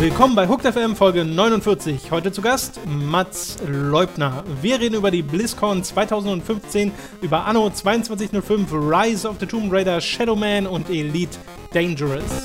Willkommen bei Hooked FM Folge 49. Heute zu Gast Mats Leubner. Wir reden über die BlizzCon 2015, über Anno 2205, Rise of the Tomb Raider, Shadowman und Elite Dangerous.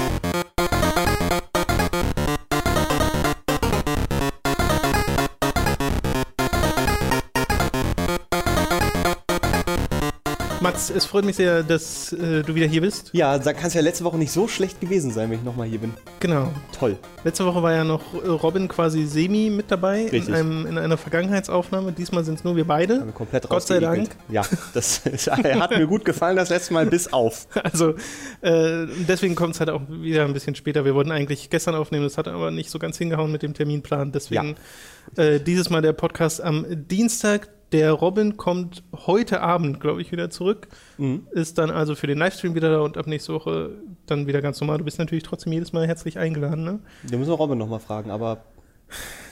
Mats, es freut mich sehr, dass äh, du wieder hier bist. Ja, da kann es ja letzte Woche nicht so schlecht gewesen sein, wenn ich nochmal hier bin. Genau. Toll. Letzte Woche war ja noch äh, Robin quasi semi mit dabei Richtig. in, einem, in einer Vergangenheitsaufnahme. Diesmal sind es nur wir beide. Haben wir komplett Gott sei rausgeekelt. Ja, das hat mir gut gefallen das letzte Mal bis auf. Also äh, deswegen kommt es halt auch wieder ein bisschen später. Wir wollten eigentlich gestern aufnehmen, das hat aber nicht so ganz hingehauen mit dem Terminplan. Deswegen äh, dieses Mal der Podcast am Dienstag. Der Robin kommt heute Abend, glaube ich, wieder zurück. Mhm. Ist dann also für den Livestream wieder da und ab nächste Woche dann wieder ganz normal. Du bist natürlich trotzdem jedes Mal herzlich eingeladen, ne? Da müssen wir Robin nochmal fragen, aber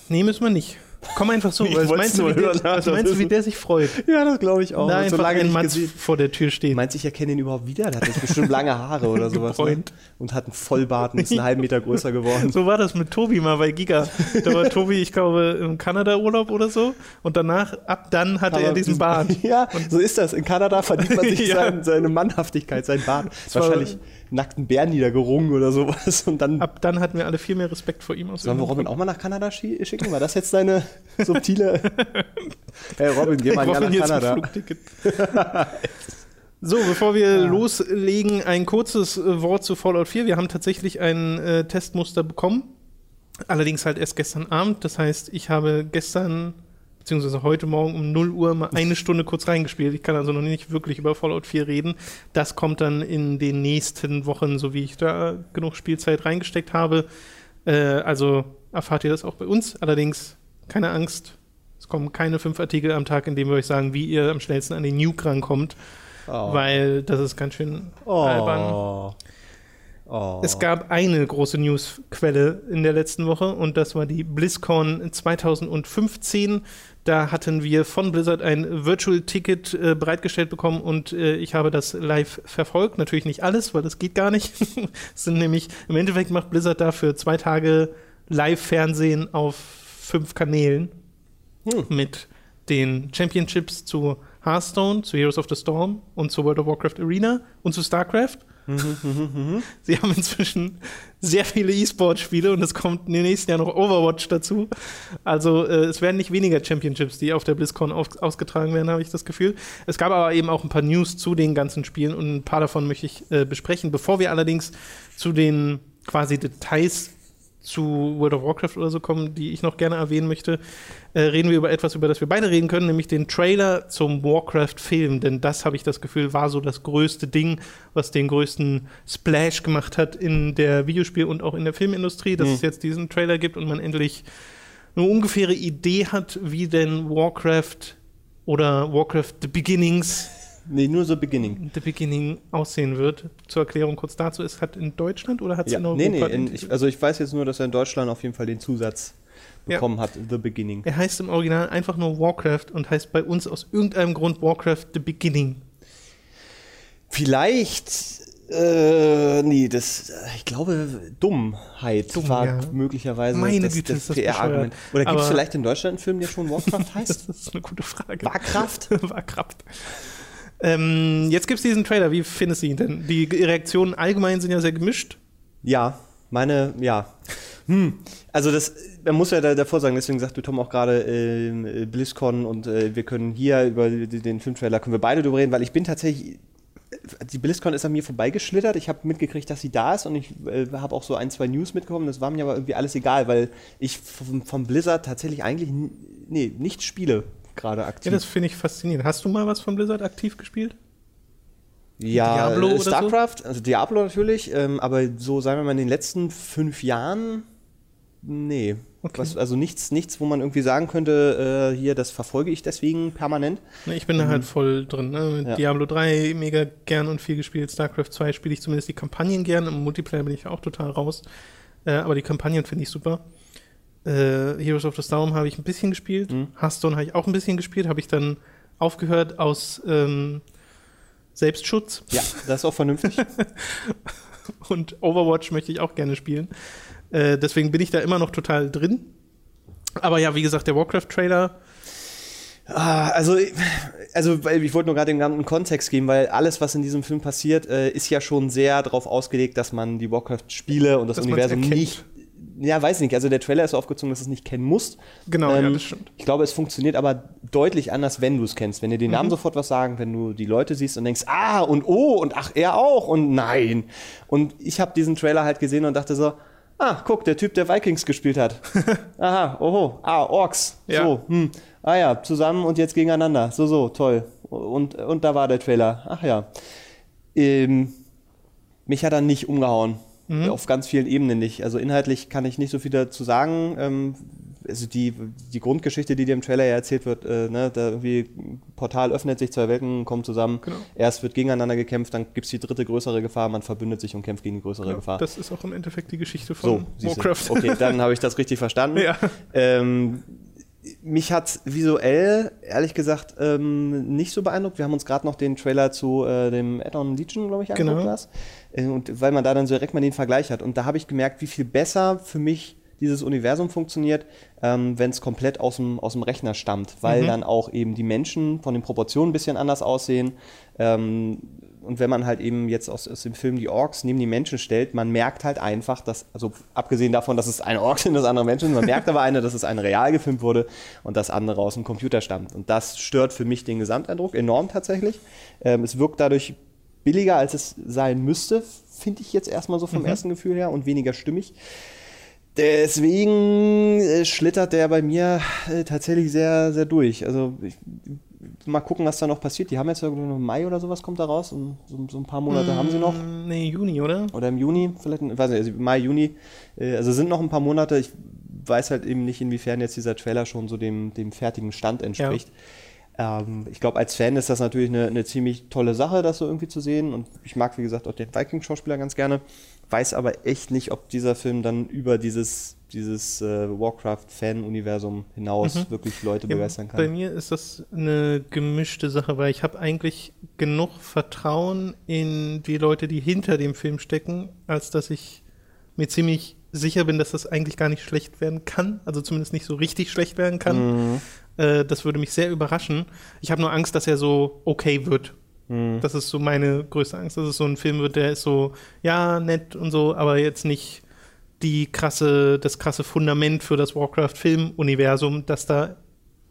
Nee, müssen wir nicht. Komm einfach so. Was wollt's meinst, du, wie der, hören, was das meinst du, wie der sich freut? ja, das glaube ich auch. da Und einfach so lange ein gesehen. vor der Tür steht. Meinst du, ich erkenne ihn überhaupt wieder? Der hat jetzt bestimmt lange Haare oder sowas. Ne? Und hat einen Vollbart und ist einen halben Meter größer geworden. So war das mit Tobi mal bei Giga. Da war Tobi, ich glaube, im Kanada-Urlaub oder so. Und danach, ab dann hatte er Aber diesen Bart. Ja, so ist das. In Kanada verdient man sich Ja. sein, seine Mannhaftigkeit, sein Bart. war- Wahrscheinlich nackten Bär niedergerungen oder sowas. Und dann Ab dann hatten wir alle viel mehr Respekt vor ihm. Aus Sollen wir Robin auch mal nach Kanada schi- schicken? War das jetzt deine subtile. hey Robin, geh mal brauche nach Kanada. Flugticket. So, bevor wir loslegen, ein kurzes äh, Wort zu Fallout 4. Wir haben tatsächlich ein äh, Testmuster bekommen. Allerdings halt erst gestern Abend. Das heißt, ich habe gestern, beziehungsweise heute Morgen um 0 Uhr mal eine Stunde kurz reingespielt. Ich kann also noch nicht wirklich über Fallout 4 reden. Das kommt dann in den nächsten Wochen, so wie ich da genug Spielzeit reingesteckt habe. Äh, also erfahrt ihr das auch bei uns. Allerdings keine Angst. Es kommen keine fünf Artikel am Tag, in denen wir euch sagen, wie ihr am schnellsten an den Nuke rankommt, Oh. weil das ist ganz schön albern. Oh. Oh. Es gab eine große Newsquelle in der letzten Woche und das war die BlizzCon 2015. Da hatten wir von Blizzard ein Virtual Ticket äh, bereitgestellt bekommen und äh, ich habe das live verfolgt. Natürlich nicht alles, weil das geht gar nicht. es sind nämlich, im Endeffekt macht Blizzard dafür zwei Tage Live-Fernsehen auf fünf Kanälen Hm. mit den Championships zu Hearthstone, zu Heroes of the Storm und zu World of Warcraft Arena und zu StarCraft. Sie haben inzwischen sehr viele E-Sport-Spiele und es kommt im nächsten Jahr noch Overwatch dazu. Also äh, es werden nicht weniger Championships, die auf der BlizzCon auf, ausgetragen werden, habe ich das Gefühl. Es gab aber eben auch ein paar News zu den ganzen Spielen und ein paar davon möchte ich äh, besprechen. Bevor wir allerdings zu den quasi Details zu World of Warcraft oder so kommen, die ich noch gerne erwähnen möchte, äh, reden wir über etwas, über das wir beide reden können, nämlich den Trailer zum Warcraft-Film. Denn das, habe ich das Gefühl, war so das größte Ding, was den größten Splash gemacht hat in der Videospiel- und auch in der Filmindustrie, dass Mhm. es jetzt diesen Trailer gibt und man endlich eine ungefähre Idee hat, wie denn Warcraft oder Warcraft The Beginnings Nee, nur so Beginning. The Beginning aussehen wird. Zur Erklärung kurz dazu, es hat in Deutschland oder hat es Ja, in Europa nee, nee. In, ich, also ich weiß jetzt nur, dass er in Deutschland auf jeden Fall den Zusatz Ja. bekommen hat, The Beginning. Er heißt im Original einfach nur Warcraft und heißt bei uns aus irgendeinem Grund Warcraft The Beginning. Vielleicht, äh, nee, das, ich glaube, Dummheit Dumm, war ja. möglicherweise Meine das, Güte, das ist das PR-Argument. Oder gibt es vielleicht in Deutschland einen Film, der schon Warcraft heißt? Das ist eine gute Frage. Warcraft? Warcraft. Ähm, jetzt gibt es diesen Trailer. Wie findest du ihn denn? Die Reaktionen allgemein sind ja sehr gemischt. Ja, meine, ja. Hm. Also das, man muss ja da, davor sagen, deswegen sagte Tom auch gerade ähm, äh, BlizzCon und äh, wir können hier über den Filmtrailer, können wir beide drüber reden, weil ich bin tatsächlich, die BlizzCon ist an mir vorbeigeschlittert, ich habe mitgekriegt, dass sie da ist und ich äh, habe auch so ein, zwei News mitgekommen, das war mir aber irgendwie alles egal, weil ich vom, vom Blizzard tatsächlich eigentlich, nee, nicht spiele gerade Ja, aktiv. das finde ich faszinierend. Hast du mal was von Blizzard aktiv gespielt? Ja, Diablo äh, oder so? StarCraft, also Diablo natürlich, ähm, aber so sagen wir mal in den letzten fünf Jahren, nee. Okay. Was, also nichts, nichts, wo man irgendwie sagen könnte, äh, hier, das verfolge ich deswegen permanent. Ne, Ich bin da halt voll drin. Ne? Mhm. Ja. Diablo 3 mega gern und viel gespielt. StarCraft 2 spiele ich zumindest die Kampagnen gern. Im Multiplayer bin ich auch total raus. Äh, aber die Kampagnen finde ich super. Äh, Heroes of the Storm habe ich ein bisschen gespielt. Mhm. Hearthstone habe ich auch ein bisschen gespielt. Habe ich dann aufgehört aus ähm, Selbstschutz. Ja, das ist auch vernünftig. Und Overwatch möchte ich auch gerne spielen. Äh, deswegen bin ich da immer noch total drin. Aber ja, wie gesagt, der Warcraft-Trailer. Ah, also, also weil ich wollte nur gerade den ganzen Kontext geben, weil alles, was in diesem Film passiert, äh, ist ja schon sehr darauf ausgelegt, dass man die Warcraft-Spiele und das Dass Universum nicht. Ja, weiß nicht. Also der Trailer ist so aufgezogen, dass du es nicht kennen musst. Genau, ja, Ähm, das stimmt. Ich glaube, es funktioniert aber deutlich anders, wenn du es kennst. Wenn dir die Mhm. Namen sofort was sagen, wenn du die Leute siehst und denkst, ah und oh und ach, er auch und nein. Und ich habe diesen Trailer halt gesehen und dachte so, ah, guck, der Typ, der Vikings gespielt hat. Aha, oho, ah, Orks. Ja. So, hm. Ah ja, zusammen und jetzt gegeneinander. So, so, toll. Und, und da war der Trailer. Ach ja. Ähm, mich hat er nicht umgehauen. Auf ganz vielen Ebenen nicht. Also inhaltlich kann ich nicht so viel dazu sagen. Ähm, also die, die Grundgeschichte, die dir im Trailer ja erzählt wird, äh, ne, da irgendwie ein Portal öffnet sich, zwei Welten kommen zusammen. Genau. Erst wird gegeneinander gekämpft, dann gibt es die dritte größere Gefahr, man verbündet sich und kämpft gegen die größere Ja, Gefahr. das ist auch im Endeffekt die Geschichte So, von siehste. Warcraft. Okay, dann habe ich das richtig verstanden. Ja. Ähm, mich hat visuell, ehrlich gesagt, ähm, nicht so beeindruckt. Wir haben uns gerade noch den Trailer zu äh, dem Add-on Legion, glaube ich, Genau. angeguckt. Lars. Äh, Und weil man da dann so direkt mal den Vergleich hat. Und da habe ich gemerkt, wie viel besser für mich dieses Universum funktioniert, ähm, wenn es komplett aus dem, aus dem Rechner stammt, weil Mhm. dann auch eben die Menschen von den Proportionen ein bisschen anders aussehen. Ähm, und wenn man halt eben jetzt aus, aus dem Film die Orks neben die Menschen stellt, man merkt halt einfach, dass, also abgesehen davon, dass es eine Ork sind, das andere Menschen sind, man merkt aber eine, dass es eine real gefilmt wurde und das andere aus dem Computer stammt. Und das stört für mich den Gesamteindruck enorm tatsächlich. Ähm, es wirkt dadurch billiger, als es sein müsste, finde ich jetzt erstmal so vom ersten Gefühl her und weniger stimmig. Deswegen äh, schlittert der bei mir äh, tatsächlich sehr, sehr durch. Also ich, mal gucken, was da noch passiert. Die haben jetzt irgendwie noch im Mai oder sowas kommt da raus. Und so, so ein paar Monate haben sie noch. Mm, Nee, Juni, oder? Oder im Juni, vielleicht, ich weiß nicht, also Mai, Juni. Äh, also sind noch ein paar Monate. Ich weiß halt eben nicht, inwiefern jetzt dieser Trailer schon so dem, dem fertigen Stand entspricht. Ähm, ich glaube, als Fan ist das natürlich eine, eine ziemlich tolle Sache, das so irgendwie zu sehen. Und ich mag, wie gesagt, auch den Viking-Schauspieler ganz gerne. Weiß aber echt nicht, ob dieser Film dann über dieses, dieses äh, Warcraft-Fan-Universum hinaus wirklich Leute Ja, begeistern Bei kann. mir ist das eine gemischte Sache, weil ich habe eigentlich genug Vertrauen in die Leute, die hinter dem Film stecken, als dass ich mir ziemlich sicher bin, dass das eigentlich gar nicht schlecht werden kann. Also zumindest nicht so richtig schlecht werden kann. Äh, das würde mich sehr überraschen. Ich habe nur Angst, dass er so okay wird. Das ist so meine größte Angst, dass es so ein Film wird, der ist so, ja, nett und so, aber jetzt nicht die krasse, das krasse Fundament für das Warcraft-Film-Universum, das da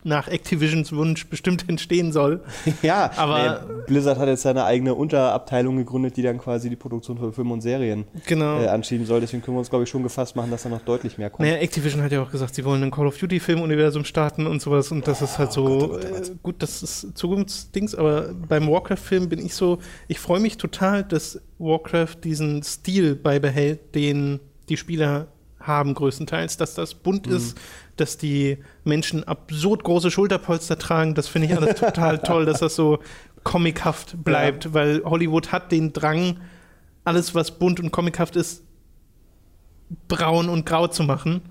nach Activisions Wunsch bestimmt entstehen soll. Ja, Aber- nee, Blizzard hat jetzt seine eigene Unterabteilung gegründet, die dann quasi die Produktion von Filmen und Serien Genau. äh, anschieben soll. Deswegen können wir uns, glaube ich, schon gefasst machen, dass da noch deutlich mehr kommt. Naja, Activision hat ja auch gesagt, sie wollen ein Call of Duty-Film-Universum starten und sowas und das ist halt so, Gott, oh Gott, oh Gott. äh, gut, das ist Zukunftsdings, aber beim Warcraft-Film bin ich so, ich freue mich total, dass Warcraft diesen Stil beibehält, den die Spieler haben größtenteils, dass das bunt Mhm. ist, dass die Menschen absurd große Schulterpolster tragen, das finde ich alles total toll, dass das so comichaft bleibt, weil Hollywood hat den Drang, alles, was bunt und comichaft ist, braun und grau zu machen.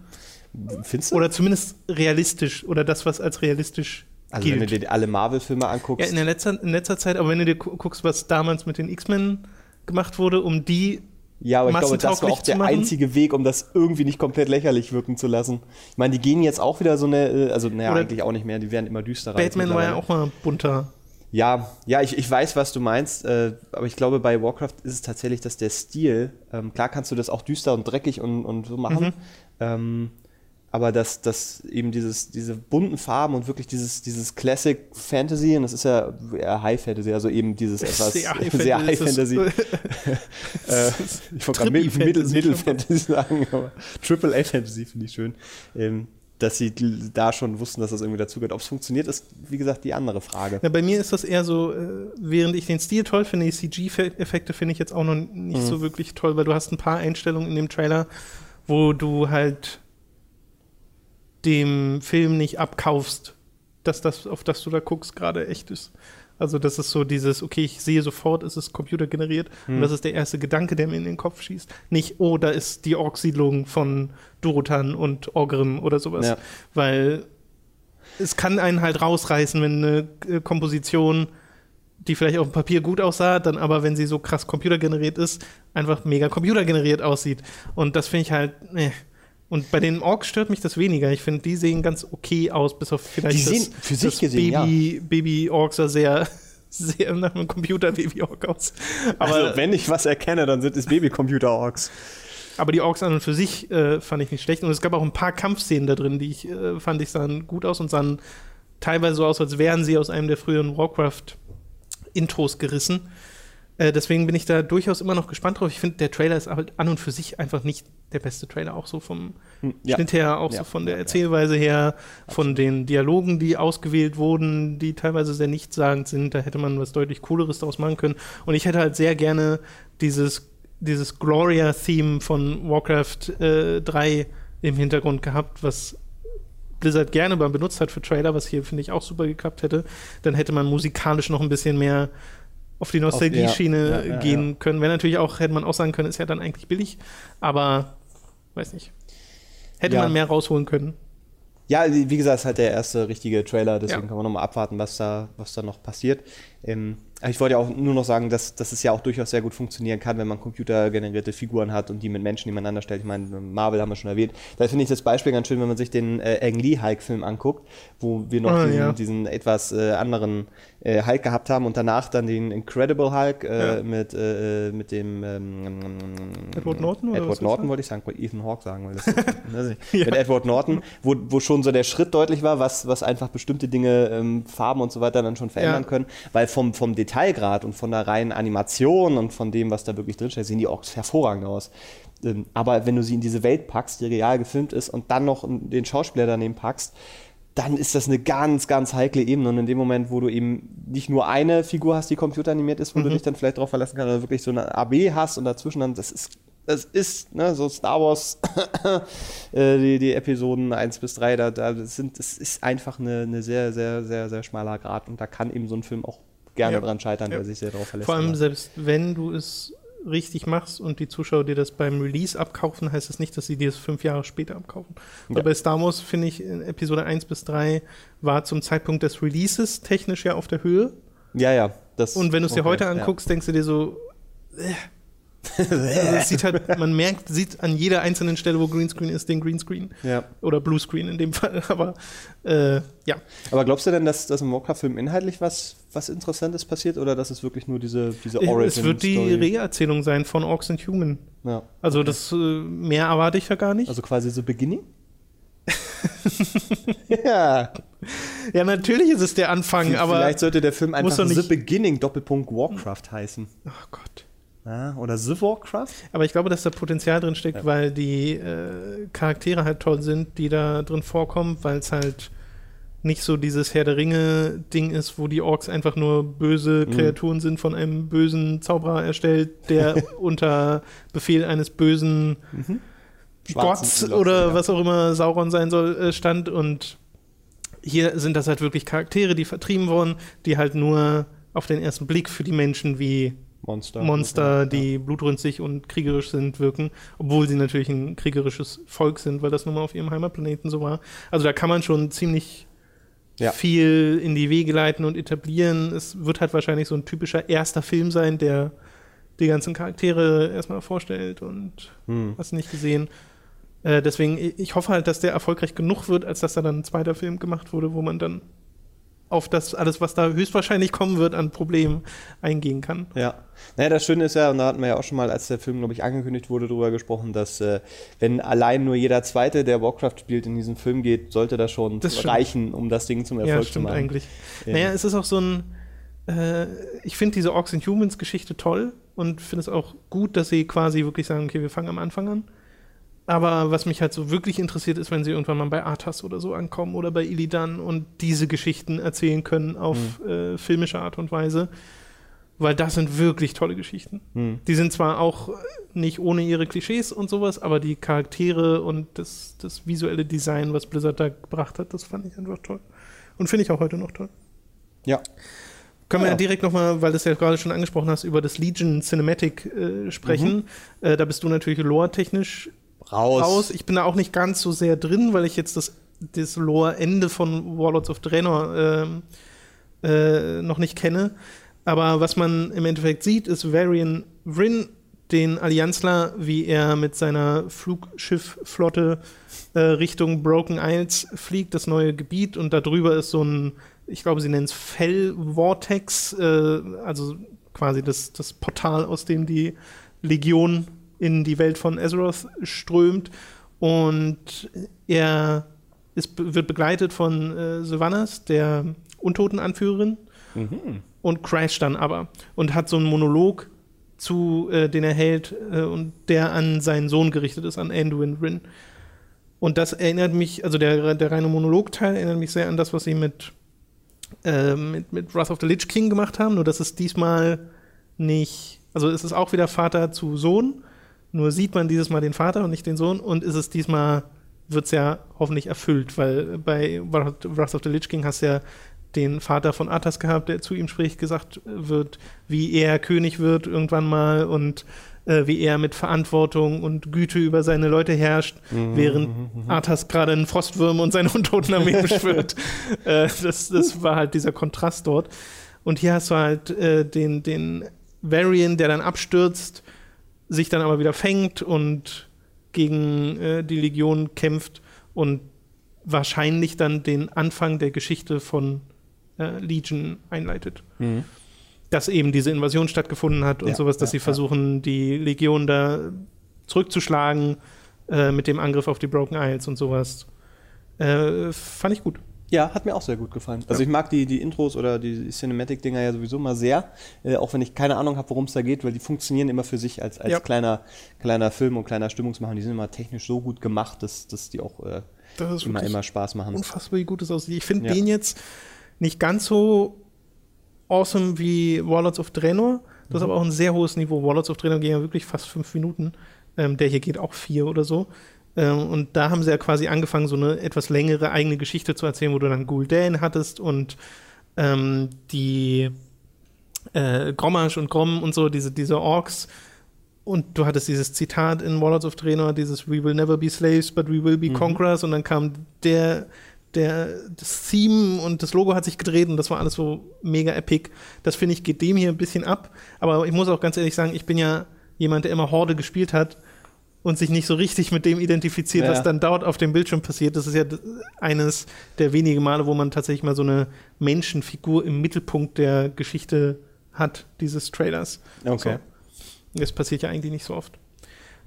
Findest du? Oder zumindest realistisch. Oder das, was als realistisch also wenn du gilt. dir alle Marvel-Filme Ja, anguckst. in, der letzter, in letzter Zeit, aber wenn du dir gu- guckst, was damals mit den X-Men gemacht wurde, um die. Ja, aber ich glaube, das war auch der einzige Weg, um das irgendwie nicht komplett lächerlich wirken zu lassen. Ich meine, die gehen jetzt auch wieder so eine, äh, also naja, Oder eigentlich auch nicht mehr, die werden immer düsterer. Batman war ja auch mal bunter. Ja, ja, ich, ich weiß, was du meinst, äh, aber ich glaube, bei Warcraft ist es tatsächlich, dass der Stil, ähm, klar kannst du das auch düster und dreckig und, und so machen, Mhm. ähm, aber dass, dass eben dieses, diese bunten Farben und wirklich dieses, dieses Classic Fantasy, und das ist ja eher High Fantasy, also eben dieses etwas Sehr High sehr High Fantasy, Fantasy. äh, ich wollte gerade Middle, Middle, Middle. Fantasy sagen, aber Triple A Fantasy finde ich schön. Ähm, dass sie da schon wussten, dass das irgendwie dazugehört. Ob es funktioniert, ist, wie gesagt, die andere Frage. Ja, bei mir ist das eher so, äh, während ich den Stil toll finde, die CG-Effekte finde ich jetzt auch noch nicht Mhm. so wirklich toll, weil du hast ein paar Einstellungen in dem Trailer, wo du halt dem Film nicht abkaufst, dass das, auf das du da guckst, gerade echt ist. Also das ist so dieses, okay, ich sehe sofort, es ist computergeneriert Mhm. und das ist der erste Gedanke, der mir in den Kopf schießt. Nicht, oh, da ist die Ork-Siedlung von Durotan und Orgrim oder sowas. Ja. Weil es kann einen halt rausreißen, wenn eine äh, Komposition die vielleicht auf dem Papier gut aussah, dann aber, wenn sie so krass computergeneriert ist, einfach mega computergeneriert aussieht. Und das finde ich halt, ne. Und bei den Orks stört mich das weniger. Ich finde, die sehen ganz okay aus, bis auf vielleicht die sehen das, für sich das gesehen, Baby, ja. Baby-Orks sah sehr, sehr nach einem Computer-Baby-Ork aus. Aber also, wenn ich was erkenne, dann sind es Baby-Computer-Orks. Aber die Orks an und für sich äh, fand ich nicht schlecht. Und es gab auch ein paar Kampfszenen da drin, die ich äh, fand, ich sahen gut aus und sahen teilweise so aus, als wären sie aus einem der früheren Warcraft-Intros gerissen. Äh, deswegen bin ich da durchaus immer noch gespannt drauf. Ich finde, der Trailer ist halt an und für sich einfach nicht der beste Trailer, auch so vom hm, ja. Schnitt her, auch ja. so von der Erzählweise her, von den Dialogen, die ausgewählt wurden, die teilweise sehr nichtssagend sind. Da hätte man was deutlich Cooleres daraus machen können. Und ich hätte halt sehr gerne dieses, dieses Gloria-Theme von Warcraft äh, 3 im Hintergrund gehabt, was Blizzard gerne mal benutzt hat für Trailer, was hier, finde ich, auch super geklappt hätte. Dann hätte man musikalisch noch ein bisschen mehr auf die Nostalgie-Schiene ja, ja, gehen können. Wäre natürlich auch, hätte man auch sagen können, ist ja dann eigentlich billig, aber weiß nicht. Hätte man mehr rausholen können. Ja, wie gesagt, ist halt der erste richtige Trailer, deswegen kann man nochmal abwarten, was da, was da noch passiert. Ähm, ich wollte ja auch nur noch sagen, dass, dass es ja auch durchaus sehr gut funktionieren kann, wenn man computergenerierte Figuren hat und die mit Menschen nebeneinander stellt. Ich meine, Marvel haben wir schon erwähnt. Da finde ich das Beispiel ganz schön, wenn man sich den äh, Ang Lee Hulk-Film anguckt, wo wir noch oh, diesen, ja. diesen, etwas äh, anderen äh, Hulk gehabt haben und danach dann den Incredible Hulk äh, ja. mit, äh, mit dem ähm, Edward Norton? Oder Edward Norton wollte ich sagen, wollte Ethan Hawke sagen, weil das so, ja. mit Edward Norton, wo, wo schon so der Schritt deutlich war, was, was einfach bestimmte Dinge, ähm, Farben und so weiter dann schon verändern können, weil vom, vom Detail Detailgrad und von der reinen Animation und von dem, was da wirklich drinsteht, sehen die Orks hervorragend aus. Ähm, aber wenn du sie in diese Welt packst, die real gefilmt ist und dann noch den Schauspieler daneben packst, dann ist das eine ganz, ganz heikle Ebene. Und in dem Moment, wo du eben nicht nur eine Figur hast, die computeranimiert ist, wo mhm. du dich dann vielleicht darauf verlassen kannst, oder wirklich so eine AB hast und dazwischen dann, das ist, das ist, ne, so Star Wars, äh, die, die, Episoden 1 bis 3, da, da sind, das ist einfach eine, eine sehr, sehr, sehr, sehr schmaler Grad. Und da kann eben so ein Film auch gerne ja. dran scheitern, ja. weil sich sehr darauf verlässt. Vor allem, selbst wenn du es richtig machst und die Zuschauer dir das beim Release abkaufen, heißt das nicht, dass sie dir es fünf Jahre später abkaufen. Ja. bei Star Wars finde ich, in Episode 1 bis 3 war zum Zeitpunkt des Releases technisch ja auf der Höhe. Ja, ja. Das, und wenn du es dir heute anguckst, ja. denkst du dir so, äh, also sieht halt, man merkt, sieht an jeder einzelnen Stelle, wo Greenscreen ist, den Greenscreen. Ja. Oder Bluescreen in dem Fall. Aber äh, ja. Aber glaubst du denn, dass, dass im Warcraft-Film inhaltlich was, was Interessantes passiert oder dass es wirklich nur diese, diese Origin Es wird die Reerzählung sein von Orcs and Human. Ja. Also okay. das äh, mehr erwarte ich ja gar nicht. Also quasi so Beginning? ja. Ja, natürlich ist es der Anfang, Vielleicht aber. Vielleicht sollte der Film einfach The Beginning Doppelpunkt Warcraft heißen. Oh Gott. Ja, oder The Warcraft. Aber ich glaube, dass da Potenzial drin steckt, ja. weil die äh, Charaktere halt toll sind, die da drin vorkommen, weil es halt nicht so dieses Herr der Ringe-Ding ist, wo die Orks einfach nur böse mhm. Kreaturen sind, von einem bösen Zauberer erstellt, der unter Befehl eines bösen mhm. Gotts oder ja. was auch immer Sauron sein soll, äh, stand. Und hier sind das halt wirklich Charaktere, die vertrieben wurden, die halt nur auf den ersten Blick für die Menschen wie Monster, Monster die ja. blutrünstig und kriegerisch sind, wirken, obwohl sie natürlich ein kriegerisches Volk sind, weil das nun mal auf ihrem Heimatplaneten so war. Also da kann man schon ziemlich ja. viel in die Wege leiten und etablieren. Es wird halt wahrscheinlich so ein typischer erster Film sein, der die ganzen Charaktere erstmal vorstellt und hm. hast nicht gesehen. Äh, deswegen, ich hoffe halt, dass der erfolgreich genug wird, als dass da dann ein zweiter Film gemacht wurde, wo man dann auf das alles, was da höchstwahrscheinlich kommen wird, an Problemen eingehen kann. Ja. Naja, das Schöne ist ja, und da hatten wir ja auch schon mal, als der Film, glaube ich, angekündigt wurde, darüber gesprochen, dass äh, wenn allein nur jeder Zweite, der Warcraft spielt, in diesen Film geht, sollte das schon das reichen, um das Ding zum Erfolg ja, zu machen. eigentlich. Ja. Naja, es ist auch so ein, äh, ich finde diese Orcs and Humans Geschichte toll und finde es auch gut, dass sie quasi wirklich sagen, okay, wir fangen am Anfang an aber was mich halt so wirklich interessiert, ist, wenn sie irgendwann mal bei Arthas oder so ankommen oder bei Illidan und diese Geschichten erzählen können auf mhm. äh, filmische Art und Weise. Weil das sind wirklich tolle Geschichten. Mhm. Die sind zwar auch nicht ohne ihre Klischees und sowas, aber die Charaktere und das, das visuelle Design, was Blizzard da gebracht hat, das fand ich einfach toll. Und finde ich auch heute noch toll. Ja. Können wir ja direkt nochmal, weil du es ja gerade schon angesprochen hast, über das Legion Cinematic äh, sprechen. Mhm. Äh, da bist du natürlich lore-technisch raus. raus. Ich bin da auch nicht ganz so sehr drin, weil ich jetzt das, das Lore-Ende von Warlords of Draenor ähm, äh, noch nicht kenne. Aber was man im Endeffekt sieht, ist Varian Vryn, den Allianzler, wie er mit seiner Flugschiffflotte äh, Richtung Broken Isles fliegt, das neue Gebiet, und darüber ist so ein, ich glaube, sie nennen es Fell-Vortex, äh, also quasi das, das Portal, aus dem die Legion in die Welt von Azeroth strömt. Und er ist, wird begleitet von äh, Sylvanas, der Untotenanführerin, mhm. und crasht dann aber und hat so einen Monolog zu, äh, den er hält äh, und der an seinen Sohn gerichtet ist, an Anduin Rin. Und das erinnert mich, also der, der reine Monologteil erinnert mich sehr an das, was sie mit, äh, mit, mit Wrath of the Lich King gemacht haben, nur dass es diesmal nicht, also es ist auch wieder Vater zu Sohn, nur sieht man dieses Mal den Vater und nicht den Sohn und ist es diesmal, wird es ja hoffentlich erfüllt, weil bei Wrath of the Lich King hast du ja den Vater von Arthas gehabt, der zu ihm spricht, gesagt wird, wie er König wird irgendwann mal und äh, wie er mit Verantwortung und Güte über seine Leute herrscht, mhm, während mhm, mhm. Arthas gerade einen Frostwürm und seine Untotenarmee beschwört. äh, das, das war halt dieser Kontrast dort. Und hier hast du halt äh, den, den Varian, der dann abstürzt, sich dann aber wieder fängt und gegen äh, die Legion kämpft und wahrscheinlich dann den Anfang der Geschichte von äh, Legion einleitet. Mhm. Dass eben diese Invasion stattgefunden hat und ja, sowas, dass ja, sie versuchen, ja. die Legion da zurückzuschlagen äh, mit dem Angriff auf die Broken Isles und sowas. Äh, fand ich gut. Ja, hat mir auch sehr gut gefallen. Also ich mag die, die Intros oder die Cinematic-Dinger ja sowieso mal sehr, äh, auch wenn ich keine Ahnung habe, worum es da geht, weil die funktionieren immer für sich als, als ja. kleiner, kleiner Film und kleiner Stimmungsmacher. Die sind immer technisch so gut gemacht, dass, dass die auch äh, immer, immer Spaß machen. Unfassbar, wie gut es aussieht. Ich finde ja. den jetzt nicht ganz so awesome wie Warlords of Draenor. Das mhm. ist aber auch ein sehr hohes Niveau. Warlords of Draenor gehen ja wirklich fast fünf Minuten. Ähm, der hier geht auch vier oder so. Ähm, und da haben sie ja quasi angefangen, so eine etwas längere eigene Geschichte zu erzählen, wo du dann Gul'dan hattest und ähm, die äh, Grommash und Grom und so, diese, diese Orks. Und du hattest dieses Zitat in Warlords of Draenor, dieses We will never be slaves, but we will be mhm. conquerors. Und dann kam der der, das Theme und das Logo hat sich gedreht und das war alles so mega epic. Das finde ich, geht dem hier ein bisschen ab. Aber ich muss auch ganz ehrlich sagen, ich bin ja jemand, der immer Horde gespielt hat und sich nicht so richtig mit dem identifiziert, ja. was dann dort auf dem Bildschirm passiert. Das ist ja eines der wenigen Male, wo man tatsächlich mal so eine Menschenfigur im Mittelpunkt der Geschichte hat, dieses Trailers. Okay. So. Das passiert ja eigentlich nicht so oft.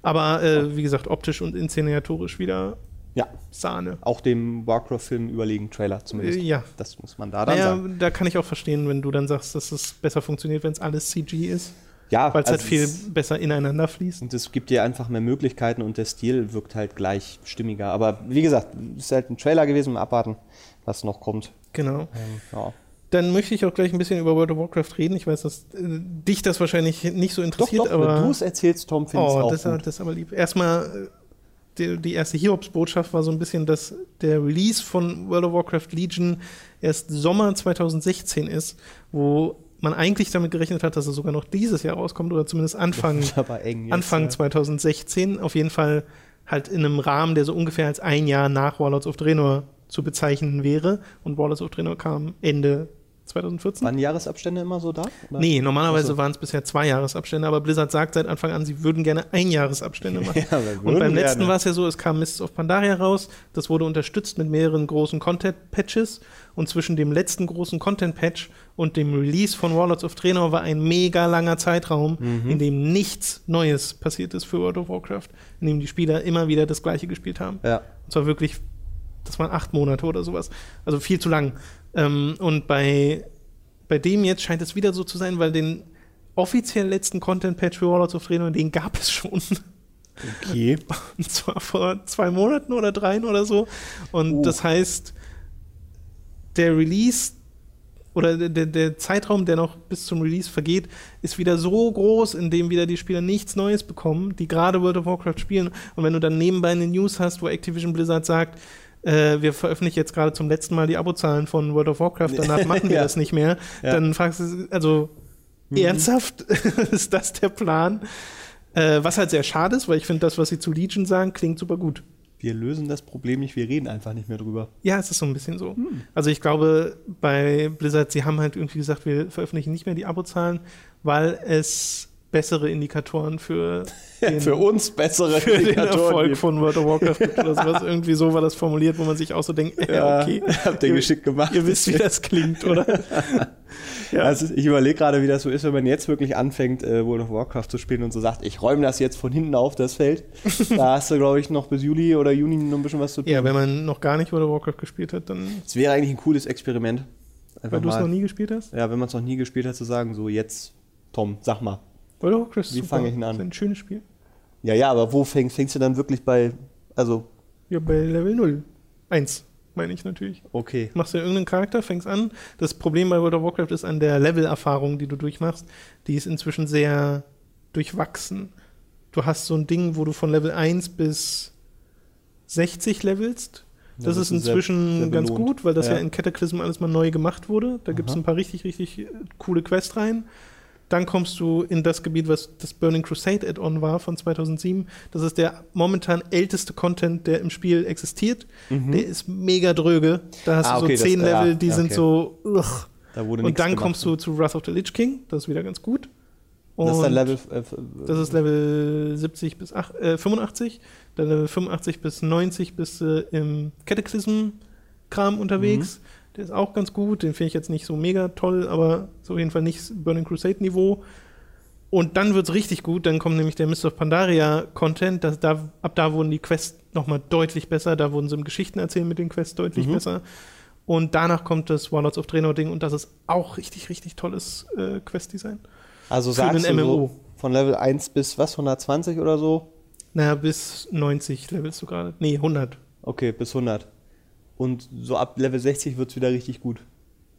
Aber äh, wie gesagt, optisch und inszenatorisch wieder ja. Sahne. Auch dem Warcraft-Film überlegen, Trailer zumindest. Äh, ja. Das muss man da dann naja, sagen. Da kann ich auch verstehen, wenn du dann sagst, dass es besser funktioniert, wenn es alles CG ist. Ja, weil es halt also halt viel besser ineinander fließt. Und es gibt dir einfach mehr Möglichkeiten und der Stil wirkt halt gleich stimmiger. Aber wie gesagt, es ist halt ein Trailer gewesen, mal abwarten, was noch kommt. Genau. Ähm, ja. Dann möchte ich auch gleich ein bisschen über World of Warcraft reden. Ich weiß, dass äh, dich das wahrscheinlich nicht so interessiert. Doch, doch, aber wenn du es erzählst, Tom, finde ich oh, auch das, gut. das ist aber lieb. Erstmal äh, die, die erste Hiobs-Botschaft war so ein bisschen, dass der Release von World of Warcraft Legion erst Sommer 2016 ist, wo man eigentlich damit gerechnet hat, dass er sogar noch dieses Jahr rauskommt oder zumindest Anfang, jetzt, Anfang ja. 2016. Auf jeden Fall halt in einem Rahmen, der so ungefähr als ein Jahr nach Warlords of Draenor zu bezeichnen wäre. Und Warlords of Draenor kam Ende 2014. Waren Jahresabstände immer so da? Oder? Nee, normalerweise also. waren es bisher zwei Jahresabstände, aber Blizzard sagt seit Anfang an, sie würden gerne ein Jahresabstände machen. ja, und beim letzten war es ja so, es kam Mists of Pandaria raus, das wurde unterstützt mit mehreren großen Content-Patches und zwischen dem letzten großen Content-Patch und dem Release von Warlords of Draenor war ein mega langer Zeitraum, mhm. in dem nichts Neues passiert ist für World of Warcraft, in dem die Spieler immer wieder das Gleiche gespielt haben. Ja. Und zwar wirklich das waren acht Monate oder sowas. Also viel zu lang. Ähm, und bei, bei dem jetzt scheint es wieder so zu sein, weil den offiziell letzten Content-Patch für Warlords of Draenor, den gab es schon. Okay. Und zwar vor zwei Monaten oder dreien oder so. Und oh. das heißt, der Release oder der, der, Zeitraum, der noch bis zum Release vergeht, ist wieder so groß, in dem wieder die Spieler nichts Neues bekommen, die gerade World of Warcraft spielen. Und wenn du dann nebenbei eine News hast, wo Activision Blizzard sagt, äh, wir veröffentlichen jetzt gerade zum letzten Mal die Abozahlen von World of Warcraft, danach machen wir ja. das nicht mehr, ja. dann fragst du, also mhm. ernsthaft, ist das der Plan? Äh, was halt sehr schade ist, weil ich finde, das, was sie zu Legion sagen, klingt super gut. wir lösen das Problem nicht, wir reden einfach nicht mehr drüber. Ja, es ist so ein bisschen so. Hm. Also ich glaube, bei Blizzard, sie haben halt irgendwie gesagt, wir veröffentlichen nicht mehr die Abozahlen, weil es bessere Indikatoren für den, für uns bessere für den Erfolg von World of Warcraft oder sowas. Irgendwie so war das formuliert, wo man sich auch so denkt, ja, okay, habt ihr geschickt gemacht. Ihr wisst, wie das klingt, oder? ja. Also ich überlege gerade, wie das so ist, wenn man jetzt wirklich anfängt, äh, World of Warcraft zu spielen und so sagt, ich räume das jetzt von hinten auf das Feld. da hast du, glaube ich, noch bis Juli oder Juni noch ein bisschen was zu tun. Ja, wenn man noch gar nicht World of Warcraft gespielt hat, dann. Es wäre eigentlich ein cooles Experiment. Einfach Weil du es noch nie gespielt hast? Ja, wenn man es noch nie gespielt hat, zu sagen, so jetzt, Tom, sag mal. World of Warcraft ist Wie fange ich ihn an? Das ist ein schönes Spiel. Ja, ja, aber wo fängst, fängst du dann wirklich bei, also... Ja, bei Level 0. 1, meine ich natürlich. Okay. Machst du irgendeinen Charakter, fängst an. Das Problem bei World of Warcraft ist an der Level-Erfahrung, die du durchmachst. Die ist inzwischen sehr durchwachsen. Du hast so ein Ding, wo du von Level 1 bis 60 levelst. Das ja, ist inzwischen sehr, sehr ganz gut, weil das ja. ja in Cataclysm alles mal neu gemacht wurde. Da gibt es ein paar richtig, richtig coole Quests rein. Dann kommst du in das Gebiet, was das Burning Crusade Add-on war von 2007. Das ist der momentan älteste Content, der im Spiel existiert. Mhm. Der ist mega dröge. Da hast ah, du so okay, zehn das, Level, die ja, okay. sind so. Ugh. Da Und dann kommst du zu Wrath of the Lich King. Das ist wieder ganz gut. Und das ist dann Level. Äh, das ist Level 70 bis 8, äh, 85. Dann Level 85 bis 90 bist du äh, im Cataclysm-Kram unterwegs. Mhm. Der ist auch ganz gut. Den finde ich jetzt nicht so mega toll, aber ist auf jeden Fall nicht Burning Crusade-Niveau. Und dann wird es richtig gut. Dann kommt nämlich der Mist of Pandaria-Content. Da, ab da wurden die Quests nochmal deutlich besser. Da wurden sie im Geschichten erzählen mit den Quests deutlich mhm. besser. Und danach kommt das Warlords of Draenor-Ding und das ist auch richtig, richtig tolles äh, Quest-Design. Also sagst du. So von Level 1 bis was, 120 oder so? Naja, bis 90 levelst du gerade. Nee, 100. Okay, bis 100. Und so ab Level 60 wird es wieder richtig gut.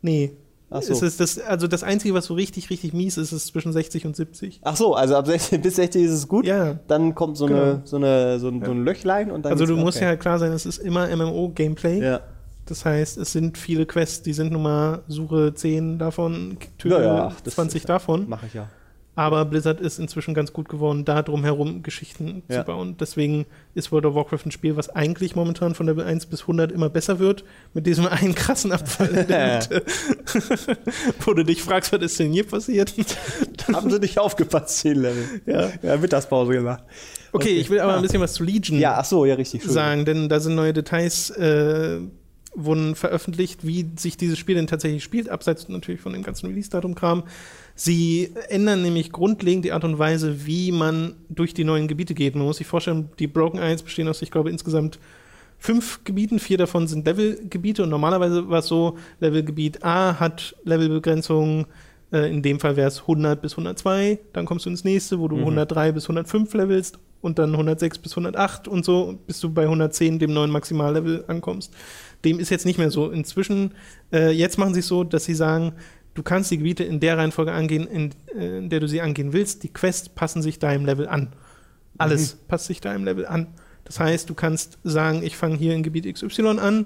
Nee. Ach so. Es ist das, also das Einzige, was so richtig, richtig mies ist, ist zwischen 60 und 70. Ach so, also ab 60 bis 60 ist es gut. Ja. Dann kommt so, genau. eine, so, eine, so, ein, ja. so ein Löchlein und dann. Also du musst okay. ja klar sein, es ist immer MMO-Gameplay. Ja. Das heißt, es sind viele Quests, die sind nun mal Suche 10 davon, töte ja, ja, 20 davon. Mache ich ja. Aber Blizzard ist inzwischen ganz gut geworden, da drumherum Geschichten ja. zu bauen. Deswegen ist World of Warcraft ein Spiel, was eigentlich momentan von Level 1 bis 100 immer besser wird, mit diesem einen krassen Abfall in der Mitte. Wo du dich fragst, was ist denn hier passiert? Haben sie nicht aufgepasst, 10 Level. Ja. ja, Mittagspause gemacht. Okay, okay, ich will aber ah. ein bisschen was zu Legion ja, ach so, ja, richtig, sagen, denn da sind neue Details äh, wurden veröffentlicht, wie sich dieses Spiel denn tatsächlich spielt, abseits natürlich von dem ganzen Release-Datum-Kram. Sie ändern nämlich grundlegend die Art und Weise, wie man durch die neuen Gebiete geht. Man muss sich vorstellen, die Broken Eyes bestehen aus, ich glaube, insgesamt fünf Gebieten, vier davon sind Levelgebiete und normalerweise war es so, Levelgebiet A hat Levelbegrenzung, äh, in dem Fall wäre es 100 bis 102, dann kommst du ins nächste, wo du mhm. 103 bis 105 levelst und dann 106 bis 108 und so, bis du bei 110 dem neuen Maximallevel ankommst. Dem ist jetzt nicht mehr so. Inzwischen, äh, jetzt machen sie es so, dass sie sagen, du kannst die Gebiete in der Reihenfolge angehen, in, äh, in der du sie angehen willst. Die Quests passen sich deinem Level an. Alles mhm. passt sich deinem Level an. Das heißt, du kannst sagen, ich fange hier in Gebiet XY an,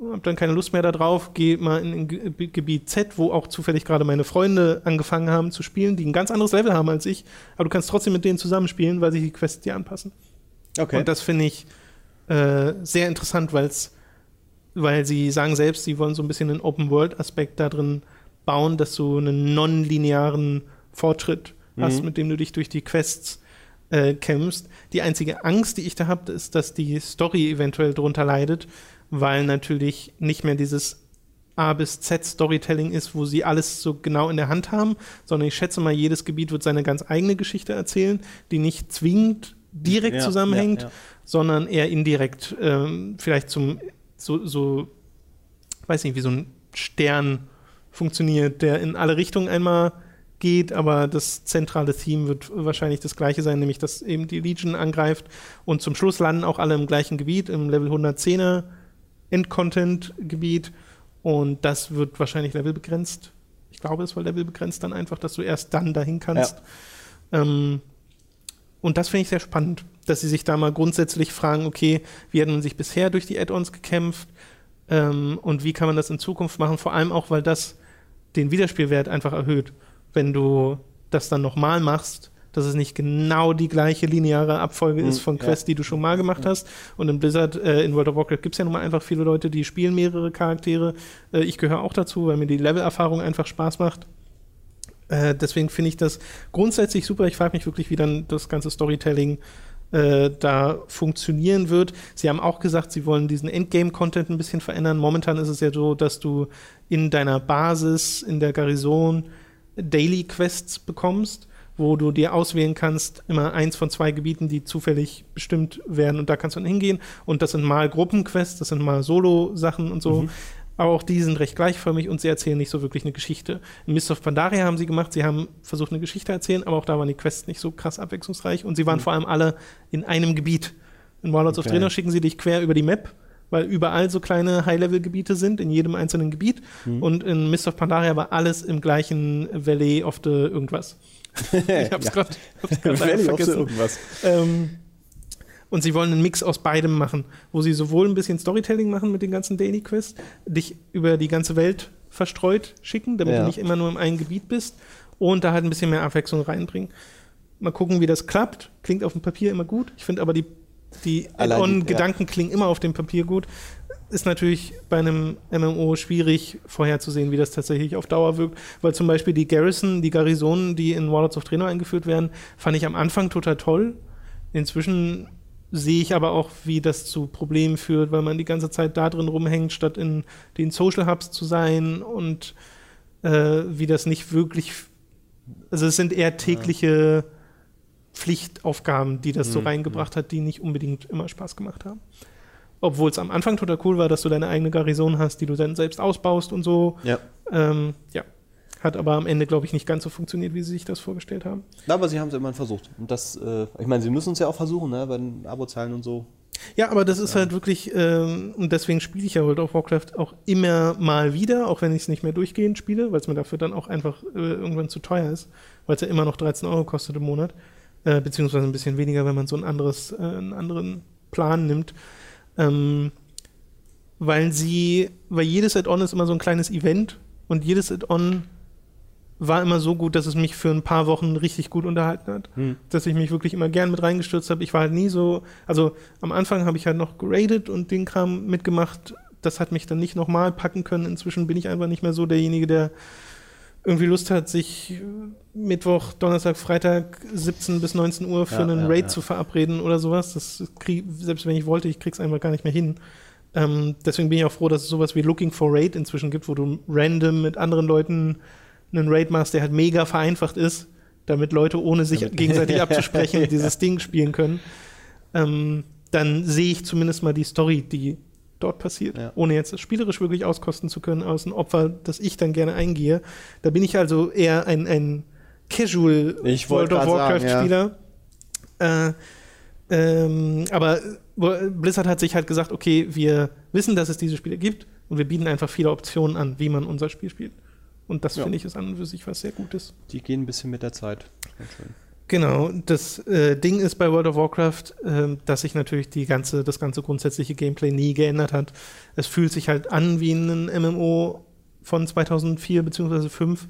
habe dann keine Lust mehr darauf, gehe mal in, in Gebiet Z, wo auch zufällig gerade meine Freunde angefangen haben zu spielen, die ein ganz anderes Level haben als ich, aber du kannst trotzdem mit denen zusammenspielen, weil sich die Quests dir anpassen. Okay. Und das finde ich äh, sehr interessant, weil's, weil sie sagen selbst, sie wollen so ein bisschen einen Open-World-Aspekt da drin bauen, dass du einen nonlinearen Fortschritt mhm. hast, mit dem du dich durch die Quests äh, kämpfst. Die einzige Angst, die ich da habe, ist, dass die Story eventuell darunter leidet, weil natürlich nicht mehr dieses A bis Z Storytelling ist, wo sie alles so genau in der Hand haben, sondern ich schätze mal, jedes Gebiet wird seine ganz eigene Geschichte erzählen, die nicht zwingend direkt ja, zusammenhängt, ja, ja. sondern eher indirekt ähm, vielleicht zum so, so, weiß nicht, wie so ein Stern funktioniert, der in alle Richtungen einmal geht, aber das zentrale Theme wird wahrscheinlich das gleiche sein, nämlich dass eben die Legion angreift und zum Schluss landen auch alle im gleichen Gebiet, im Level 110er Endcontent-Gebiet und das wird wahrscheinlich levelbegrenzt. Ich glaube, es war levelbegrenzt dann einfach, dass du erst dann dahin kannst. Ja. Ähm, und das finde ich sehr spannend, dass sie sich da mal grundsätzlich fragen, okay, wie hat man sich bisher durch die Add-ons gekämpft ähm, und wie kann man das in Zukunft machen, vor allem auch, weil das den Wiederspielwert einfach erhöht. Wenn du das dann nochmal machst, dass es nicht genau die gleiche lineare Abfolge Mhm, ist von ja. Quests, die du schon mal gemacht hast. Und in Blizzard, äh, in World of Warcraft gibt es ja nun mal einfach viele Leute, die spielen mehrere Charaktere. Äh, ich gehöre auch dazu, weil mir die Levelerfahrung einfach Spaß macht. Äh, deswegen finde ich das grundsätzlich super. Ich frage mich wirklich, wie dann das ganze Storytelling äh, da funktionieren wird. Sie haben auch gesagt, sie wollen diesen Endgame-Content ein bisschen verändern. Momentan ist es ja so, dass du in deiner Basis, in der Garrison, Daily Quests bekommst, wo du dir auswählen kannst, immer eins von zwei Gebieten, die zufällig bestimmt werden und da kannst du dann hingehen. Und das sind mal Gruppenquests, das sind mal Solo-Sachen und so. Mhm. Aber auch die sind recht gleichförmig und sie erzählen nicht so wirklich eine Geschichte. In Mist of Pandaria haben sie gemacht, sie haben versucht, eine Geschichte zu erzählen, aber auch da waren die Quests nicht so krass abwechslungsreich und sie waren vor allem alle in einem Gebiet. In Warlords of Okay. Draenor schicken sie dich quer über die Map, weil überall so kleine High-Level-Gebiete sind, in jedem einzelnen Gebiet. Und in Mist of Pandaria war alles im gleichen Valley of the irgendwas. Ich hab's Ja. gerade leider Valley of the vergessen. irgendwas. Ähm, und sie wollen einen Mix aus beidem machen, wo sie sowohl ein bisschen Storytelling machen mit den ganzen Daily Quests, dich über die ganze Welt verstreut schicken, damit Ja. du nicht immer nur im einen Gebiet bist und da halt ein bisschen mehr Abwechslung reinbringen. Mal gucken, wie das klappt. Klingt auf dem Papier immer gut. Ich finde aber die, die Add-on-Gedanken klingen immer auf dem Papier gut. Ist natürlich bei einem MMO schwierig vorherzusehen, wie das tatsächlich auf Dauer wirkt, weil zum Beispiel die Garrison, die Garrisonen, die in Warlords of Draenor eingeführt werden, fand ich am Anfang total toll. Inzwischen sehe ich aber auch, wie das zu Problemen führt, weil man die ganze Zeit da drin rumhängt, statt in den Social Hubs zu sein und äh, wie das nicht wirklich, also es sind eher tägliche Pflichtaufgaben, die das so Mhm, reingebracht hat, die nicht unbedingt immer Spaß gemacht haben. Obwohl es am Anfang total cool war, dass du deine eigene Garnison hast, die du dann selbst ausbaust und so. Ja. Ähm, ja. Hat aber am Ende, glaube ich, nicht ganz so funktioniert, wie sie sich das vorgestellt haben. Aber sie haben es immerhin versucht. Und das, äh, ich meine, sie müssen es ja auch versuchen, ne? Bei den Abozahlen und so. Ja, aber das ist halt wirklich, ähm, und deswegen spiele ich ja World of Warcraft auch immer mal wieder, auch wenn ich es nicht mehr durchgehend spiele, weil es mir dafür dann auch einfach äh, irgendwann zu teuer ist, weil es ja immer noch 13 Euro kostet im Monat, äh, beziehungsweise ein bisschen weniger, wenn man so ein anderes, äh, einen anderen Plan nimmt. Ähm, weil sie, weil jedes Add-on ist immer so ein kleines Event und jedes Add-on war immer so gut, dass es mich für ein paar Wochen richtig gut unterhalten hat Hm. dass ich mich wirklich immer gern mit reingestürzt habe. Ich war halt nie so, also am Anfang habe ich halt noch geradet und den Kram mitgemacht. Das hat mich dann nicht nochmal packen können. Inzwischen bin ich einfach nicht mehr so derjenige, der irgendwie Lust hat, sich äh, Mittwoch, Donnerstag, Freitag 17 bis 19 Uhr für Ja, einen ja, Raid ja. zu verabreden oder sowas. Das krieg, selbst wenn ich wollte, ich krieg's einfach gar nicht mehr hin. Ähm, deswegen bin ich auch froh, dass es sowas wie Looking for Raid inzwischen gibt, wo du random mit anderen Leuten einen Raid machst, der halt mega vereinfacht ist, damit Leute ohne sich gegenseitig abzusprechen dieses Ding spielen können. Ähm, dann sehe ich zumindest mal die Story, die dort passiert, Ja. ohne jetzt das spielerisch wirklich auskosten zu können, aus ein Opfer, das ich dann gerne eingehe. Da bin ich also eher ein, ein Casual grad sagen, Warcraft-Spieler. Äh, ähm, aber Blizzard hat sich halt gesagt, okay, wir wissen, dass es diese Spiele gibt und wir bieten einfach viele Optionen an, wie man unser Spiel spielt. Und das Ja. finde ich ist an und für sich was sehr Gutes. Die gehen ein bisschen mit der Zeit. Genau, das äh, Ding ist bei World of Warcraft, ähm, dass sich natürlich die ganze, das ganze grundsätzliche Gameplay nie geändert hat. Es fühlt sich halt an wie ein MMO von 2004 bzw. 2005,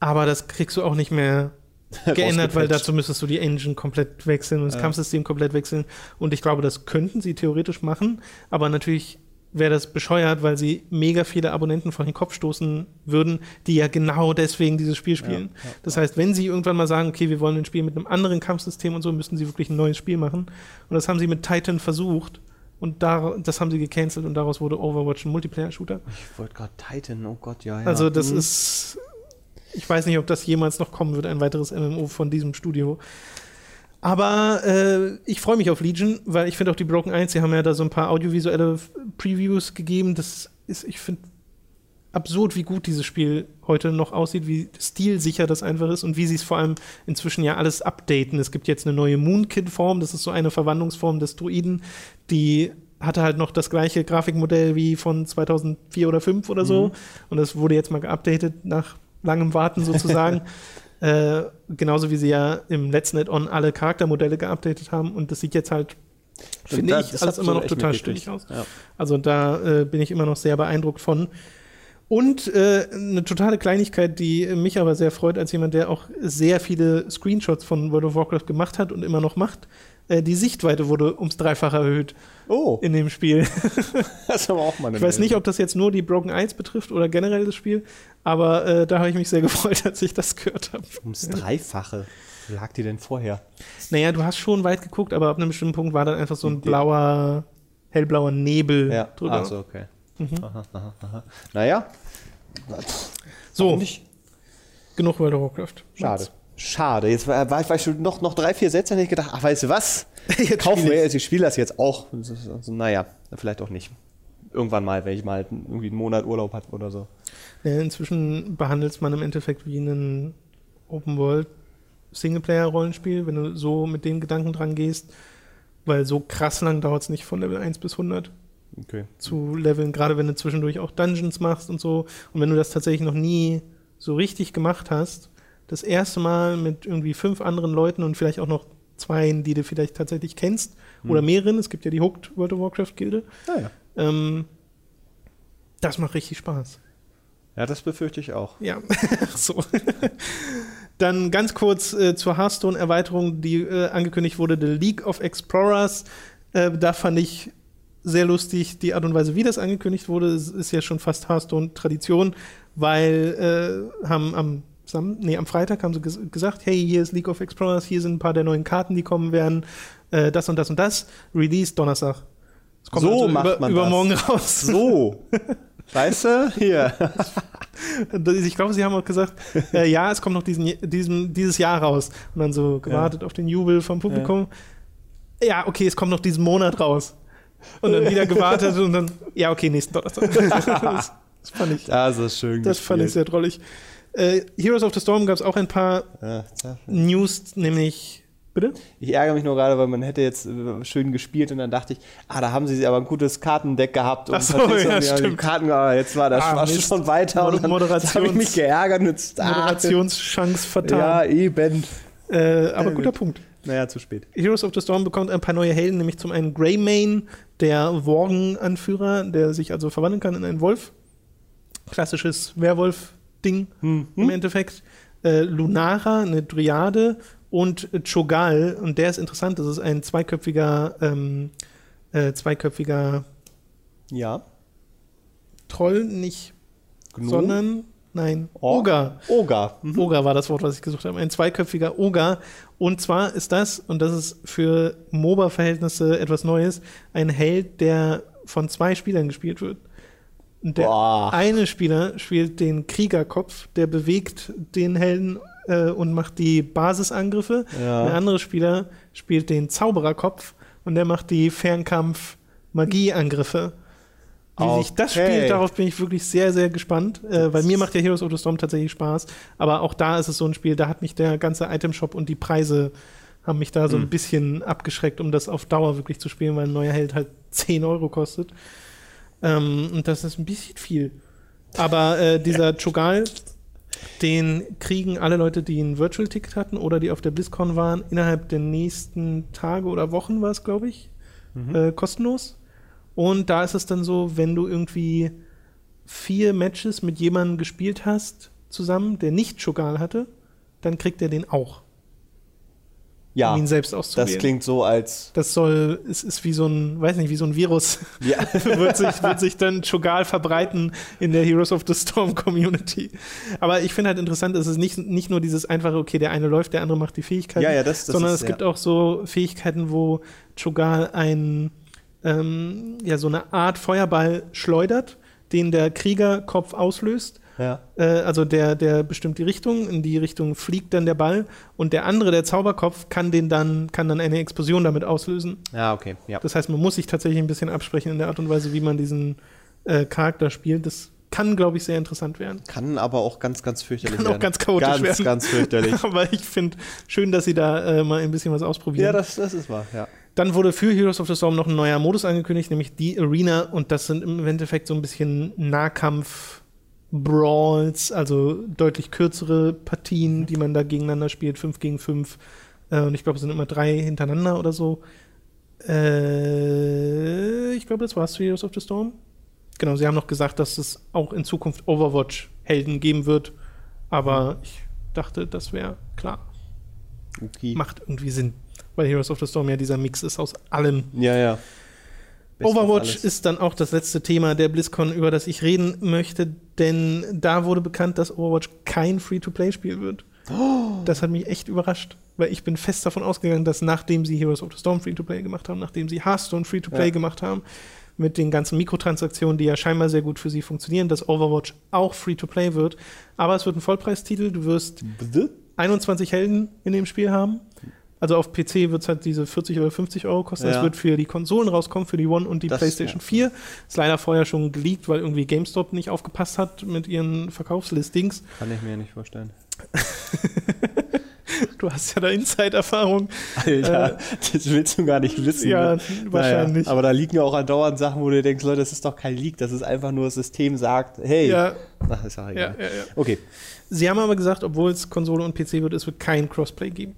aber das kriegst du auch nicht mehr geändert, weil dazu müsstest du die Engine komplett wechseln und das Ja. Kampfsystem komplett wechseln. Und ich glaube, das könnten sie theoretisch machen, aber natürlich wäre das bescheuert, weil sie mega viele Abonnenten vor den Kopf stoßen würden, die ja genau deswegen dieses Spiel spielen. Ja, ja, das heißt, wenn sie irgendwann mal sagen, okay, wir wollen ein Spiel mit einem anderen Kampfsystem und so, müssten sie wirklich ein neues Spiel machen. Und das haben sie mit Titan versucht und da, das haben sie gecancelt und daraus wurde Overwatch ein Multiplayer-Shooter. Ich wollte gerade Titan, oh Gott, ja, ja. Also das Hm. ist, ich weiß nicht, ob das jemals noch kommen wird, ein weiteres MMO von diesem Studio. Aber äh, ich freue mich auf Legion, weil ich finde auch die Broken 1, sie haben ja da so ein paar audiovisuelle Previews gegeben. Das ist, ich finde, absurd, wie gut dieses Spiel heute noch aussieht, wie stilsicher das einfach ist und wie sie es vor allem inzwischen ja alles updaten. Es gibt jetzt eine neue Moonkid-Form, das ist so eine Verwandlungsform des Druiden, die hatte halt noch das gleiche Grafikmodell wie von 2004 oder 2005 oder so. Mhm. Und das wurde jetzt mal geupdatet nach langem Warten sozusagen. äh, genauso wie sie ja im letzten Add-on alle Charaktermodelle geupdatet haben. Und das sieht jetzt halt, finde Da- ich, das alles immer noch total stimmig aus. Ja. Also da äh, bin ich immer noch sehr beeindruckt von. Und äh, eine totale Kleinigkeit, die mich aber sehr freut, als jemand, der auch sehr viele Screenshots von World of Warcraft gemacht hat und immer noch macht. Äh, die Sichtweite wurde ums Dreifache erhöht Oh, in dem Spiel. das ist aber auch mal eine Ich weiß nicht, ob das jetzt nur die Broken Eyes betrifft oder generell das Spiel, aber äh, da habe ich mich sehr gefreut, als ich das gehört habe. Ums Dreifache. Wo lag die denn vorher? Naja, du hast schon weit geguckt, aber ab einem bestimmten Punkt war dann einfach so ein blauer, hellblauer Nebel Ja, drüber. ah, so, okay. Aha, aha, aha. Naja, so, genug World of Warcraft. Schade. Schade. Jetzt war, war, war ich noch, noch drei, vier Sätze und ich gedacht, ach, weißt du was? Jetzt Kaufen wir jetzt, ich spiele das jetzt auch. Also, naja, vielleicht auch nicht. Irgendwann mal, wenn ich mal irgendwie einen Monat Urlaub habe oder so. Ja, inzwischen behandelt man im Endeffekt wie einen Open World Singleplayer-Rollenspiel, wenn du so mit den Gedanken dran gehst, weil so krass lang dauert es nicht von Level 1 bis 100 Okay. zu leveln, gerade wenn du zwischendurch auch Dungeons machst und so. Und wenn du das tatsächlich noch nie so richtig gemacht hast, das erste Mal mit irgendwie fünf anderen Leuten und vielleicht auch noch zwei, die du vielleicht tatsächlich kennst, oder mehreren, es gibt ja die Hooked World of Warcraft Gilde, Naja. ähm, das macht richtig Spaß. Ja, das befürchte ich auch. Ja, so. Dann ganz kurz äh, zur Hearthstone-Erweiterung, die äh, angekündigt wurde, The League of Explorers. Äh, da fand ich sehr lustig die Art und Weise, wie das angekündigt wurde. Es ist ja schon fast Hearthstone-Tradition, weil äh, haben am Sam nee, am Freitag haben sie ges gesagt, hey, hier ist League of Explorers, hier sind ein paar der neuen Karten, die kommen werden, äh, das und das und das. Release Donnerstag. Es kommt So also macht über, man übermorgen das. raus. So. weißt du? Hier. Das- Ich glaube, sie haben auch gesagt, äh, ja, es kommt noch diesen, diesem, dieses Jahr raus. Und dann so gewartet auf den Jubel vom Publikum. Ja. okay, es kommt noch diesen Monat raus. Und dann wieder gewartet und dann, ja, okay, nächsten Donnerstag. das, das fand ich, Das ist schön das fand ich sehr drollig. Äh, Heroes of the Storm gab es auch ein paar Ja, ja. News, nämlich, bitte? Ich ärgere mich nur gerade, weil man hätte jetzt äh, schön gespielt und dann dachte ich, ah, da haben sie aber ein gutes Kartendeck gehabt. Und Ach so, ja, stimmt. Karten, aber jetzt war das Ah, Mist. schon weiter und dann Moderations- habe ich mich geärgert und jetzt, ah, Moderationschance Ja, vertan. eben. äh, aber Ja, guter gut. Punkt. Naja, zu spät. Heroes of the Storm bekommt ein paar neue Helden, nämlich zum einen Greymane, der Worgen-Anführer, der sich also verwandeln kann in einen Wolf. Klassisches Werwolf-Ding im Endeffekt. Äh, Lunara, eine Dryade und Chogal, und der ist interessant, das ist ein zweiköpfiger, ähm, äh, zweiköpfiger Ja. Troll, nicht, Gnom? sondern, nein, Ork? Oger. Oga. Mhm. Oger war das Wort, was ich gesucht habe. Ein zweiköpfiger Oger. Und zwar ist das, und das ist für MOBA-Verhältnisse etwas Neues, ein Held, der von zwei Spielern gespielt wird. Und der Boah. eine Spieler spielt den Kriegerkopf, der bewegt den Helden äh, und macht die Basisangriffe. Ja. Der andere Spieler spielt den Zaubererkopf und der macht die Fernkampf-Magieangriffe. Wie sich das Okay. spielt, darauf bin ich wirklich sehr, sehr gespannt, äh, weil mir macht ja Heroes of the Storm tatsächlich Spaß. Aber auch da ist es so ein Spiel, da hat mich der ganze Itemshop und die Preise haben mich da so Hm. ein bisschen abgeschreckt, um das auf Dauer wirklich zu spielen, weil ein neuer Held halt 10 Euro kostet. Ähm, und das ist ein bisschen viel. Aber äh, dieser Chogal, den kriegen alle Leute, die ein Virtual-Ticket hatten oder die auf der BlizzCon waren, innerhalb der nächsten Tage oder Wochen war es, glaube ich, äh, kostenlos. Und da ist es dann so, wenn du irgendwie vier Matches mit jemandem gespielt hast zusammen, der nicht Chogal hatte, dann kriegt er den auch, Ja. um ihn selbst auszuwählen. Das klingt so, als. Das soll, es ist wie so ein, weiß nicht, wie so ein Virus. Ja. wird, sich, wird sich dann Chogal verbreiten in der Heroes of the Storm Community. Aber ich finde halt interessant, es ist nicht, nicht nur dieses einfache, okay, der eine läuft, der andere macht die Fähigkeiten, Ja, ja, das- das sondern ist- es gibt ja. auch so Fähigkeiten, wo Chogal ein, ähm, ja, so eine Art Feuerball schleudert, den der Kriegerkopf auslöst. Ja. Äh, also der, der bestimmt die Richtung, in die Richtung fliegt dann der Ball und der andere, der Zauberkopf, kann den dann, kann dann eine Explosion damit auslösen. Ja, okay. Ja. Das heißt, man muss sich tatsächlich ein bisschen absprechen in der Art und Weise, wie man diesen äh, Charakter spielt. Das kann, glaube ich, sehr interessant werden. Kann aber auch ganz, ganz fürchterlich Kann auch werden. ganz chaotisch ganz, werden. Ganz fürchterlich. Aber ich finde schön, dass sie da äh, mal ein bisschen was ausprobieren. ja, das, das ist wahr, ja. Dann wurde für Heroes of the Storm noch ein neuer Modus angekündigt, nämlich die Arena. Und das sind im Endeffekt so ein bisschen Nahkampf-Brawls, also deutlich kürzere Partien, die man da gegeneinander spielt, 5 gegen 5. Äh, und ich glaube, es sind immer drei hintereinander oder so. Äh, ich glaube, das für Heroes of the Storm. genau, sie haben noch gesagt, dass es auch in Zukunft Overwatch-Helden geben wird. Aber ich dachte, das wäre klar. Okay. Macht irgendwie Sinn. Weil Heroes of the Storm ja dieser Mix ist aus allem. Ja, ja. Overwatch ist dann auch das letzte Thema der BlizzCon, über das ich reden möchte, denn da wurde bekannt, dass Overwatch kein Free-to-Play-Spiel wird. Das hat mich echt überrascht, weil ich bin fest davon ausgegangen, dass nachdem sie Heroes of the Storm Free-to-Play gemacht haben, nachdem sie Hearthstone Free-to-Play Ja. gemacht haben, mit den ganzen Mikrotransaktionen, die ja scheinbar sehr gut für sie funktionieren, dass Overwatch auch Free-to-Play wird. Aber es wird ein Vollpreistitel, du wirst 21 Helden in dem Spiel haben. Also auf PC wird es halt diese 40 oder 50 Euro kosten. Das Ja. wird für die Konsolen rauskommen, für die One und die Das- PlayStation ja. 4. Ist leider vorher schon geleakt, weil irgendwie GameStop nicht aufgepasst hat mit ihren Verkaufslistings. Kann ich mir nicht vorstellen. Du hast ja da Inside-Erfahrung. Alter, das willst du gar nicht wissen. Äh, Ja, ne? wahrscheinlich. Naja, aber da liegen ja auch andauernd Sachen, wo du denkst, Leute, das ist doch kein Leak, das ist einfach nur das System sagt, hey. Ja, Ach, ist auch ja, egal. ja, ja. Okay. Sie haben aber gesagt, obwohl es Konsole und PC wird, es wird kein Crossplay geben.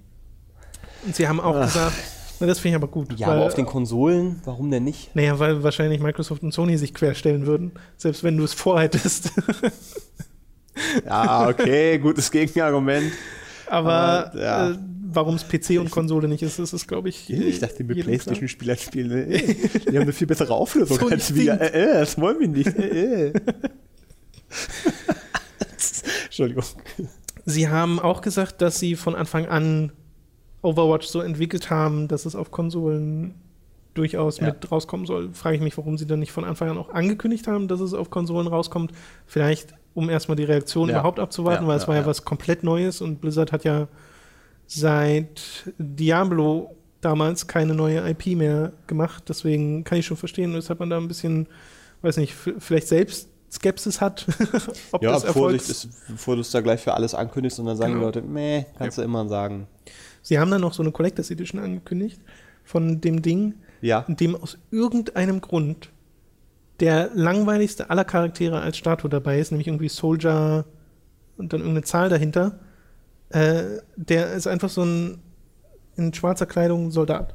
Und sie haben auch Ach. gesagt, na, das finde ich aber gut. Ja, weil, aber auf den Konsolen, warum denn nicht? Naja, weil wahrscheinlich Microsoft und Sony sich querstellen würden, selbst wenn du es vorhättest. Ja, okay, gutes Gegenargument. Aber, Aber, ja. äh, warum es PC und Konsole nicht ist, das ist, glaube ich. Ich dachte, mit Playstation-Spielern spielen, äh, die haben eine viel bessere Auflösung So als wir. Äh, äh, das wollen wir nicht. Äh, äh. Entschuldigung. Sie haben auch gesagt, dass sie von Anfang an Overwatch so entwickelt haben, dass es auf Konsolen durchaus Ja. mit rauskommen soll. Frage ich mich, warum sie dann nicht von Anfang an auch angekündigt haben, dass es auf Konsolen rauskommt. Vielleicht, um erstmal die Reaktion Ja. überhaupt abzuwarten, Ja, weil es ja, war ja, was komplett Neues und Blizzard hat ja seit Diablo damals keine neue IP mehr gemacht. Deswegen kann ich schon verstehen, weshalb man da ein bisschen, weiß nicht, vielleicht selbst Skepsis hat, ob Ja, das Vorsicht ist, bevor du es da gleich für alles ankündigst und dann sagen Genau. die Leute, meh, kannst du immer sagen. Sie haben dann noch so eine Collectors Edition angekündigt von dem Ding, Ja. in dem aus irgendeinem Grund der langweiligste aller Charaktere als Statue dabei ist, nämlich irgendwie Soldier und dann irgendeine Zahl dahinter. Äh, der ist einfach so ein in schwarzer Kleidung Soldat.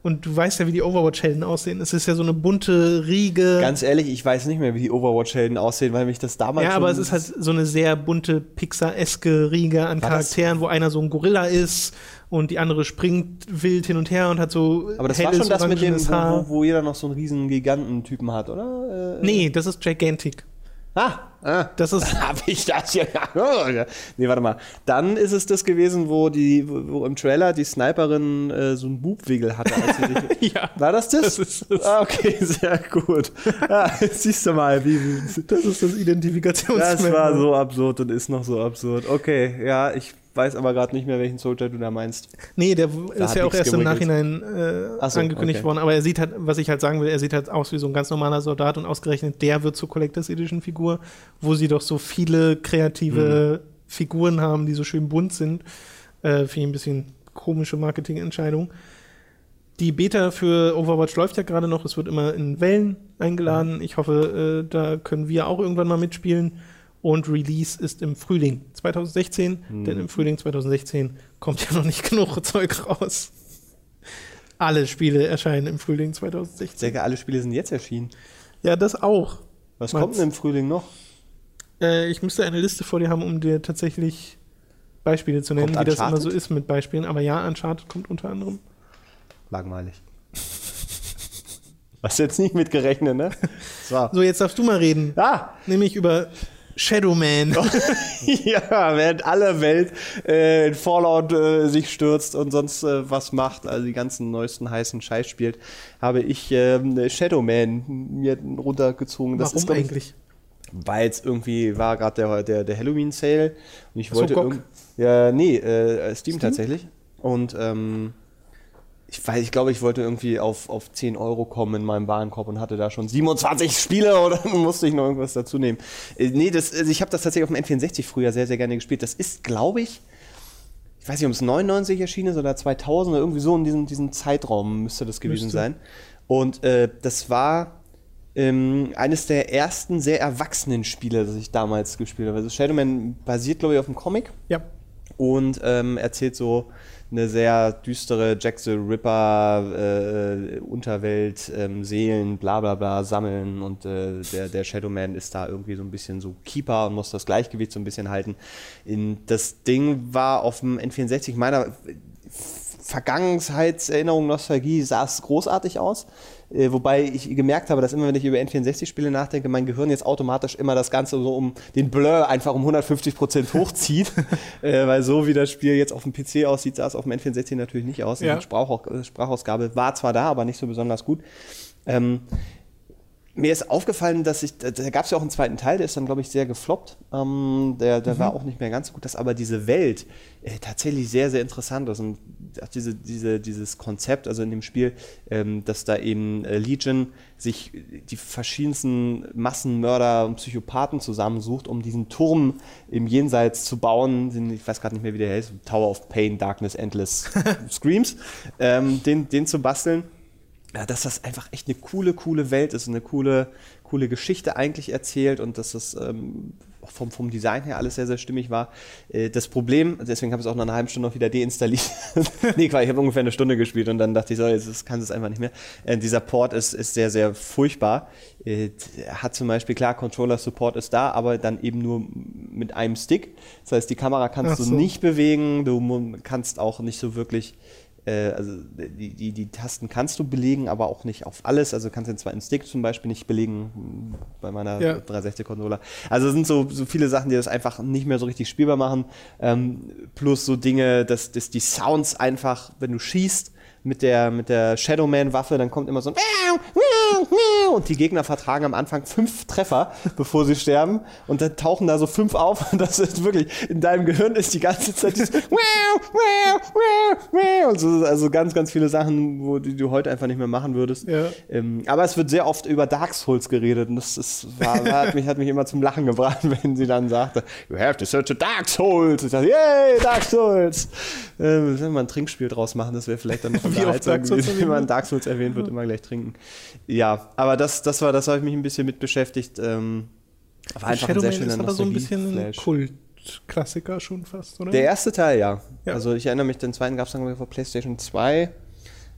Und du weißt ja, wie die Overwatch-Helden aussehen. Es ist ja so eine bunte Riege. Ganz ehrlich, ich weiß nicht mehr, wie die Overwatch-Helden aussehen, weil mich das damals ja, aber es ist halt so eine sehr bunte Pixar-eske Riege an War das- Charakteren, wo einer so ein Gorilla ist und die andere springt wild hin und her und hat so Aber das war schon das mit dem, wo, Haar. wo, jeder noch so einen riesen Gigantentypen hat, oder? Äh, Nee, das ist Gigantic. Ah, ah. Das ist Hab ich das ja. nee, warte mal. Dann ist es das gewesen, wo die, wo im Trailer die Sniperin äh, so einen Bubwigel hatte. Sich, ja. war das das? Das ist es. Ah, okay, sehr gut. Ja, jetzt siehst du mal, wie, wie Das ist das Identifikationsmerkmal. das war so absurd und ist noch so absurd. Okay, ja, ich weiß aber gerade nicht mehr, welchen Soldier du da meinst. Nee, der Da ist ja auch erst im gebröckelt. Nachhinein äh, so, angekündigt okay. worden. Aber er sieht halt, was ich halt sagen will, er sieht halt aus wie so ein ganz normaler Soldat und ausgerechnet der wird zur Collectors Edition Figur, wo sie doch so viele kreative Mhm. Figuren haben, die so schön bunt sind. Äh, Finde ich ein bisschen komische Marketingentscheidung. Die Beta für Overwatch läuft ja gerade noch. Es wird immer in Wellen eingeladen. Ich hoffe, äh, da können wir auch irgendwann mal mitspielen. Und Release ist im Frühling 2016, Hm. denn im Frühling 2016 kommt ja noch nicht genug Zeug raus. Alle Spiele erscheinen im Frühling Ich 2016. denke, alle Spiele sind jetzt erschienen. Ja, das auch. Was Meinst- kommt denn im Frühling noch? Äh, ich müsste eine Liste vor dir haben, um dir tatsächlich Beispiele zu nennen, Kommt wie das immer Uncharted? so ist mit Beispielen. Aber ja, Uncharted kommt unter anderem. Langweilig. Was jetzt nicht mitgerechnet, ne? So. So, jetzt darfst du mal reden. Ah, Nämlich über Shadow Man. ja, während alle Welt äh, in Fallout äh, sich stürzt und sonst äh, was macht, also die ganzen neuesten heißen Scheiß spielt, habe ich ähm, Shadow Man mir runtergezogen. Das Warum ist, eigentlich? Weil es irgendwie war gerade der, der, der Halloween-Sale und ich so, wollte Ja, nee, äh, Steam, Steam? tatsächlich. Und ähm, ich weiß, ich glaube, ich wollte irgendwie auf, auf 10 Euro kommen in meinem Warenkorb und hatte da schon 27 Spiele oder musste ich noch irgendwas dazu nehmen. Äh, nee, das, also ich habe das tatsächlich auf dem N64 früher sehr, sehr gerne gespielt. Das ist, glaube ich, ich weiß nicht, ob es 99 erschienen ist oder 2000 oder irgendwie so in diesem, diesem Zeitraum müsste das gewesen Müsste. sein. Und äh, das war ähm, eines der ersten sehr erwachsenen Spiele, das ich damals gespielt habe. Also Shadowman basiert, glaube ich, auf einem Comic. Ja. und ähm, erzählt so eine sehr düstere Jack the Ripper äh, Unterwelt, ähm, Seelen, bla bla bla sammeln und äh, der, der Shadowman ist da irgendwie so ein bisschen so Keeper und muss das Gleichgewicht so ein bisschen halten. In, das Ding war auf dem N64 meiner Vergangenheitserinnerung, Nostalgie sah es großartig aus. Äh, wobei ich gemerkt habe, dass immer, wenn ich über N64-Spiele nachdenke, mein Gehirn jetzt automatisch immer das Ganze so um den Blur einfach um 150 Prozent hochzieht. äh, weil so wie das Spiel jetzt auf dem PC aussieht, sah es auf dem N64 natürlich nicht aus. Ja. Die Sprachaus Sprachausgabe war zwar da, aber nicht so besonders gut. Ähm, mir ist aufgefallen, dass ich, da, gab es ja auch einen zweiten Teil, der ist dann, glaube ich, sehr gefloppt. Ähm, der der mhm. war auch nicht mehr ganz so gut, dass aber diese Welt äh, tatsächlich sehr, sehr interessant ist. Und auch diese, diese, dieses Konzept, also in dem Spiel, ähm, dass da eben äh, Legion sich die verschiedensten Massenmörder und Psychopathen zusammensucht, um diesen Turm im Jenseits zu bauen. Ich weiß gerade nicht mehr, wie der heißt. Tower of Pain, Darkness, Endless Screams. Ähm, den, den zu basteln ja, dass das einfach echt eine coole, coole Welt ist, eine coole, coole Geschichte eigentlich erzählt und dass das ähm, vom, vom Design her alles sehr, sehr stimmig war. Äh, das Problem, deswegen habe ich es auch nach einer halben Stunde noch wieder deinstalliert. nee, quasi, ich habe ungefähr eine Stunde gespielt und dann dachte ich so, jetzt kann es einfach nicht mehr. Äh, dieser Port ist, ist sehr, sehr furchtbar. Äh, hat zum Beispiel, klar, Controller-Support ist da, aber dann eben nur mit einem Stick. Das heißt, die Kamera kannst so. du nicht bewegen, du kannst auch nicht so wirklich also die, die, die, Tasten kannst du belegen, aber auch nicht auf alles. Also kannst du den zweiten Stick zum Beispiel nicht belegen hm, bei meiner ja. 360-Controller. Also es sind so, so viele Sachen, die das einfach nicht mehr so richtig spielbar machen. Ähm, plus so Dinge, dass, dass die Sounds einfach, wenn du schießt, mit der, mit der Shadowman-Waffe, dann kommt immer so ein und die Gegner vertragen am Anfang fünf Treffer, bevor sie sterben und dann tauchen da so fünf auf und das ist wirklich, in deinem Gehirn ist die ganze Zeit dieses und so, also ganz, ganz viele Sachen, wo die du heute einfach nicht mehr machen würdest. Ja. Ähm, aber es wird sehr oft über Dark Souls geredet und das ist, war, hat, mich, hat mich immer zum Lachen gebracht, wenn sie dann sagte, you have to search a Dark Souls. Ich dachte, yay, Dark Souls. Äh, wenn wir mal ein Trinkspiel draus machen, das wäre vielleicht dann noch Dark Souls wenn man Dark Souls erwähnt wird, immer gleich trinken. Ja, aber das, das war, das habe ich mich ein bisschen mit beschäftigt. Ähm, war einfach ein sehr schöner ist aber so ein bisschen ein Kultklassiker schon fast, oder? Der erste Teil, ja. ja. Also ich erinnere mich, den zweiten gab es dann auf PlayStation 2.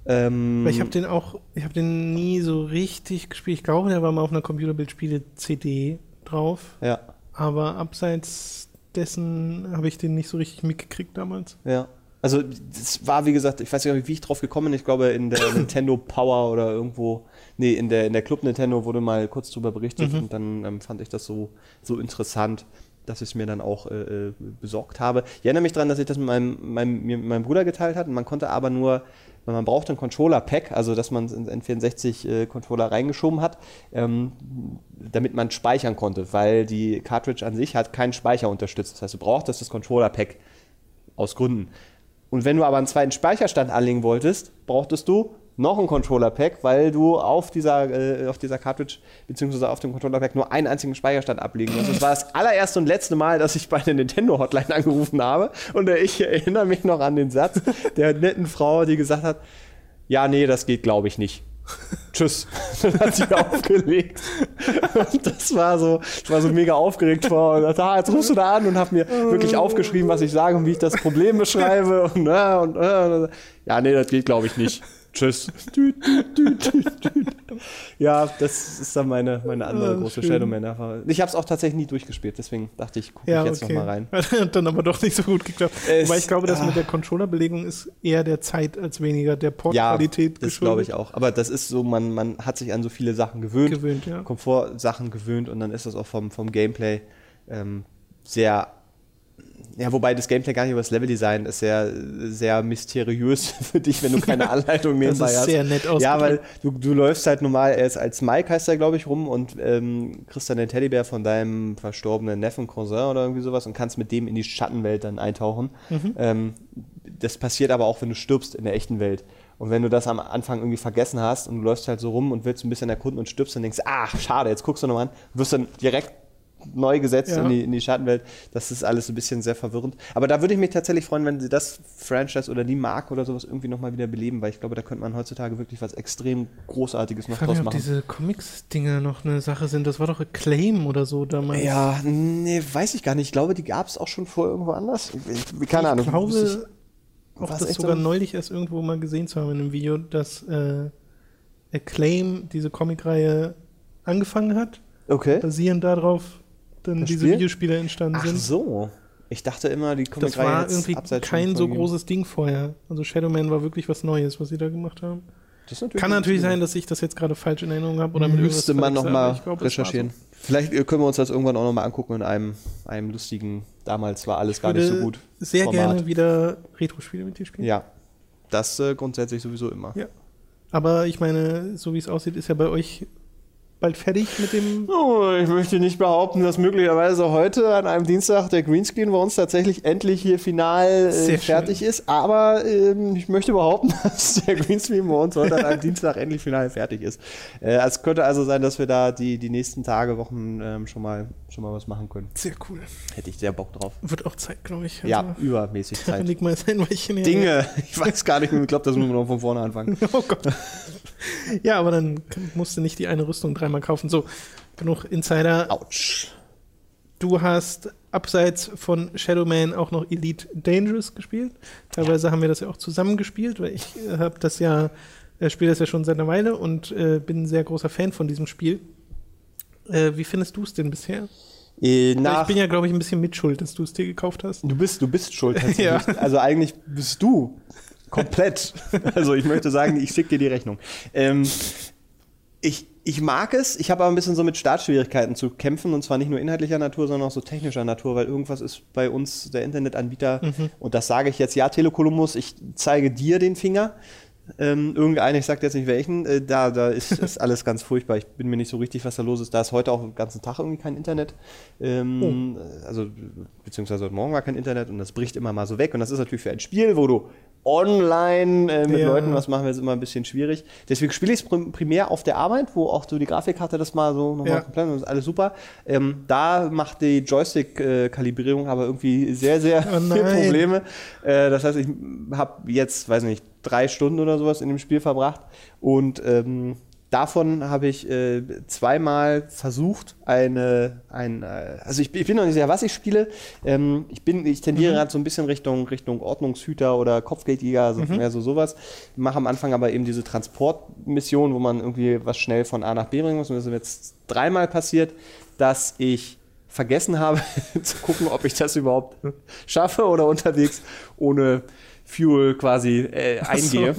Ähm, ich habe den auch, ich habe den nie so richtig gespielt. Ich glaube, der war mal auf einer Computerbildspiele-CD drauf. Ja. Aber abseits dessen habe ich den nicht so richtig mitgekriegt damals. Ja. Also, das war, wie gesagt, ich weiß nicht, wie ich drauf gekommen bin. Ich glaube, in der Nintendo Power oder irgendwo, nee, in der, in der Club Nintendo wurde mal kurz drüber berichtet mhm. und dann ähm, fand ich das so, so interessant, dass ich es mir dann auch äh, äh, besorgt habe. Ich erinnere mich daran, dass ich das mit meinem, meinem, mit meinem Bruder geteilt hatte. Man konnte aber nur, man brauchte ein Controller-Pack, also dass man in N64-Controller äh, reingeschoben hat, ähm, damit man speichern konnte, weil die Cartridge an sich hat keinen Speicher unterstützt. Das heißt, du brauchtest das Controller-Pack aus Gründen. Und wenn du aber einen zweiten Speicherstand anlegen wolltest, brauchtest du noch ein Controller-Pack, weil du auf dieser, äh, auf dieser Cartridge bzw. auf dem Controller-Pack nur einen einzigen Speicherstand ablegen musst. Das war das allererste und letzte Mal, dass ich bei der Nintendo-Hotline angerufen habe. Und äh, ich erinnere mich noch an den Satz der netten Frau, die gesagt hat, ja, nee, das geht, glaube ich, nicht. Tschüss. Dann hat sie aufgelegt. Und das war so, ich war so mega aufgeregt vor und dachte, ah, jetzt rufst du da an und hab mir wirklich aufgeschrieben, was ich sage und wie ich das Problem beschreibe. Und, äh, und, äh, ja, nee, das geht, glaube ich, nicht. Tschüss. ja, das ist dann meine, meine andere oh, große Shadowman-Erfahrung. Ich habe es auch tatsächlich nie durchgespielt, deswegen dachte ich, gucke ja, ich jetzt okay. nochmal rein. Hat dann aber doch nicht so gut geklappt. Es, Weil ich glaube, das ah. mit der Controller-Belegung ist eher der Zeit als weniger der Portqualität Ja, das glaube ich auch. Aber das ist so, man, man hat sich an so viele Sachen gewöhnt, gewöhnt ja. Komfortsachen gewöhnt und dann ist das auch vom, vom Gameplay ähm, sehr ja, wobei das Gameplay gar nicht über das Leveldesign ist sehr, sehr mysteriös für dich, wenn du keine Anleitung nebenbei hast. Das ist sehr nett ausgedrückt. Ja, weil du, du läufst halt normal, er ist als Mike heißt er, glaube ich, rum und ähm, kriegst dann den Teddybär von deinem verstorbenen Neffen, Cousin oder irgendwie sowas und kannst mit dem in die Schattenwelt dann eintauchen. Mhm. Ähm, das passiert aber auch, wenn du stirbst in der echten Welt. Und wenn du das am Anfang irgendwie vergessen hast und du läufst halt so rum und willst ein bisschen erkunden und stirbst und denkst, ach, schade, jetzt guckst du nochmal an, wirst dann direkt neu gesetzt Ja. in, die, in die Schattenwelt. Das ist alles ein bisschen sehr verwirrend. Aber da würde ich mich tatsächlich freuen, wenn sie das Franchise oder die Marke oder sowas irgendwie nochmal wieder beleben, weil ich glaube, da könnte man heutzutage wirklich was extrem Großartiges noch Ich draus mich, ob machen. diese Comics-Dinger noch eine Sache sind. Das war doch Acclaim oder so damals. Ja, nee, weiß ich gar nicht. Ich glaube, die gab es auch schon vorher irgendwo anders. Ich, keine Ahnung. Ich glaube, auch das sogar so? neulich erst irgendwo mal gesehen zu haben in einem Video, dass äh, Acclaim diese Comicreihe angefangen hat, okay. basierend darauf dann Das diese Spiel? Videospiele entstanden Ach sind. so. Ich dachte immer, die Das Comicreihe war hätte es irgendwie kein so großes Ding vorher. Also Shadowman war wirklich was Neues, was sie da gemacht haben. Das natürlich Kann natürlich sein, dass ich das jetzt gerade falsch in Erinnerung habe oder Müsste man nochmal ich war recherchieren. So. Vielleicht äh, können wir uns das irgendwann auch nochmal angucken in einem, einem lustigen, damals war alles gar nicht so gut. Sehr Format. gerne wieder Retro-Spiele mit dir spielen. Ja, das äh, grundsätzlich sowieso immer. Ja. Aber ich meine, so wie es aussieht, ist ja bei euch bald fertig mit dem. Oh, ich möchte nicht behaupten, dass möglicherweise heute an einem Dienstag der Greenscreen bei uns tatsächlich endlich hier final äh, fertig ist. Aber ähm, ich möchte behaupten, dass der Greenscreen bei uns heute an einem Dienstag endlich final fertig ist. Äh, es könnte also sein, dass wir da die, die nächsten Tage, Wochen ähm, schon, mal, schon mal was machen können. Sehr cool. Hätte ich sehr Bock drauf. Wird auch Zeit, glaube ich. ja, übermäßig Zeit. leg mal sein Weilchen. Dinge. Ich weiß gar nicht. Ich glaube, das müssen wir noch von vorne anfangen. Oh Gott. ja, aber dann musst du nicht die eine Rüstung dreimal kaufen. So, genug Insider. Autsch. Du hast abseits von Shadowman auch noch Elite Dangerous gespielt. Teilweise haben wir das ja auch zusammen gespielt, weil ich äh, habe das ja, äh, spiele das ja schon seit einer Weile und äh, bin ein sehr großer Fan von diesem Spiel. Äh, wie findest du es denn bisher? Äh, nach, ich bin ja, glaube ich, ein bisschen mitschuld, dass du es dir gekauft hast. du, bist, du bist schuld tatsächlich. Ja. Also eigentlich bist du komplett. also ich möchte sagen, ich schicke dir die Rechnung. Ähm, ich, ich mag es, ich habe aber ein bisschen so mit Startschwierigkeiten zu kämpfen und zwar nicht nur inhaltlicher Natur, sondern auch so technischer Natur, weil irgendwas ist bei uns der Internetanbieter und das sage ich jetzt, ja, Telekolumbus, ich zeige dir den Finger. Ähm, irgendeiner, ich sage jetzt nicht welchen, äh, da, da ist, ist alles ganz furchtbar. Ich bin mir nicht so richtig, was da los ist. Da ist heute auch den ganzen Tag irgendwie kein Internet. Ähm, Also, beziehungsweise heute Morgen war kein Internet und das bricht immer mal so weg. Und das ist natürlich für ein Spiel, wo du online äh, mit Ja. Leuten was machen willst, immer ein bisschen schwierig. Deswegen spiele ich es prim primär auf der Arbeit, wo auch so die Grafikkarte das mal so nochmal Ja. komplett und das ist alles super. Ähm, da macht die Joystick-Kalibrierung aber irgendwie sehr, sehr Oh viele. Probleme. Äh, das heißt, ich habe jetzt, weiß nicht, drei Stunden oder sowas in dem Spiel verbracht und ähm, davon habe ich äh, zweimal versucht, eine, ein, äh, also ich, ich bin noch nicht sicher, was ich spiele. Ähm, ich bin, ich tendiere gerade so ein bisschen Richtung, Richtung Ordnungshüter oder Kopfgeldjäger, also mehr so sowas. Mache am Anfang aber eben diese Transportmission, wo man irgendwie was schnell von A nach B bringen muss. Und das ist jetzt dreimal passiert, dass ich vergessen habe zu gucken, ob ich das überhaupt schaffe oder unterwegs ohne Fuel quasi äh, so. eingehe.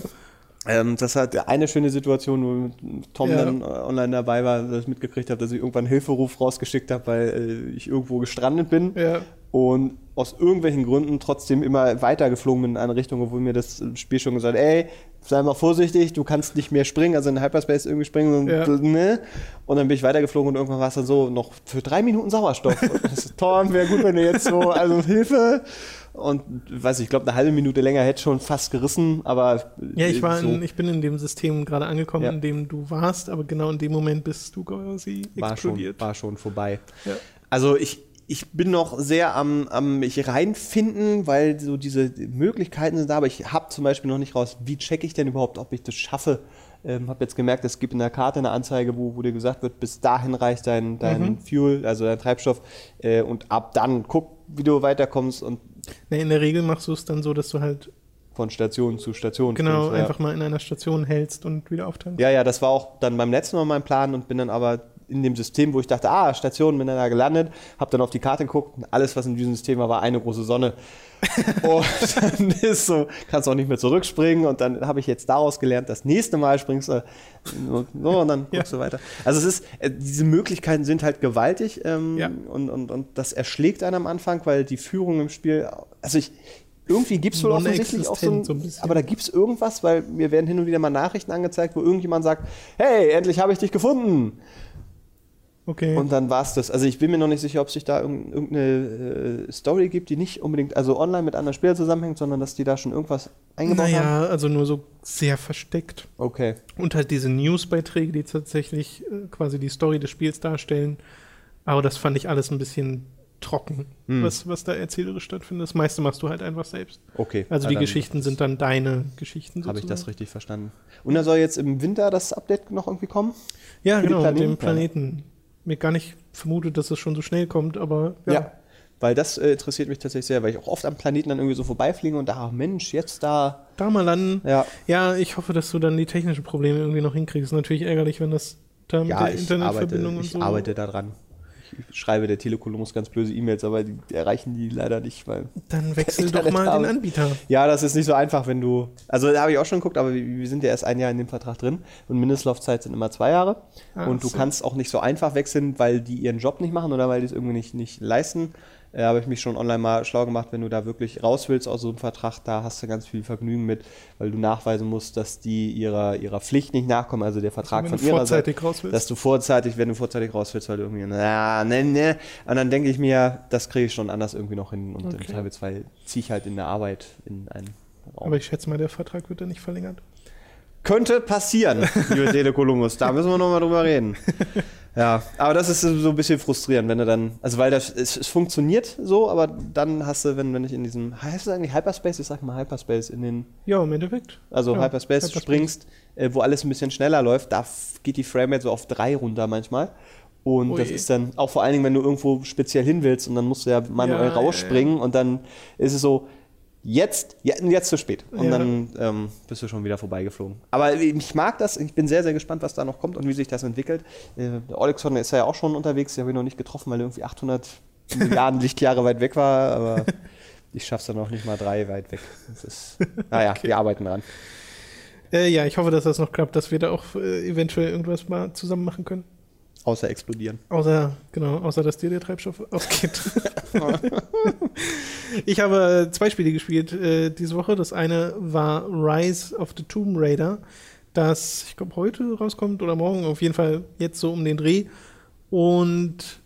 Ähm, das hat eine schöne Situation, wo Tom Ja. dann äh, online dabei war, dass ich mitgekriegt habe, dass ich irgendwann einen Hilferuf rausgeschickt habe, weil äh, ich irgendwo gestrandet bin Ja. und aus irgendwelchen Gründen trotzdem immer weiter geflogen bin in eine Richtung, obwohl mir das Spiel schon gesagt hat, ey, sei mal vorsichtig, du kannst nicht mehr springen, also in Hyperspace irgendwie springen und, Ja. ne? und dann bin ich weitergeflogen und irgendwann war es dann so, noch für drei Minuten Sauerstoff. Tom, wäre gut, wenn du jetzt so, also Hilfe. Und weiß ich, ich glaube, eine halbe Minute länger hätte schon fast gerissen, aber Ja, ich, war so in, ich bin in dem System gerade angekommen, Ja. in dem du warst, aber genau in dem Moment bist du quasi war schon, explodiert. war schon vorbei. Ja. Also ich, ich bin noch sehr am, am mich reinfinden, weil so diese Möglichkeiten sind da, aber ich habe zum Beispiel noch nicht raus, wie checke ich denn überhaupt, ob ich das schaffe. Ähm, habe jetzt gemerkt, es gibt in der Karte eine Anzeige, wo, wo dir gesagt wird, bis dahin reicht dein, dein Mhm. Fuel, also dein Treibstoff äh, und ab dann guck, wie du weiterkommst und Nee, in der Regel machst du es dann so, dass du halt von Station zu Station. genau ja. einfach mal in einer Station hältst und wieder auftankst. Ja, ja, das war auch dann beim letzten Mal mein Plan und bin dann aber in dem System, wo ich dachte, ah, Station, bin dann da gelandet, habe dann auf die Karte geguckt und alles, was in diesem System war, war eine große Sonne. Und dann ist so, kannst auch nicht mehr zurückspringen und dann habe ich jetzt daraus gelernt, das nächste Mal springst du so, und dann guckst du weiter. Also es ist, äh, diese Möglichkeiten sind halt gewaltig ähm, Ja. und, und, und das erschlägt einen am Anfang, weil die Führung im Spiel, also ich, irgendwie gibt es wohl offensichtlich auch so ein, so ein bisschen. aber da gibt es irgendwas, weil mir werden hin und wieder mal Nachrichten angezeigt, wo irgendjemand sagt, hey, endlich habe ich dich gefunden. Okay. Und dann war es das. Also ich bin mir noch nicht sicher, ob sich da irgend- irgendeine äh, Story gibt, die nicht unbedingt also online mit anderen Spielern zusammenhängt, sondern dass die da schon irgendwas eingebaut haben. naja, also nur so sehr versteckt. Okay. Und halt diese Newsbeiträge, die tatsächlich äh, quasi die Story des Spiels darstellen, Aber das fand ich alles ein bisschen trocken, Hm. was, was da erzählerisch stattfindet. Das meiste machst du halt einfach selbst. Okay. Also ah, die Geschichten sind dann deine Geschichten. Habe ich das richtig verstanden. Und dann soll jetzt im Winter das Update noch irgendwie kommen? Ja, für genau, mit dem Planeten. Mir gar nicht vermutet, dass es schon so schnell kommt, aber ja. Weil das äh, interessiert mich tatsächlich sehr, weil ich auch oft am Planeten dann irgendwie so vorbeifliege und da, ach Mensch, jetzt da. Da mal landen. Ja, Ja, ich hoffe, dass du dann die technischen Probleme irgendwie noch hinkriegst. Natürlich ärgerlich, wenn das da mit ja der ich, Internetverbindung arbeite, ich und so. arbeite daran. Ich schreibe der Telekolumbus ganz böse E-Mails, aber die erreichen die leider nicht, weil. Dann wechsel doch mal habe. den Anbieter. Ja, das ist nicht so einfach, wenn du. Also da habe ich auch schon geguckt, aber wir, wir sind ja erst ein Jahr in dem Vertrag drin und Mindestlaufzeit sind immer zwei Jahre. Ah, und du so. kannst auch nicht so einfach wechseln, weil die ihren Job nicht machen oder weil die es irgendwie nicht, nicht leisten. Äh, habe ich mich schon online mal schlau gemacht, wenn du da wirklich raus willst aus so einem Vertrag, da hast du ganz viel Vergnügen mit, weil du nachweisen musst, dass die ihrer, ihrer Pflicht nicht nachkommen, also der Vertrag wenn von ihrer Seite vorzeitig raus willst. dass du vorzeitig, wenn du vorzeitig raus willst, weil du irgendwie, na, ne, ne. Und dann denke ich mir, das kriege ich schon anders irgendwie noch hin. Und im Okay. Zweifelsfall ziehe ich halt in der Arbeit in einen Raum. aber ich schätze mal, der Vertrag wird dann nicht verlängert. Könnte passieren, liebe Telekolumbus. Da müssen wir nochmal drüber reden. Ja, aber das ist so ein bisschen frustrierend, wenn du dann, also weil das, es, es funktioniert so, aber dann hast du, wenn, wenn ich in diesem, heißt es eigentlich Hyperspace? Ich sag mal Hyperspace in den, Ja, im Endeffekt. also Ja, Hyperspace, Hyperspace. springst, äh, wo alles ein bisschen schneller läuft, da geht die Framerate so auf drei runter manchmal. Und Oh das ist dann auch vor allen Dingen, wenn du irgendwo speziell hin willst und dann musst du ja manuell Ja, ja, rausspringen und dann ist es so, jetzt, ja, jetzt zu spät. Und Ja. dann ähm, bist du schon wieder vorbeigeflogen. Aber ich mag das, ich bin sehr, sehr gespannt, was da noch kommt und wie sich das entwickelt. Äh, der Olexon ist ja auch schon unterwegs, den habe ich noch nicht getroffen, weil er irgendwie 800 Milliarden Lichtjahre weit weg war, aber ich schaff's dann noch nicht mal drei weit weg. Das ist, naja, wir arbeiten dran. Äh, ja, ich hoffe, dass das noch klappt, dass wir da auch äh, eventuell irgendwas mal zusammen machen können. Außer explodieren. Außer, genau, außer dass dir der Treibstoff ausgeht. ich habe zwei Spiele gespielt äh, diese Woche. Das eine war Rise of the Tomb Raider, das, ich glaube, heute rauskommt oder morgen, auf jeden Fall jetzt so um den Dreh. Und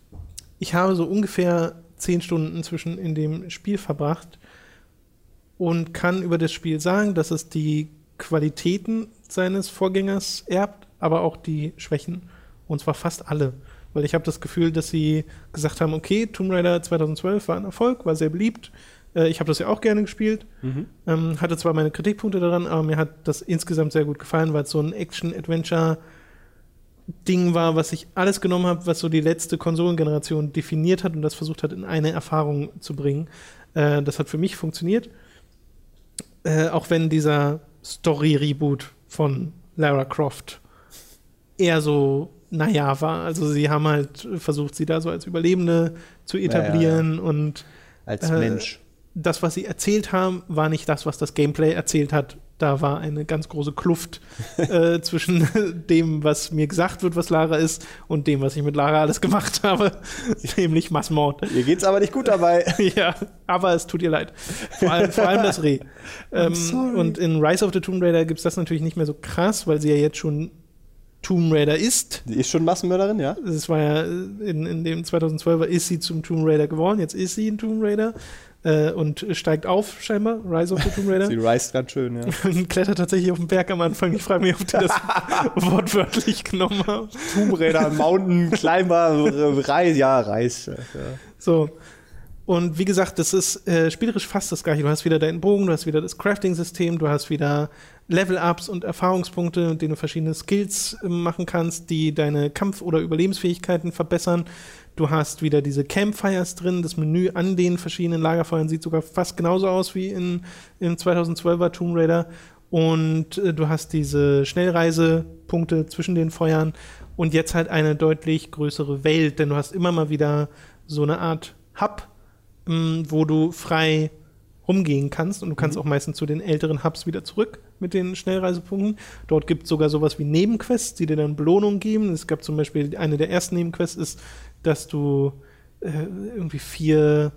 ich habe so ungefähr zehn Stunden zwischen in dem Spiel verbracht und kann über das Spiel sagen, dass es die Qualitäten seines Vorgängers erbt, aber auch die Schwächen. Und zwar fast alle. Weil ich habe das Gefühl, dass sie gesagt haben, okay, Tomb Raider 2012 war ein Erfolg, war sehr beliebt. Äh, ich habe das ja auch gerne gespielt. Ähm, hatte zwar meine Kritikpunkte daran, aber mir hat das insgesamt sehr gut gefallen, weil es so ein Action-Adventure Ding war, was ich alles genommen habe, was so die letzte Konsolengeneration definiert hat und das versucht hat, in eine Erfahrung zu bringen. Äh, das hat für mich funktioniert. Äh, auch wenn dieser Story-Reboot von Lara Croft eher so, naja, war. Also sie haben halt versucht, sie da so als Überlebende zu Ja, ja, ja. etablieren und Als Äh, Mensch. das, was sie erzählt haben, war nicht das, was das Gameplay erzählt hat. Da war eine ganz große Kluft äh, zwischen dem, was mir gesagt wird, was Lara ist, und dem, was ich mit Lara alles gemacht habe, nämlich Massmord. Ihr geht's aber nicht gut dabei. ja, aber es tut ihr leid. Vor allem, vor allem das Reh. Ähm, und in Rise of the Tomb Raider gibt es das natürlich nicht mehr so krass, weil sie ja jetzt schon Tomb Raider ist. Die ist schon Massenmörderin, ja? Es war ja äh, in, in dem 2012er ist sie zum Tomb Raider geworden, jetzt ist sie ein Tomb Raider äh, und steigt auf, scheinbar, Rise of the Tomb Raider. Sie reist ganz schön, ja. und klettert tatsächlich auf den Berg am Anfang. Ich frage mich, ob die das wortwörtlich genommen haben. Tomb Raider, Mountain, Climber, Reis, ja, Reis. Ja. So. Und wie gesagt, das ist äh, spielerisch fast das gleiche. Du hast wieder deinen Bogen, du hast wieder das Crafting-System, du hast wieder Level-Ups und Erfahrungspunkte, mit denen du verschiedene Skills äh, machen kannst, die deine Kampf- oder Überlebensfähigkeiten verbessern. Du hast wieder diese Campfires drin. Das Menü an den verschiedenen Lagerfeuern sieht sogar fast genauso aus wie in, im 2012er Tomb Raider. Und äh, du hast diese Schnellreisepunkte zwischen den Feuern und jetzt halt eine deutlich größere Welt, denn du hast immer mal wieder so eine Art Hub, mh, wo du frei rumgehen kannst und du kannst auch meistens zu den älteren Hubs wieder zurück mit den Schnellreisepunkten. Dort gibt es sogar sowas wie Nebenquests, die dir dann Belohnungen geben. Es gab zum Beispiel eine der ersten Nebenquests ist, dass du äh, irgendwie vier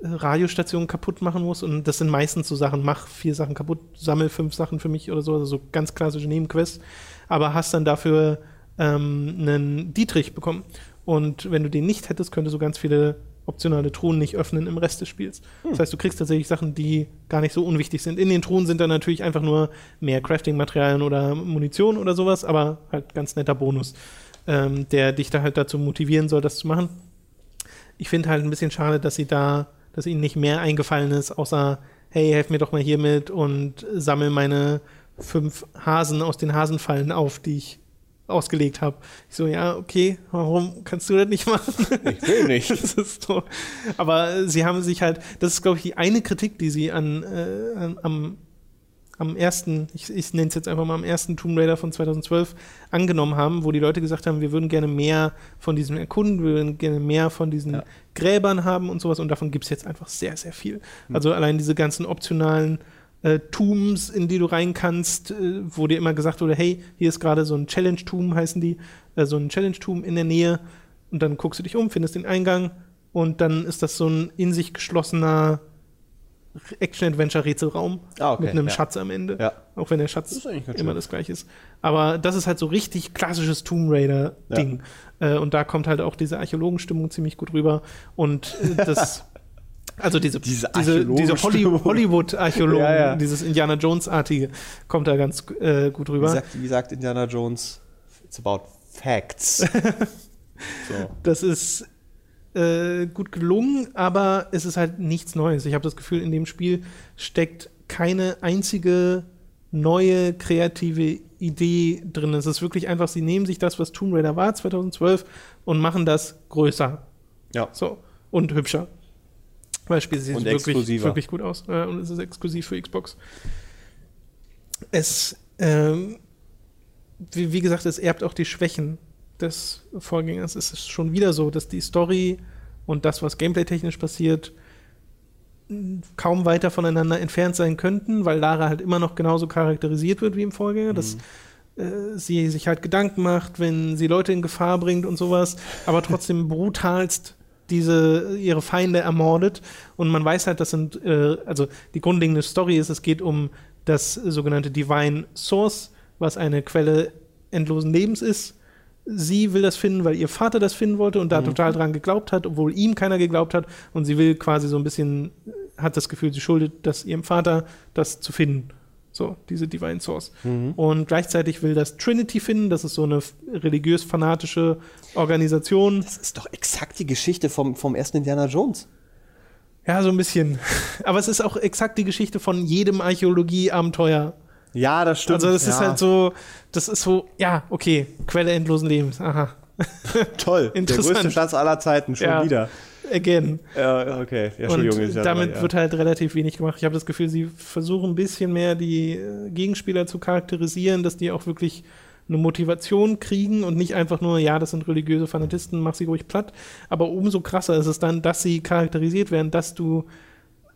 äh, Radiostationen kaputt machen musst und das sind meistens so Sachen, mach vier Sachen kaputt, sammel fünf Sachen für mich oder so, also so ganz klassische Nebenquests, aber hast dann dafür ähm, einen Dietrich bekommen. Und wenn du den nicht hättest, könntest du ganz viele optionale Truhen nicht öffnen im Rest des Spiels. Das heißt, du kriegst tatsächlich Sachen, die gar nicht so unwichtig sind. In den Truhen sind dann natürlich einfach nur mehr Crafting-Materialien oder Munition oder sowas, aber halt ganz netter Bonus. ähm, der dich da halt dazu motivieren soll, das zu machen. Ich finde halt ein bisschen schade, dass sie da, dass ihnen nicht mehr eingefallen ist, außer, hey, helf mir doch mal hier mit und sammel meine fünf Hasen aus den Hasenfallen auf, die ich ausgelegt habe. Ich so, ja, okay, warum kannst du das nicht machen? Ich will nicht. das ist so. Aber sie haben sich halt, das ist, glaube ich, die eine Kritik, die sie an, äh, an am, am ersten, ich, ich nenne es jetzt einfach mal am ersten Tomb Raider von 2012 angenommen haben, wo die Leute gesagt haben, wir würden gerne mehr von diesem Erkunden, wir würden gerne mehr von diesen Ja. Gräbern haben und sowas und davon gibt es jetzt einfach sehr, sehr viel. Hm. Also allein diese ganzen optionalen äh, Tombs, in die du rein kannst, äh, wo dir immer gesagt wurde, hey, hier ist gerade so ein Challenge-Tomb, heißen die, äh, so ein Challenge-Tomb in der Nähe und dann guckst du dich um, findest den Eingang und dann ist das so ein in sich geschlossener Action-Adventure-Rätselraum Ah, okay, mit einem ja. Schatz am Ende. Ja. Auch wenn der Schatz Das immer schön. das gleiche ist. Aber das ist halt so richtig klassisches Tomb Raider-Ding. Äh, und da kommt halt auch diese Archäologenstimmung ziemlich gut rüber. Und äh, das. Also diese, Diese diese, diese Holly. Hollywood-Archäologen, Ja, ja. dieses Indiana Jones-artige, kommt da ganz äh, gut Wie rüber. sagt, wie sagt Indiana Jones? It's about facts. so. Das ist äh, gut gelungen, aber es ist halt nichts Neues. Ich habe das Gefühl, in dem Spiel steckt keine einzige neue kreative Idee drin. Es ist wirklich einfach, sie nehmen sich das, was Tomb Raider war 2012 und machen das größer. Ja. So. Und hübscher. Weil das Spiel sieht wirklich, wirklich gut aus. Äh, und es ist exklusiv für Xbox. Es, ähm, wie, wie gesagt, es erbt auch die Schwächen des Vorgängers. Es ist schon wieder so, dass die Story und das, was gameplay-technisch passiert, kaum weiter voneinander entfernt sein könnten, weil Lara halt immer noch genauso charakterisiert wird wie im Vorgänger, dass äh, sie sich halt Gedanken macht, wenn sie Leute in Gefahr bringt und sowas, aber trotzdem brutalst diese ihre Feinde ermordet und man weiß halt, das sind äh, also die grundlegende Story ist, es geht um das sogenannte Divine Source, was eine Quelle endlosen Lebens ist. Sie will das finden, weil ihr Vater das finden wollte und da total dran geglaubt hat, obwohl ihm keiner geglaubt hat. Und sie will quasi so ein bisschen, hat das Gefühl, sie schuldet das ihrem Vater, das zu finden. So, diese Divine Source. Und gleichzeitig will das Trinity finden, das ist so eine religiös-fanatische Organisation. Das ist doch exakt die Geschichte vom, vom ersten Indiana Jones. Ja, so ein bisschen. Aber es ist auch exakt die Geschichte von jedem Archäologie-Abenteuer. Ja, das stimmt. Also, das ja. ist halt so, das ist so, ja, okay, Quelle endlosen Lebens. Aha. toll. Der Interessant. größte Schatz aller Zeiten, schon Ja. wieder. Again. Ja, okay. Ja, Entschuldigung. Und ja damit dabei, ja. wird halt relativ wenig gemacht. Ich habe das Gefühl, sie versuchen ein bisschen mehr die äh, Gegenspieler zu charakterisieren, dass die auch wirklich eine Motivation kriegen und nicht einfach nur, ja, das sind religiöse Fanatisten, mach sie ruhig platt. Aber umso krasser ist es dann, dass sie charakterisiert werden, dass du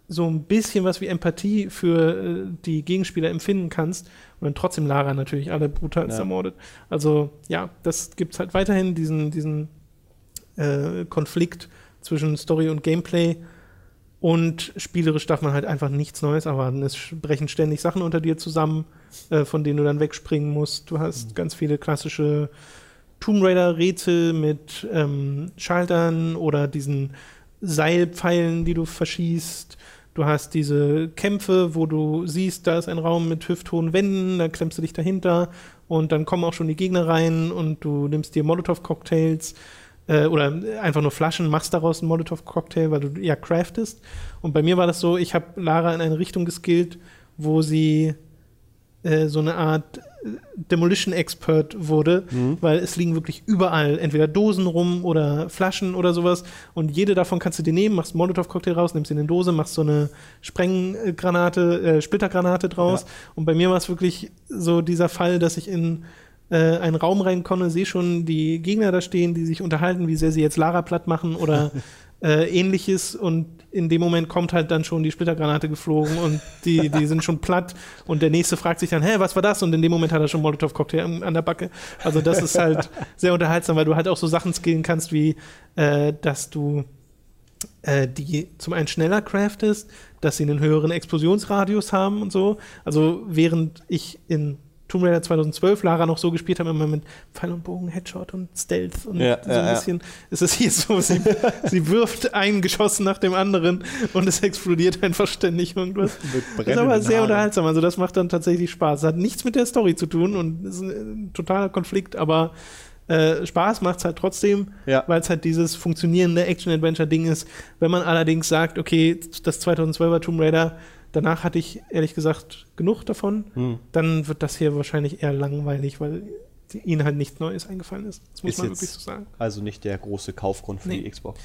so ein bisschen was wie Empathie für äh, die Gegenspieler empfinden kannst und dann trotzdem Lara natürlich alle brutal Ja. ermordet. Also ja, das gibt es halt weiterhin, diesen, diesen äh, Konflikt zwischen Story und Gameplay. Und spielerisch darf man halt einfach nichts Neues erwarten. Es brechen ständig Sachen unter dir zusammen, äh, von denen du dann wegspringen musst. Du hast ganz viele klassische Tomb Raider-Rätsel mit ähm, Schaltern oder diesen Seilpfeilen, die du verschießt. Du hast diese Kämpfe, wo du siehst, da ist ein Raum mit hüfthohen Wänden, da klemmst du dich dahinter und dann kommen auch schon die Gegner rein und du nimmst dir Molotow-Cocktails äh, oder einfach nur Flaschen, machst daraus einen Molotow-Cocktail, weil du ja craftest. Und bei mir war das so, ich habe Lara in eine Richtung geskillt, wo sie äh, so eine Art äh, Demolition Expert wurde, weil es liegen wirklich überall entweder Dosen rum oder Flaschen oder sowas und jede davon kannst du dir nehmen, machst einen Molotow-Cocktail raus, nimmst sie in eine Dose, machst so eine Sprenggranate, äh, Splittergranate draus Ja. und bei mir war es wirklich so dieser Fall, dass ich in äh, einen Raum reinkomme, sehe schon die Gegner da stehen, die sich unterhalten, wie sehr sie jetzt Lara platt machen oder äh, ähnliches und in dem Moment kommt halt dann schon die Splittergranate geflogen und die, die sind schon platt und der nächste fragt sich dann, hä, was war das? Und in dem Moment hat er schon Molotow-Cocktail an- an der Backe. Also das ist halt sehr unterhaltsam, weil du halt auch so Sachen skillen kannst, wie äh, dass du äh, die zum einen schneller craftest, dass sie einen höheren Explosionsradius haben und so. Also während ich in Tomb Raider 2012 Lara noch so gespielt habe, immer mit Pfeil und Bogen, Headshot und Stealth und Ja, so ja, ein ja. bisschen, ist es hier so, sie, sie wirft ein Geschoss nach dem anderen und es explodiert einfach ständig irgendwas. Mit Das ist aber sehr Haaren. unterhaltsam, also das macht dann tatsächlich Spaß. Es hat nichts mit der Story zu tun und ist ein, ein totaler Konflikt, aber Äh, Spaß macht es halt trotzdem, Ja. weil es halt dieses funktionierende Action-Adventure-Ding ist. Wenn man allerdings sagt, okay, das 2012er Tomb Raider, danach hatte ich ehrlich gesagt genug davon, Hm. dann wird das hier wahrscheinlich eher langweilig, weil ihnen halt nichts Neues eingefallen ist. Das muss Ist man jetzt- wirklich so sagen. Also nicht der große Kaufgrund für Nee. die Xbox.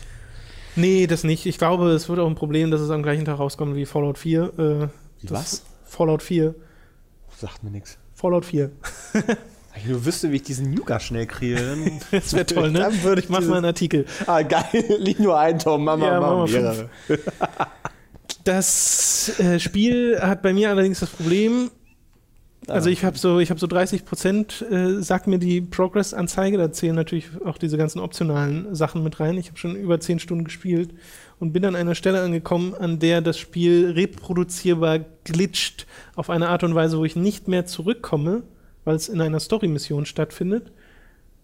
Nee, das nicht. Ich glaube, es wird auch ein Problem, dass es am gleichen Tag rauskommt wie Fallout 4. Äh, was? Fallout 4. Sagt mir nichts. Fallout 4. Ich nur wüsste, wie ich diesen Nuka schnell kriege. Das wäre toll, ne? Dann würde Ich mach mal einen Artikel. Ah, geil. Liegt nur ein Tom. Mama, Ja, Mama, mehrere. Das äh, Spiel hat bei mir allerdings das Problem, also Ah. ich habe so, ich habe so 30 Prozent, äh, sagt mir die Progress-Anzeige, da zählen natürlich auch diese ganzen optionalen Sachen mit rein. Ich habe schon über 10 Stunden gespielt und bin an einer Stelle angekommen, an der das Spiel reproduzierbar glitscht auf eine Art und Weise, wo ich nicht mehr zurückkomme, weil es in einer Story-Mission stattfindet.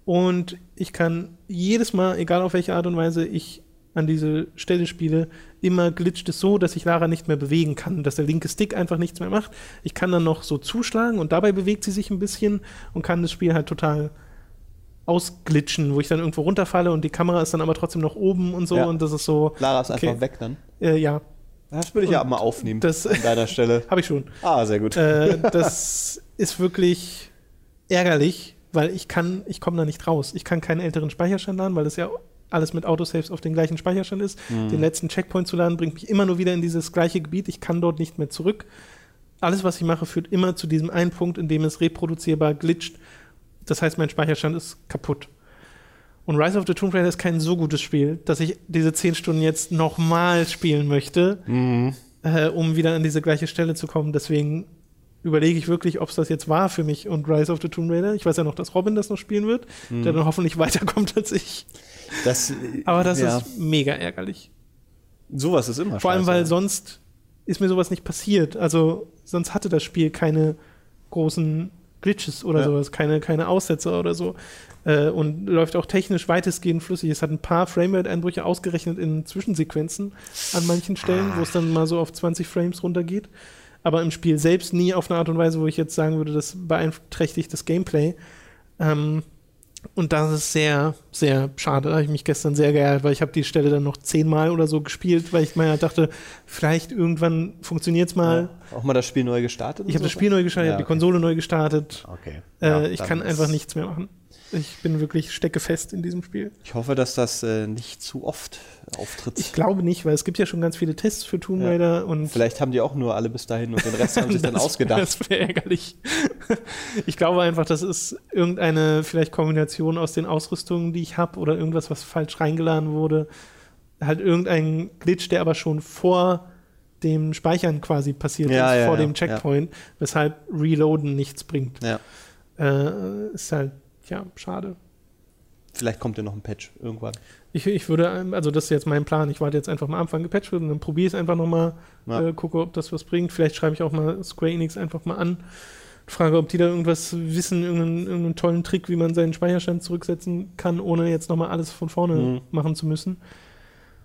Und ich kann jedes Mal, egal auf welche Art und Weise ich an diese Stelle spiele, immer glitscht es so, dass ich Lara nicht mehr bewegen kann, dass der linke Stick einfach nichts mehr macht. Ich kann dann noch so zuschlagen und dabei bewegt sie sich ein bisschen und kann das Spiel halt total ausglitschen, wo ich dann irgendwo runterfalle und die Kamera ist dann aber trotzdem noch oben und so Ja. und das ist so, Lara ist Okay. einfach weg dann. äh, ja, Das würde ich ja Und mal aufnehmen. das- an deiner Stelle. habe ich schon. Ah, sehr gut. äh, das ist wirklich ärgerlich, weil ich kann, ich komme da nicht raus. Ich kann keinen älteren Speicherstand laden, weil das ja alles mit Autosaves auf den gleichen Speicherstand ist. Den letzten Checkpoint zu laden, bringt mich immer nur wieder in dieses gleiche Gebiet. Ich kann dort nicht mehr zurück. Alles, was ich mache, führt immer zu diesem einen Punkt, in dem es reproduzierbar glitscht. Das heißt, mein Speicherstand ist kaputt. Und Rise of the Tomb Raider ist kein so gutes Spiel, dass ich diese 10 Stunden jetzt nochmal spielen möchte äh, um wieder an diese gleiche Stelle zu kommen. Deswegen überlege ich wirklich, ob es das jetzt war für mich und Rise of the Tomb Raider. Ich weiß ja noch, dass Robin das noch spielen wird, der dann hoffentlich weiterkommt als ich. Das, Aber das ja, ist mega ärgerlich. sowas ist immer Vor allem, weil scheiße. sonst ist mir sowas nicht passiert. Also sonst hatte das Spiel keine großen Glitches oder Ja. sowas, keine, keine Aussetzer oder so. Äh, und läuft auch technisch weitestgehend flüssig. Es hat ein paar Framerate-Einbrüche ausgerechnet in Zwischensequenzen an manchen Stellen, wo es dann mal so auf 20 Frames runtergeht. Aber im Spiel selbst nie auf eine Art und Weise, wo ich jetzt sagen würde, das beeinträchtigt das Gameplay. Ähm, und das ist sehr, sehr schade. Da habe ich mich gestern sehr geärgert, weil ich habe die Stelle dann noch zehnmal oder so gespielt, weil ich mir halt dachte, vielleicht irgendwann funktioniert es mal. Ja. Auch mal das Spiel neu gestartet? Ich habe das Spiel neu gestartet, ich Ja, habe die okay. Konsole neu gestartet. Okay. Äh, Ja, ich dann kann einfach nichts mehr machen. Ich bin wirklich steckefest in diesem Spiel. Ich hoffe, dass das äh, nicht zu oft auftritt. Ich glaube nicht, weil es gibt ja schon ganz viele Tests für Tomb Ja. Raider und Vielleicht haben die auch nur alle bis dahin und den Rest haben sich dann ausgedacht. Das wäre ärgerlich. Ich glaube einfach, das ist irgendeine vielleicht Kombination aus den Ausrüstungen, die ich habe oder irgendwas, was falsch reingeladen wurde. Halt irgendein Glitch, der aber schon vor dem Speichern quasi passiert Ja, ist, ja, vor ja, dem Checkpoint, weshalb Reloaden nichts bringt. Ja. Äh, ist halt, ja, schade. Vielleicht kommt ja noch ein Patch irgendwann. Ich, ich würde, also das ist jetzt mein Plan. Ich warte jetzt einfach mal am Anfang gepatcht wird und dann probiere ich es einfach nochmal, Ja. äh, gucke, ob das was bringt. Vielleicht schreibe ich auch mal Square Enix einfach mal an. Frage, ob die da irgendwas wissen, irgendeinen, irgendeinen tollen Trick, wie man seinen Speicherstand zurücksetzen kann, ohne jetzt nochmal alles von vorne Mhm. machen zu müssen.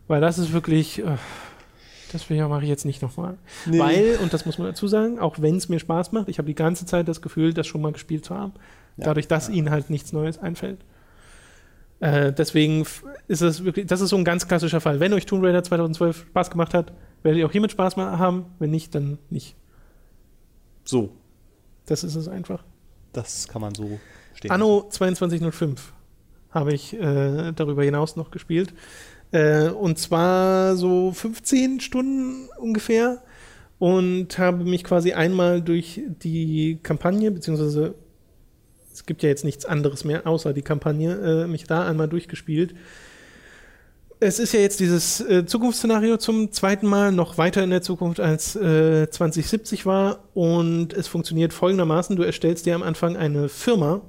Weil das ist wirklich, äh, das will ich mache ich jetzt nicht nochmal. Nee. Weil, und das muss man dazu sagen, auch wenn es mir Spaß macht, ich habe die ganze Zeit das Gefühl, das schon mal gespielt zu haben. Dadurch, dass ihnen halt nichts Neues einfällt. Äh, deswegen ist es wirklich, das ist so ein ganz klassischer Fall. Wenn euch Tomb Raider 2012 Spaß gemacht hat, werdet ihr auch hiermit Spaß mal haben. Wenn nicht, dann nicht. So, Das ist es einfach. das kann man so stehen. Anno 2205 habe ich äh, darüber hinaus noch gespielt. Äh, und zwar so 15 Stunden ungefähr. Und habe mich quasi einmal durch die Kampagne, beziehungsweise es gibt ja jetzt nichts anderes mehr außer die Kampagne, äh, mich da einmal durchgespielt. Es ist ja jetzt dieses äh, Zukunftsszenario zum zweiten Mal noch weiter in der Zukunft als äh, 2070 war und es funktioniert folgendermaßen: Du erstellst dir am Anfang eine Firma,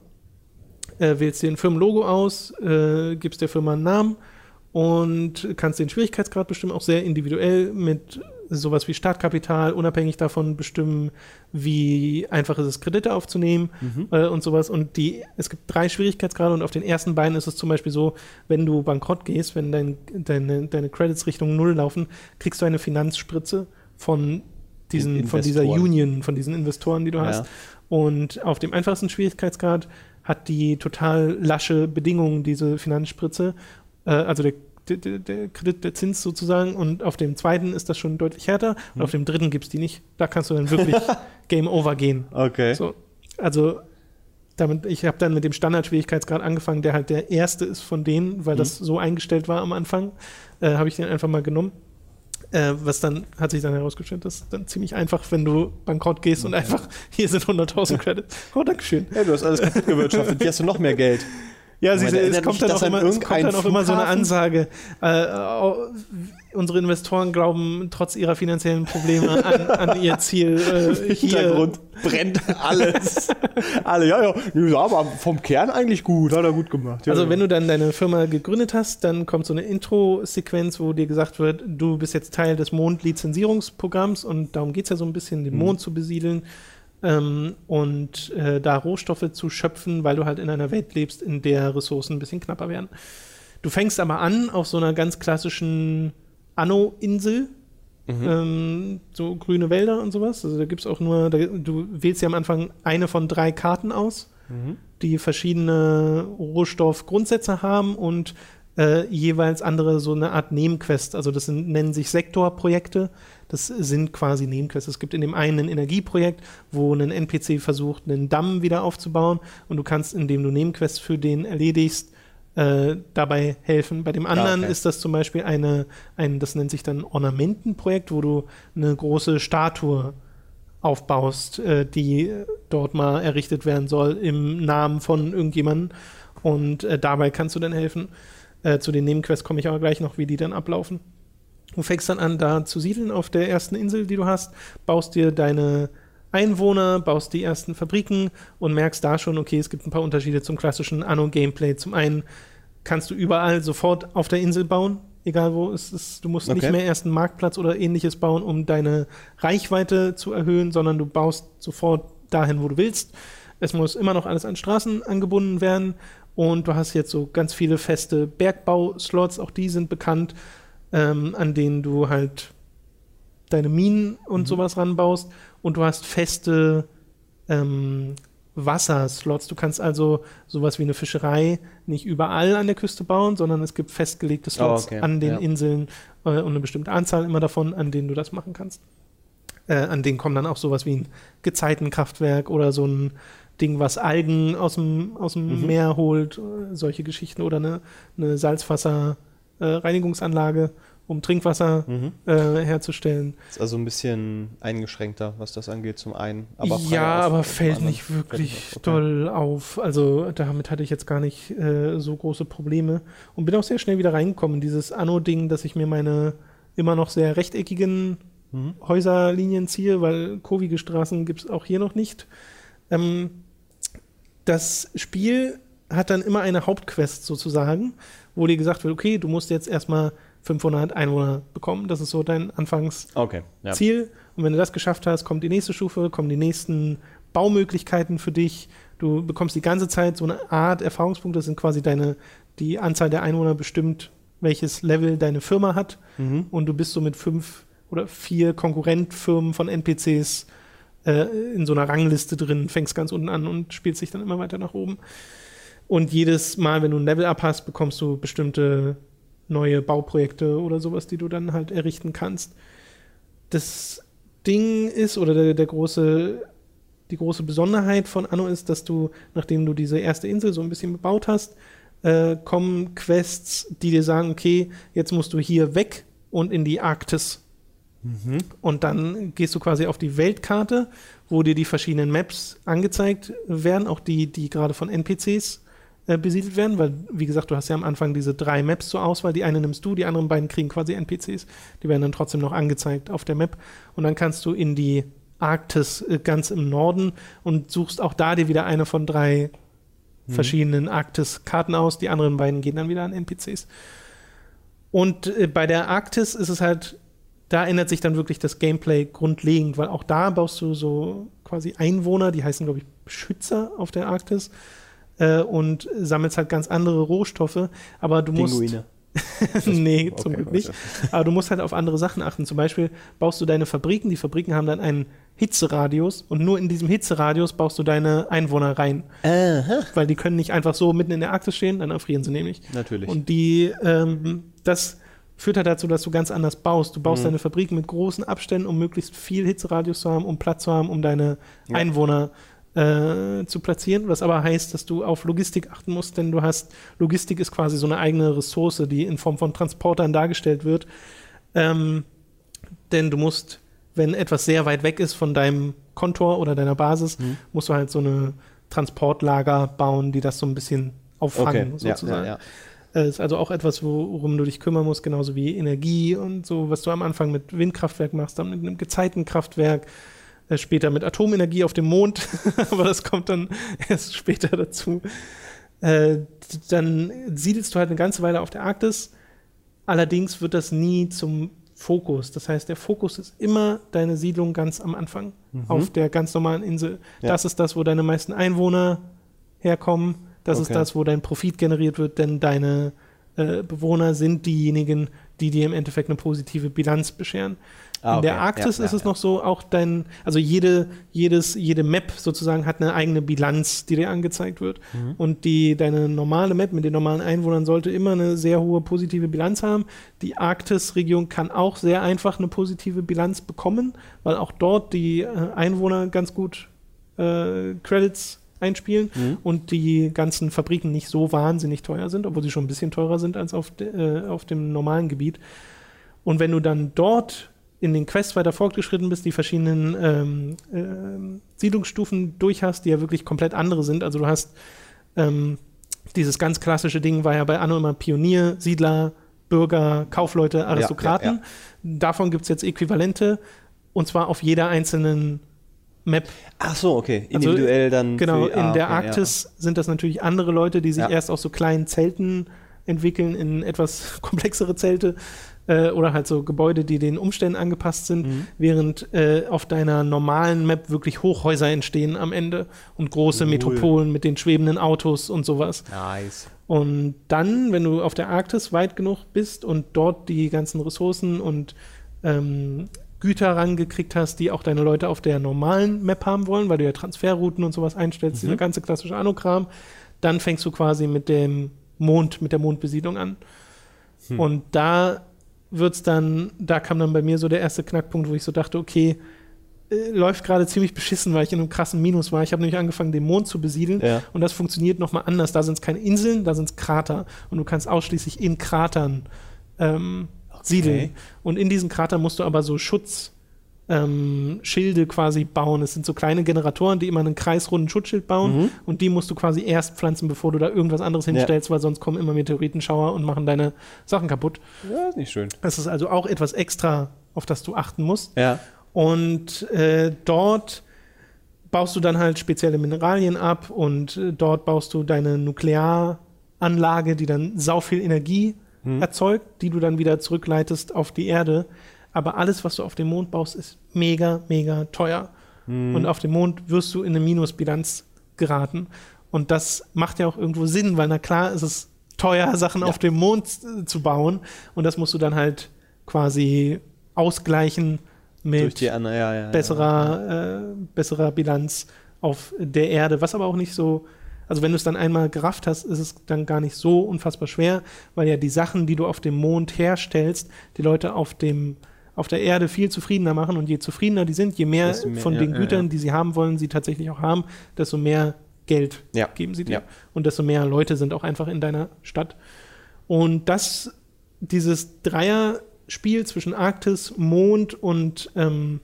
äh, wählst dir ein Firmenlogo aus, äh, gibst der Firma einen Namen und kannst den Schwierigkeitsgrad bestimmen, auch sehr individuell mit sowas wie Startkapital, unabhängig davon bestimmen, wie einfach ist es, Kredite aufzunehmen äh, und sowas. Und die, es gibt drei Schwierigkeitsgrade und auf den ersten beiden ist es zum Beispiel so, wenn du bankrott gehst, wenn dein, deine, deine Credits Richtung Null laufen, kriegst du eine Finanzspritze von diesen, von dieser. Union, von diesen Investoren, die du Ja. hast. Und auf dem einfachsten Schwierigkeitsgrad hat die total lasche Bedingungen, diese Finanzspritze, äh, also der, der, der, Kredit, der Zins sozusagen. Und auf dem zweiten ist das schon deutlich härter. Und Mhm. auf dem dritten gibt es die nicht. Da kannst du dann wirklich Game Over gehen. Okay. So, also damit, ich habe dann mit dem Standardschwierigkeitsgrad angefangen, der halt der erste ist von denen, weil das so eingestellt war am Anfang, äh, habe ich den einfach mal genommen. Äh, was dann hat sich dann herausgestellt, das ist dann ziemlich einfach, wenn du bankrott gehst und einfach, hier sind 100.000 Credits. Oh, Dankeschön. Ja, du hast alles kaputt gewirtschaftet. Hier hast du noch mehr Geld. Ja, der es kommt mich dann auch immer, es kommt dann auch immer so eine? Ansage. Äh, unsere Investoren glauben trotz ihrer finanziellen Probleme an, an ihr Ziel. Äh, hier, Hintergrund brennt alles. Alle, ja, ja, ja, aber vom Kern eigentlich gut, hat er gut gemacht. Ja, Also ja. wenn du dann deine Firma gegründet hast, dann kommt so eine Intro-Sequenz, wo dir gesagt wird, du bist jetzt Teil des Mond-Lizenzierungsprogramms und darum geht es ja so ein bisschen, den Mhm. Mond zu besiedeln ähm, und äh, da Rohstoffe zu schöpfen, weil du halt in einer Welt lebst, in der Ressourcen ein bisschen knapper werden. Du fängst aber an auf so einer ganz klassischen Anno-Insel, ähm, so grüne Wälder und sowas. Also da gibt es auch nur, da, du wählst ja am Anfang eine von drei Karten aus die verschiedene Rohstoffgrundsätze haben und äh, jeweils andere so eine Art Nebenquest. Also das sind, nennen sich Sektorprojekte. Das sind quasi Nebenquests. Es gibt in dem einen ein Energieprojekt, wo ein NPC versucht, einen Damm wieder aufzubauen und du kannst, indem du Nebenquests für den erledigst, äh, dabei helfen. Bei dem anderen okay. ist das zum Beispiel eine, ein, das nennt sich dann Ornamentenprojekt, wo du eine große Statue aufbaust, äh, die dort mal errichtet werden soll im Namen von irgendjemandem. Und äh, dabei kannst du dann helfen. Äh, zu den Nebenquests komme ich aber gleich noch, wie die dann ablaufen. Du fängst dann an, da zu siedeln auf der ersten Insel, die du hast, baust dir deine Einwohner, baust die ersten Fabriken und merkst da schon, okay, es gibt ein paar Unterschiede zum klassischen Anno-Gameplay. Zum einen kannst du überall sofort auf der Insel bauen, egal wo es ist. Du musst Okay. nicht mehr erst einen Marktplatz oder ähnliches bauen, um deine Reichweite zu erhöhen, sondern du baust sofort dahin, wo du willst. Es muss immer noch alles an Straßen angebunden werden und du hast jetzt so ganz viele feste Bergbau-Slots, auch die sind bekannt, ähm, an denen du halt deine Minen und sowas ranbaust und du hast feste ähm, Wasserslots. Du kannst also sowas wie eine Fischerei nicht überall an der Küste bauen, sondern es gibt festgelegte Slots okay. an den Ja. Inseln äh, und eine bestimmte Anzahl immer davon, an denen du das machen kannst. Äh, an denen kommen dann auch sowas wie ein Gezeitenkraftwerk oder so ein Ding, was Algen aus dem, aus dem Mhm. Meer holt, äh, solche Geschichten oder eine, eine Salzwasser-Reinigungsanlage, um Trinkwasser Mhm. äh, herzustellen. Ist also ein bisschen eingeschränkter, was das angeht, zum einen. Aber ja, aus- aber fällt nicht wirklich auf, okay. doll auf. Also damit hatte ich jetzt gar nicht äh, so große Probleme und bin auch sehr schnell wieder reingekommen in dieses Anno-Ding, dass ich mir meine immer noch sehr rechteckigen Mhm. Häuserlinien ziehe, weil kurvige Straßen gibt es auch hier noch nicht. Ähm, das Spiel hat dann immer eine Hauptquest sozusagen, wo dir gesagt wird, okay, du musst jetzt erstmal 500 Einwohner bekommen. Das ist so dein Anfangs- Okay, ja. Ziel. Und wenn du das geschafft hast, kommt die nächste Stufe, kommen die nächsten Baumöglichkeiten für dich. Du bekommst die ganze Zeit so eine Art Erfahrungspunkte. Das sind quasi deine, die Anzahl der Einwohner bestimmt, welches Level deine Firma hat. Mhm. Und du bist so mit fünf oder vier Konkurrentfirmen von NPCs äh, in so einer Rangliste drin, fängst ganz unten an und spielst dich dann immer weiter nach oben. Und jedes Mal, wenn du ein Level-Up hast, bekommst du bestimmte neue Bauprojekte oder sowas, die du dann halt errichten kannst. Das Ding ist, oder der, der große, die große Besonderheit von Anno ist, dass du, nachdem du diese erste Insel so ein bisschen bebaut hast, äh, kommen Quests, die dir sagen, okay, jetzt musst du hier weg und in die Arktis. Mhm. Und dann gehst du quasi auf die Weltkarte, wo dir die verschiedenen Maps angezeigt werden, auch die, die gerade von NPCs äh, besiedelt werden, weil, wie gesagt, du hast ja am Anfang diese drei Maps zur Auswahl. Die eine nimmst du, die anderen beiden kriegen quasi NPCs. Die werden dann trotzdem noch angezeigt auf der Map. Und dann kannst du in die Arktis äh, ganz im Norden und suchst auch da dir wieder eine von drei verschiedenen Arktis-Karten aus. Die anderen beiden gehen dann wieder an NPCs. Und äh, bei der Arktis ist es halt, da ändert sich dann wirklich das Gameplay grundlegend, weil auch da baust du so quasi Einwohner, die heißen, glaube ich, Beschützer auf der Arktis äh, und sammelst halt ganz andere Rohstoffe. Aber du musst. Pinguine. nee, zum Glück nicht. Aber du musst halt auf andere Sachen achten. Zum Beispiel baust du deine Fabriken, die Fabriken haben dann einen Hitzeradius und nur in diesem Hitzeradius baust du deine Einwohner rein. Aha. Weil die können nicht einfach so mitten in der Arktis stehen, dann erfrieren sie nämlich. Natürlich. Und die, ähm, das führt halt dazu, dass du ganz anders baust. Du baust Mhm. deine Fabriken mit großen Abständen, um möglichst viel Hitzeradius zu haben, um Platz zu haben, um deine Ja. Einwohner äh, zu platzieren. Was aber heißt, dass du auf Logistik achten musst, denn du hast, Logistik ist quasi so eine eigene Ressource, die in Form von Transportern dargestellt wird. Ähm, denn du musst, wenn etwas sehr weit weg ist von deinem Kontor oder deiner Basis, Mhm. musst du halt so eine Transportlager bauen, die das so ein bisschen auffangen, Okay, ja, sozusagen. ja, ja. Äh, ist also auch etwas, worum du dich kümmern musst, genauso wie Energie und so, was du am Anfang mit Windkraftwerk machst, dann mit einem Gezeitenkraftwerk, äh, später mit Atomenergie auf dem Mond, aber das kommt dann erst später dazu. Äh, dann siedelst du halt eine ganze Weile auf der Arktis, allerdings wird das nie zum Fokus. Das heißt, der Fokus ist immer deine Siedlung ganz am Anfang, auf der ganz normalen Insel. Mhm. Ja. Das ist das, wo deine meisten Einwohner herkommen. Das ist Okay. das, wo dein Profit generiert wird, denn deine äh, Bewohner sind diejenigen, die dir im Endeffekt eine positive Bilanz bescheren. Ah, In der okay. Arktis Ja, ist ja, es noch so, auch dein, also jede, jedes, jede Map sozusagen hat eine eigene Bilanz, die dir angezeigt wird. Mhm. Und die, deine normale Map mit den normalen Einwohnern sollte immer eine sehr hohe positive Bilanz haben. Die Arktis-Region kann auch sehr einfach eine positive Bilanz bekommen, weil auch dort die äh, Einwohner ganz gut äh, Credits einspielen Mhm. und die ganzen Fabriken nicht so wahnsinnig teuer sind, obwohl sie schon ein bisschen teurer sind als auf, de, äh, auf dem normalen Gebiet. Und wenn du dann dort in den Quests weiter fortgeschritten bist, die verschiedenen ähm, ähm, Siedlungsstufen durch hast, die ja wirklich komplett andere sind. Also du hast ähm, dieses ganz klassische Ding war ja bei Anno immer Pionier, Siedler, Bürger, Kaufleute, Aristokraten. ja, Davon gibt es jetzt Äquivalente und zwar auf jeder einzelnen Map. Ach so, okay. Also, Individuell dann. Genau, für- in ah, der okay, Arktis sind das natürlich andere Leute, die sich Ja. erst aus so kleinen Zelten entwickeln in etwas komplexere Zelte äh, oder halt so Gebäude, die den Umständen angepasst sind, Mhm. während äh, auf deiner normalen Map wirklich Hochhäuser entstehen am Ende und große Cool. Metropolen mit den schwebenden Autos und sowas. Nice. Und dann, wenn du auf der Arktis weit genug bist und dort die ganzen Ressourcen und ähm, Güter rangekriegt hast, die auch deine Leute auf der normalen Map haben wollen, weil du ja Transferrouten und sowas einstellst, Mhm. dieser ganze klassische Anokram, dann fängst du quasi mit dem Mond, mit der Mondbesiedlung an. Hm. Und da wird's dann, da kam dann bei mir so der erste Knackpunkt, wo ich so dachte, okay, äh, läuft gerade ziemlich beschissen, weil ich in einem krassen Minus war. Ich habe nämlich angefangen, den Mond zu besiedeln Ja. und das funktioniert nochmal anders. Da sind es keine Inseln, da sind es Krater und du kannst ausschließlich in Kratern ähm, siedeln. Und in diesen Kratern musst du aber so Schutz ähm, Schilde quasi bauen. Es sind so kleine Generatoren, die immer einen kreisrunden Schutzschild bauen Mhm. und die musst du quasi erst pflanzen, bevor du da irgendwas anderes Ja. hinstellst, weil sonst kommen immer Meteoritenschauer und machen deine Sachen kaputt. Ja, ist nicht schön. Das ist also auch etwas extra, auf das du achten musst. Ja. Und äh, dort baust du dann halt spezielle Mineralien ab und äh, dort baust du deine Nuklearanlage, die dann sau viel Energie Hm. erzeugt, die du dann wieder zurückleitest auf die Erde. Aber alles, was du auf dem Mond baust, ist mega, mega teuer. Hm. Und auf dem Mond wirst du in eine Minusbilanz geraten. Und das macht ja auch irgendwo Sinn, weil na klar ist es teuer, Sachen Ja. auf dem Mond äh, zu bauen. Und das musst du dann halt quasi ausgleichen mit ja, ja. besserer, äh, besserer Bilanz auf der Erde, was aber auch nicht so, also wenn du es dann einmal gerafft hast, ist es dann gar nicht so unfassbar schwer, weil ja die Sachen, die du auf dem Mond herstellst, die Leute auf dem auf der Erde viel zufriedener machen und je zufriedener die sind, je mehr, mehr, von den ja, Gütern, ja. die sie haben wollen, sie tatsächlich auch haben, desto mehr Geld Ja. geben sie dir. Und desto mehr Leute sind auch einfach in deiner Stadt. Und das, dieses Dreierspiel zwischen Arktis, Mond und, ähm,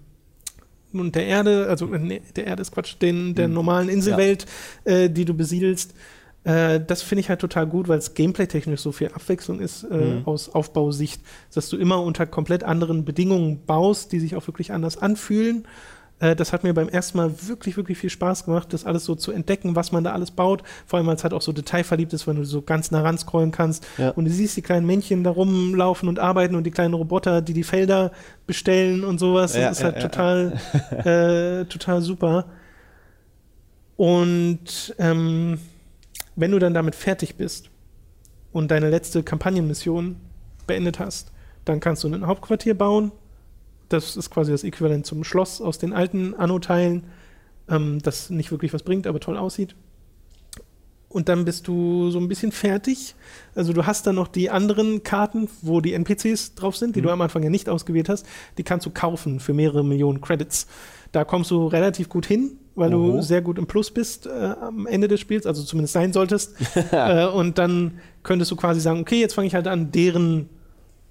und der Erde, also nee, der Erde ist Quatsch, den, der Hm. normalen Inselwelt, äh, die du besiedelst, äh, das finde ich halt total gut, weil es gameplay-technisch so viel Abwechslung ist äh, Mhm. aus Aufbausicht, dass du immer unter komplett anderen Bedingungen baust, die sich auch wirklich anders anfühlen. Äh, das hat mir beim ersten Mal wirklich, wirklich viel Spaß gemacht, das alles so zu entdecken, was man da alles baut. Vor allem, weil es halt auch so detailverliebt ist, wenn du so ganz nah ran scrollen kannst Ja. und du siehst die kleinen Männchen da rumlaufen und arbeiten und die kleinen Roboter, die die Felder bestellen und sowas. Das Ja, ist ja, halt total, äh, total super. Und ähm, wenn du dann damit fertig bist, und deine letzte Kampagnenmission beendet hast, dann kannst du ein Hauptquartier bauen. Das ist quasi das Äquivalent zum Schloss aus den alten Anno-Teilen, ähm, das nicht wirklich was bringt, aber toll aussieht. Und dann bist du so ein bisschen fertig. Also du hast dann noch die anderen Karten, wo die NPCs drauf sind, die Mhm. du am Anfang ja nicht ausgewählt hast. Die kannst du kaufen für mehrere Millionen Credits. Da kommst du relativ gut hin, weil Oho. du sehr gut im Plus bist äh, am Ende des Spiels, also zumindest sein solltest. äh, und dann könntest du quasi sagen, okay, jetzt fange ich halt an, deren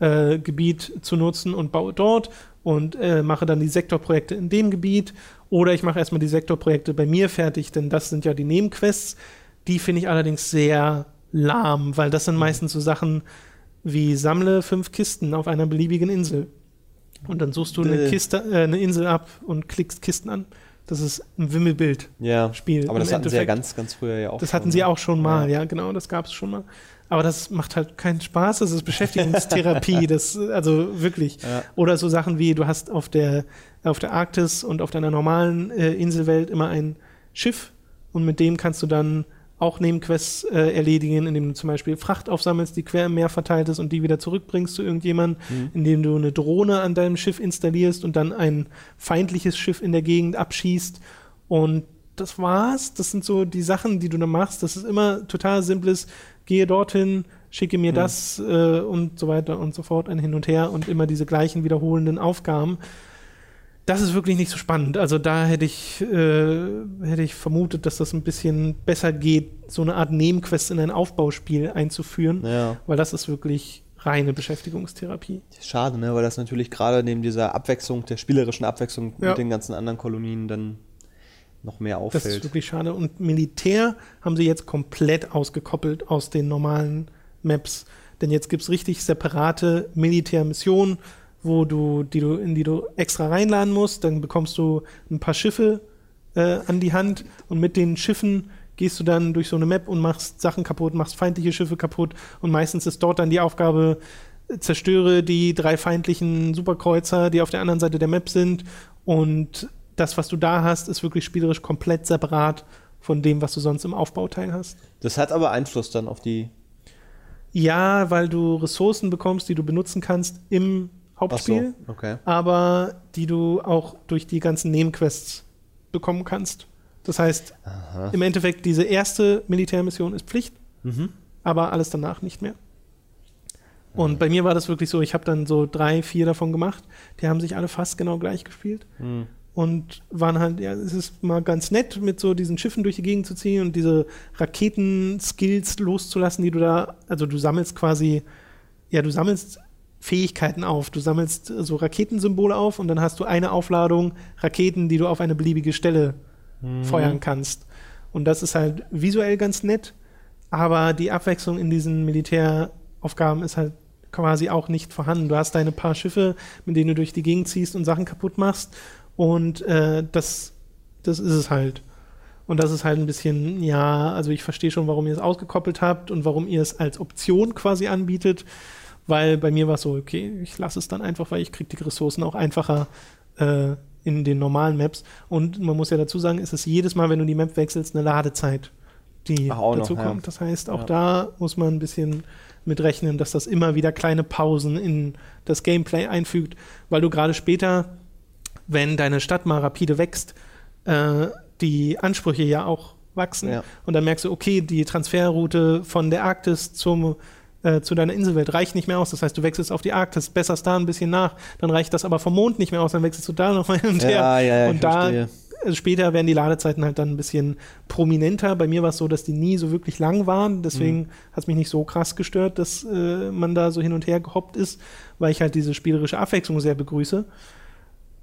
äh, Gebiet zu nutzen und baue dort und äh, mache dann die Sektorprojekte in dem Gebiet. Oder ich mache erstmal die Sektorprojekte bei mir fertig, denn das sind ja die Nebenquests. Die finde ich allerdings sehr lahm, weil das sind meistens so Sachen wie sammle fünf Kisten auf einer beliebigen Insel. Und dann suchst du eine. Kiste, äh, eine Insel ab und klickst Kisten an. Das ist ein Wimmelbild. Ja, Spiel aber das hatten sie ja Endeffekt. ganz, ganz früher ja auch. Das hatten schon, sie ne? auch schon mal, Ja. ja, genau, das gab es schon mal. Aber das macht halt keinen Spaß, das ist Beschäftigungstherapie, das, also wirklich. Ja. Oder so Sachen wie, du hast auf der, auf der Arktis und auf deiner normalen äh, Inselwelt immer ein Schiff und mit dem kannst du dann auch Nebenquests äh, erledigen, indem du zum Beispiel Fracht aufsammelst, die quer im Meer verteilt ist und die wieder zurückbringst zu irgendjemandem, Mhm. indem du eine Drohne an deinem Schiff installierst und dann ein feindliches Schiff in der Gegend abschießt. Und das war's. Das sind so die Sachen, die du da machst. Das ist immer total simples, gehe dorthin, schicke mir Mhm. das äh, und so weiter und so fort, ein Hin und Her und immer diese gleichen wiederholenden Aufgaben. Das ist wirklich nicht so spannend. Also da hätte ich, äh, hätte ich vermutet, dass das ein bisschen besser geht, so eine Art Nebenquest in ein Aufbauspiel einzuführen, Ja. weil das ist wirklich reine Beschäftigungstherapie. Schade, ne? weil das natürlich gerade neben dieser Abwechslung, der spielerischen Abwechslung Ja. mit den ganzen anderen Kolonien dann noch mehr Das ist auffällt. wirklich schade. Und Militär haben sie jetzt komplett ausgekoppelt aus den normalen Maps. Denn jetzt gibt es richtig separate Militärmissionen, wo du, die du, in die du extra reinladen musst. Dann bekommst du ein paar Schiffe äh, an die Hand und mit den Schiffen gehst du dann durch so eine Map und machst Sachen kaputt, machst feindliche Schiffe kaputt und meistens ist dort dann die Aufgabe, äh, zerstöre die drei feindlichen Superkreuzer, die auf der anderen Seite der Map sind und das, was du da hast, ist wirklich spielerisch komplett separat von dem, was du sonst im Aufbauteil hast. Das hat aber Einfluss dann auf die. Ja, weil du Ressourcen bekommst, die du benutzen kannst im Hauptspiel, okay. aber die du auch durch die ganzen Nebenquests bekommen kannst. Das heißt, Aha. im Endeffekt, diese erste Militärmission ist Pflicht, Mhm. aber alles danach nicht mehr. Und bei mir war das wirklich so, ich habe dann so drei, vier davon gemacht. Die haben sich alle fast genau gleich gespielt. Mhm. und waren halt, ja, es ist mal ganz nett, mit so diesen Schiffen durch die Gegend zu ziehen und diese Raketen-Skills loszulassen, die du da, also du sammelst quasi, ja, du sammelst Fähigkeiten auf. Du sammelst äh, so Raketensymbole auf und dann hast du eine Aufladung Raketen, die du auf eine beliebige Stelle Mhm. feuern kannst. Und das ist halt visuell ganz nett, aber die Abwechslung in diesen Militäraufgaben ist halt quasi auch nicht vorhanden. Du hast deine paar Schiffe, mit denen du durch die Gegend ziehst und Sachen kaputt machst und äh, das, das ist es halt. Und das ist halt ein bisschen, ja, also ich verstehe schon, warum ihr es ausgekoppelt habt und warum ihr es als Option quasi anbietet, weil bei mir war es so, okay, ich lasse es dann einfach, weil ich kriege die Ressourcen auch einfacher äh, in den normalen Maps. Und man muss ja dazu sagen, es ist jedes Mal, wenn du die Map wechselst, eine Ladezeit, die Ach, auch noch, dazu ja. kommt. Das heißt, auch Ja. da muss man ein bisschen mit rechnen, dass das immer wieder kleine Pausen in das Gameplay einfügt, weil du gerade später, wenn deine Stadt mal rapide wächst, äh, die Ansprüche ja auch wachsen. Ja. Und dann merkst du, okay, die Transferroute von der Arktis zum, äh, zu deiner Inselwelt reicht nicht mehr aus. Das heißt, du wechselst auf die Arktis, besserst da ein bisschen nach, dann reicht das aber vom Mond nicht mehr aus, dann wechselst du da noch mal hin und her. Ja, ja, ja, ich und da verstehe. also später werden die Ladezeiten halt dann ein bisschen prominenter. Bei mir war es so, dass die nie so wirklich lang waren. Deswegen Mhm. hat es mich nicht so krass gestört, dass äh, man da so hin und her gehoppt ist, weil ich halt diese spielerische Abwechslung sehr begrüße.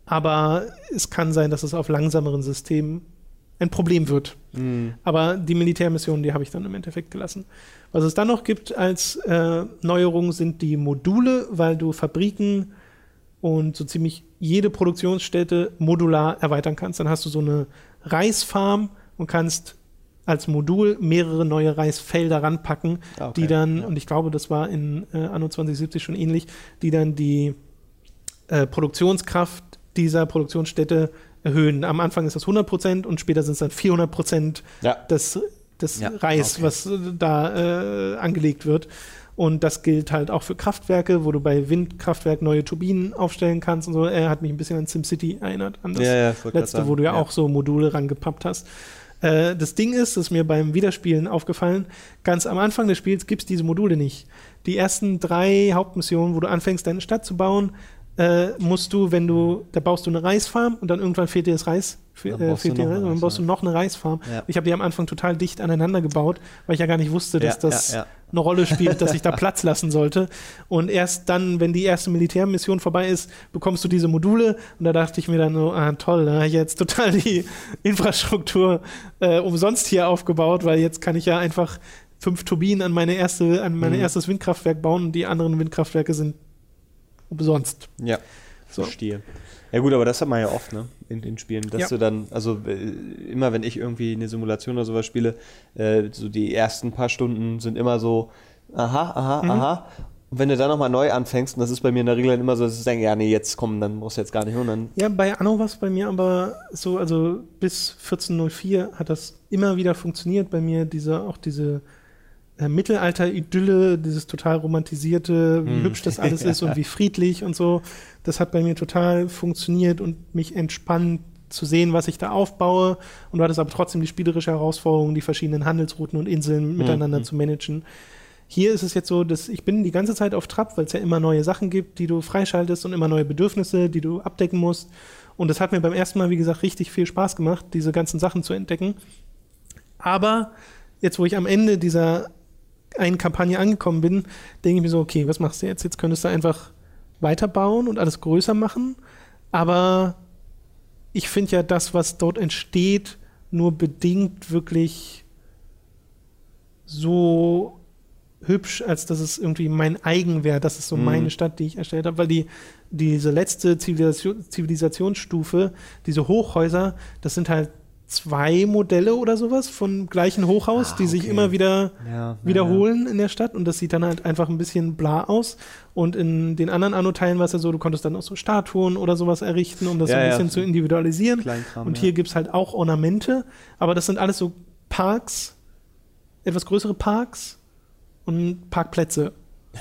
Aber es kann sein, dass es auf langsameren Systemen ein Problem wird. Mhm. Aber die Militärmissionen, die habe ich dann im Endeffekt gelassen. Was es dann noch gibt als äh, Neuerung sind die Module, weil du Fabriken und so ziemlich jede Produktionsstätte modular erweitern kannst. Dann hast du so eine Reisfarm und kannst als Modul mehrere neue Reisfelder ranpacken, Ah, okay. die dann, Ja. und ich glaube, das war in äh, Anno 2070 schon ähnlich, die dann die äh, Produktionskraft dieser Produktionsstätte erhöhen. Am Anfang ist das 100% und später sind es dann 400% Ja. des des Ja, Reis, okay. was da äh, angelegt wird. Und das gilt halt auch für Kraftwerke, wo du bei Windkraftwerk neue Turbinen aufstellen kannst und so. Er hat mich ein bisschen an SimCity erinnert, an das Ja, letzte, wo du ja, Ja. auch so Module rangepappt hast. Äh, das Ding ist, das ist mir beim Wiederspielen aufgefallen, ganz am Anfang des Spiels gibt es diese Module nicht. Die ersten drei Hauptmissionen, wo du anfängst, deine Stadt zu bauen, äh, musst du, wenn du, da baust du eine Reisfarm und dann irgendwann fehlt dir das Reis. Fe Dann äh, baust fehlt du dir noch Reis, dann baust du Reisfarm. noch eine Reisfarm. Ja. Ich habe die am Anfang total dicht aneinander gebaut, weil ich ja gar nicht wusste, dass Ja, das ja. eine Rolle spielt, dass ich da Platz lassen sollte. Und erst dann, wenn die erste Militärmission vorbei ist, bekommst du diese Module. Und da dachte ich mir dann so, ah toll, da habe ich jetzt total die Infrastruktur äh, umsonst hier aufgebaut, weil jetzt kann ich ja einfach fünf Turbinen an meine erste, an mein Mhm. erstes Windkraftwerk bauen und die anderen Windkraftwerke sind umsonst. Ja, So. verstehe. Ja gut, aber das hat man ja oft, ne, in den Spielen, dass Ja. du dann, also äh, immer wenn ich irgendwie eine Simulation oder sowas spiele, äh, so die ersten paar Stunden sind immer so, aha, aha, Mhm. aha. Und wenn du dann nochmal neu anfängst, und das ist bei mir in der Regel dann immer so, dass ich denke, ja, nee, jetzt komm, dann brauchst du jetzt gar nicht. Und dann, Ja, bei Anno war es bei mir aber so, also bis 1404 hat das immer wieder funktioniert bei mir, diese, auch diese Mittelalter-Idylle, dieses total romantisierte, wie Hm. hübsch das alles ist und wie friedlich und so. Das hat bei mir total funktioniert und mich entspannt zu sehen, was ich da aufbaue. Und du hattest aber trotzdem die spielerische Herausforderung, die verschiedenen Handelsrouten und Inseln miteinander hm. zu managen. Hier ist es jetzt so, dass ich bin die ganze Zeit auf Trab, weil es ja immer neue Sachen gibt, die du freischaltest und immer neue Bedürfnisse, die du abdecken musst. Und das hat mir beim ersten Mal, wie gesagt, richtig viel Spaß gemacht, diese ganzen Sachen zu entdecken. Aber jetzt, wo ich am Ende dieser einen Kampagne angekommen bin, denke ich mir so, okay, was machst du jetzt? Jetzt könntest du einfach weiterbauen und alles größer machen. Aber ich finde ja das, was dort entsteht, nur bedingt wirklich so hübsch, als dass es irgendwie mein eigen wäre. Das ist so Mhm. meine Stadt, die ich erstellt habe, weil die diese letzte Zivilisation, Zivilisationsstufe, diese Hochhäuser, das sind halt zwei Modelle oder sowas von gleichen Hochhaus, Ah, die sich okay. immer wieder ja, wiederholen in der Stadt und das sieht dann halt einfach ein bisschen bla aus. Und in den anderen Anno-Teilen war es ja so, du konntest dann auch so Statuen oder sowas errichten, um das Ja, so ein ja, bisschen zu individualisieren. Kleinkram. Und ja. hier gibt es halt auch Ornamente, aber das sind alles so Parks, etwas größere Parks und Parkplätze.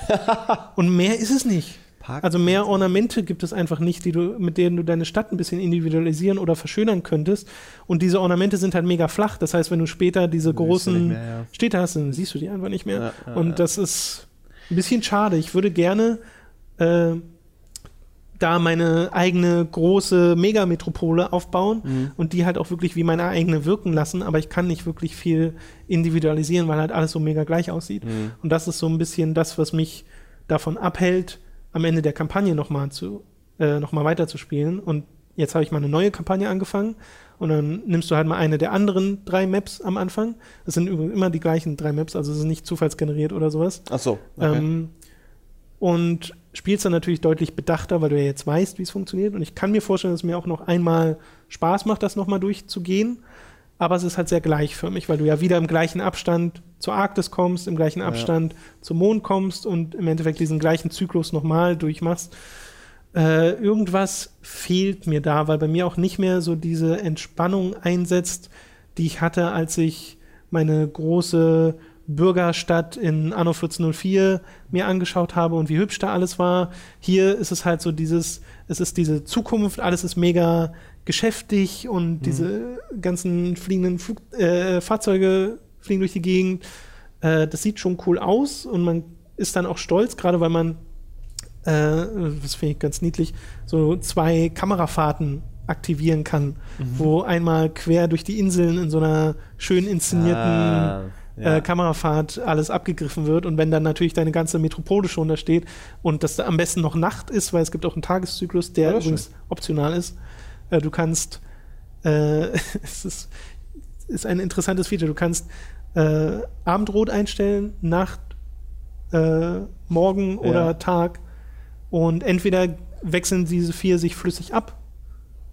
und mehr ist es nicht. Park- Also mehr Ornamente gibt es einfach nicht, die du, mit denen du deine Stadt ein bisschen individualisieren oder verschönern könntest. Und diese Ornamente sind halt mega flach. Das heißt, wenn du später diese großen mehr, ja. Städte hast, dann siehst du die einfach nicht mehr. Ja, ja, und das ist ein bisschen schade. Ich würde gerne äh, da meine eigene große Megametropole aufbauen Mhm. und die halt auch wirklich wie meine eigene wirken lassen, aber ich kann nicht wirklich viel individualisieren, weil halt alles so mega gleich aussieht. Mhm. Und das ist so ein bisschen das, was mich davon abhält, am Ende der Kampagne nochmal zu, äh, noch mal weiterzuspielen. Und jetzt habe ich mal eine neue Kampagne angefangen und dann nimmst du halt mal eine der anderen drei Maps am Anfang. Das sind übrigens immer die gleichen drei Maps, also es ist nicht zufallsgeneriert oder sowas. Ach so. Okay. Ähm, und spielst dann natürlich deutlich bedachter, weil du ja jetzt weißt, wie es funktioniert. Und ich kann mir vorstellen, dass es mir auch noch einmal Spaß macht, das nochmal durchzugehen. Aber es ist halt sehr gleichförmig, weil du ja wieder im gleichen Abstand zur Arktis kommst, im gleichen Abstand zum Mond kommst und im Endeffekt diesen gleichen Zyklus nochmal durchmachst. Äh, irgendwas fehlt mir da, weil bei mir auch nicht mehr so diese Entspannung einsetzt, die ich hatte, als ich meine große Bürgerstadt in Anno 1404 mir angeschaut habe und wie hübsch da alles war. Hier ist es halt so dieses, es ist diese Zukunft, alles ist mega geschäftig und diese ganzen fliegenden Flug äh, Fahrzeuge fliegen durch die Gegend. Äh, das sieht schon cool aus und man ist dann auch stolz, gerade weil man, äh, das finde ich ganz niedlich, so zwei Kamerafahrten aktivieren kann, wo einmal quer durch die Inseln in so einer schön inszenierten Ah, ja. äh, Kamerafahrt alles abgegriffen wird und wenn dann natürlich deine ganze Metropole schon da steht und das da am besten noch Nacht ist, weil es gibt auch einen Tageszyklus, der Ja, übrigens optional ist. Äh, du kannst, äh, es ist, ist ein interessantes Feature, du kannst äh, Abendrot einstellen, Nacht, äh, Morgen Ja. oder Tag und entweder wechseln diese vier sich flüssig ab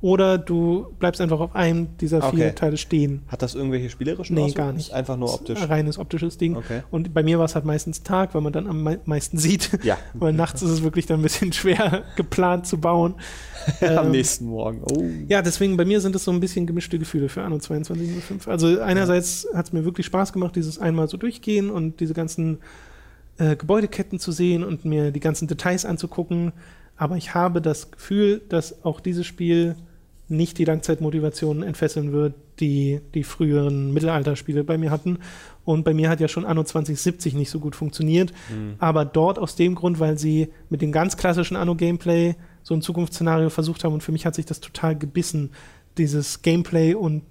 oder du bleibst einfach auf einem dieser Okay. vier Teile stehen. Hat das irgendwelche spielerischen Nee, Auswirkungen? gar nicht. Einfach nur optisch. Ein reines optisches Ding. Okay. Und bei mir war es halt meistens Tag, weil man dann am mei- meisten sieht. Ja. Weil nachts ist es wirklich dann ein bisschen schwer geplant zu bauen. Am Ähm, nächsten Morgen. Oh. Ja, deswegen bei mir sind es so ein bisschen gemischte Gefühle für Anno 2205. Also einerseits hat es mir wirklich Spaß gemacht, dieses einmal so durchgehen und diese ganzen äh, Gebäudeketten zu sehen und mir die ganzen Details anzugucken. Aber ich habe das Gefühl, dass auch dieses Spiel nicht die Langzeitmotivation entfesseln wird, die die früheren Mittelalterspiele bei mir hatten. Und bei mir hat ja schon Anno 2070 nicht so gut funktioniert. Aber dort aus dem Grund, weil sie mit dem ganz klassischen Anno-Gameplay so ein Zukunftsszenario versucht haben. Und für mich hat sich das total gebissen, dieses Gameplay und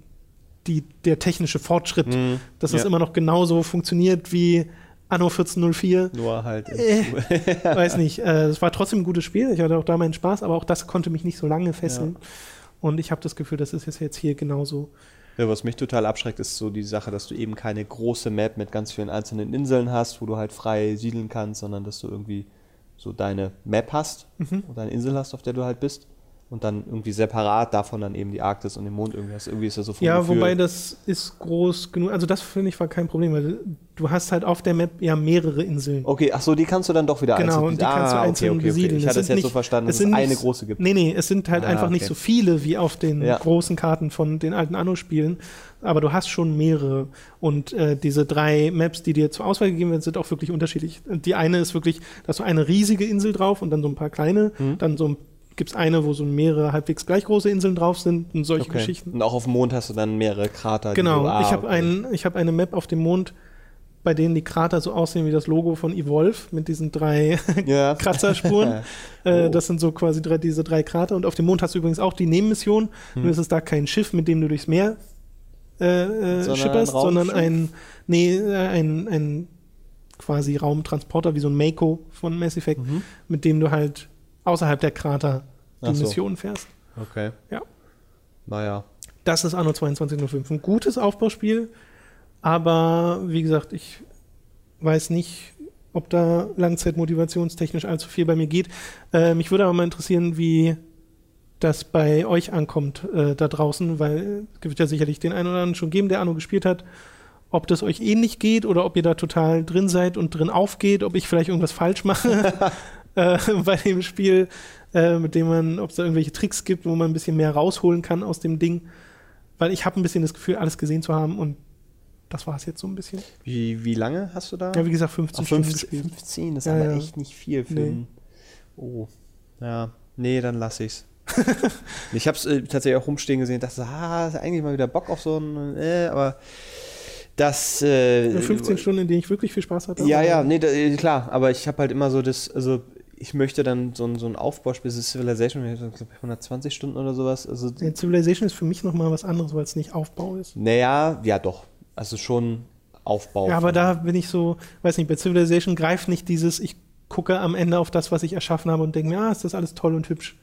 die, der technische Fortschritt, Mhm. dass das Ja. immer noch genauso funktioniert wie Anno 1404. Nur halt. Äh, weiß nicht. Äh, es war trotzdem ein gutes Spiel. Ich hatte auch da meinen Spaß, aber auch das konnte mich nicht so lange fesseln. Und ich habe das Gefühl, das ist jetzt, jetzt hier genauso. Ja, was mich total abschreckt, ist so die Sache, dass du eben keine große Map mit ganz vielen einzelnen Inseln hast, wo du halt frei siedeln kannst, sondern dass du irgendwie so deine Map hast Mhm. oder eine Insel hast, auf der du halt bist. Und dann irgendwie separat davon dann eben die Arktis und den Mond irgendwie hast. Irgendwie ist das so Ja, Gefühl- wobei das ist groß genug. Also das finde ich war kein Problem, weil du hast halt auf der Map ja mehrere Inseln. Okay, ach so, die kannst du dann doch wieder Genau, einzeln und die kannst du ah, einzeln okay, okay, okay. besiedeln. Ich Es hatte es jetzt so nicht- verstanden, dass es es sind eine nicht- große gibt. Nee, nee, es sind halt Ah, einfach nicht okay. so viele wie auf den Ja. großen Karten von den alten Anno-Spielen, aber du hast schon mehrere. Und äh, diese drei Maps, die dir zur Auswahl gegeben werden, sind auch wirklich unterschiedlich. Die eine ist wirklich, da hast du eine riesige Insel drauf und dann so ein paar kleine. Mhm. Dann so gibt es eine, wo so mehrere halbwegs gleich große Inseln drauf sind und solche Okay. Geschichten. Und auch auf dem Mond hast du dann mehrere Krater. Genau, du- ah, ich habe okay. ein, ich hab eine Map auf dem Mond, bei denen die Krater so aussehen wie das Logo von Evolve mit diesen drei ja. Kraftspuren. Oh. äh, das sind so quasi drei, diese drei Krater. Und auf dem Mond hast du übrigens auch die Nebenmission. Hm. Nur ist es da kein Schiff, mit dem du durchs Meer äh, Sondern schipperst, ein sondern ein, nee, äh, ein, ein quasi Raumtransporter, wie so ein Mako von Mass Effect, Mhm. mit dem du halt außerhalb der Krater die so. Mission fährst. Okay. Ja. Naja. Das ist Anno 2205. Ein gutes Aufbauspiel, aber wie gesagt, ich weiß nicht, ob da langzeitmotivationstechnisch allzu viel bei mir geht. Äh, mich würde aber mal interessieren, wie das bei euch ankommt äh, da draußen, weil es wird ja sicherlich den einen oder anderen schon geben, der Anno gespielt hat. Ob das euch ähnlich geht oder ob ihr da total drin seid und drin aufgeht, ob ich vielleicht irgendwas falsch mache äh, bei dem Spiel, äh, mit dem man, ob es da irgendwelche Tricks gibt, wo man ein bisschen mehr rausholen kann aus dem Ding. Weil ich habe ein bisschen das Gefühl, alles gesehen zu haben und das war es jetzt so ein bisschen. Wie, wie lange hast du da? Ja, wie gesagt, 15 Ach, Stunden 15, gespielt. 15, das ist Ja, aber ja. echt nicht viel für Nee. ein. Oh. Ja. Nee, dann lass ich's. ich hab's äh, tatsächlich auch rumstehen gesehen und dachte, ah, ist eigentlich mal wieder Bock auf so ein, äh, aber das. Äh, 15 Stunden, in denen ich wirklich viel Spaß hatte. Ja, ja, nee, da, äh, klar, aber ich habe halt immer so das, also ich möchte dann so ein, so ein Aufbauspiel, das ist Civilization, ich glaube 120 Stunden oder sowas. Also, Ja, Civilization ist für mich nochmal was anderes, weil es nicht Aufbau ist. naja, ja doch. Also schon Aufbau. Ja, aber da bin ich so, weiß nicht, bei Civilization greift nicht dieses, ich gucke am Ende auf das, was ich erschaffen habe und denke mir, ah, ist das alles toll und hübsch.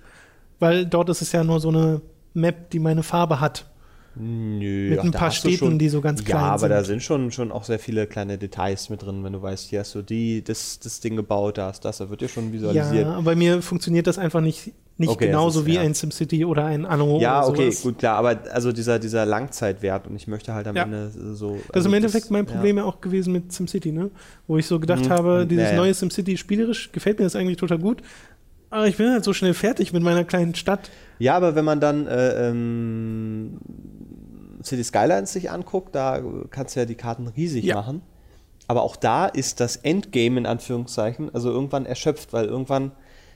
Weil dort ist es ja nur so eine Map, die meine Farbe hat. Nö, Mit ach, ein paar Städten, schon, die so ganz klein Ja, aber sind. da sind schon, schon auch sehr viele kleine Details mit drin, wenn du weißt, hier hast du die, das, das Ding gebaut, da hast das, da wird dir schon visualisiert. Ja, bei mir funktioniert das einfach nicht, nicht Okay, das genauso ist- wie ja. ein SimCity oder ein Anno Ja, oder okay, sowas. gut, klar, aber also dieser, dieser Langzeitwert und ich möchte halt am Ja. Ende so. Das ist also im Endeffekt mein Problem ja. auch gewesen mit SimCity, ne? Wo ich so gedacht Mhm. habe, dieses Ja, ja. neue SimCity spielerisch gefällt mir das eigentlich total gut. Aber ich bin halt so schnell fertig mit meiner kleinen Stadt. Ja, aber wenn man dann äh, ähm, City Skylines sich anguckt, da kannst du ja die Karten riesig Ja. machen. Aber auch da ist das Endgame in Anführungszeichen, also irgendwann erschöpft, weil irgendwann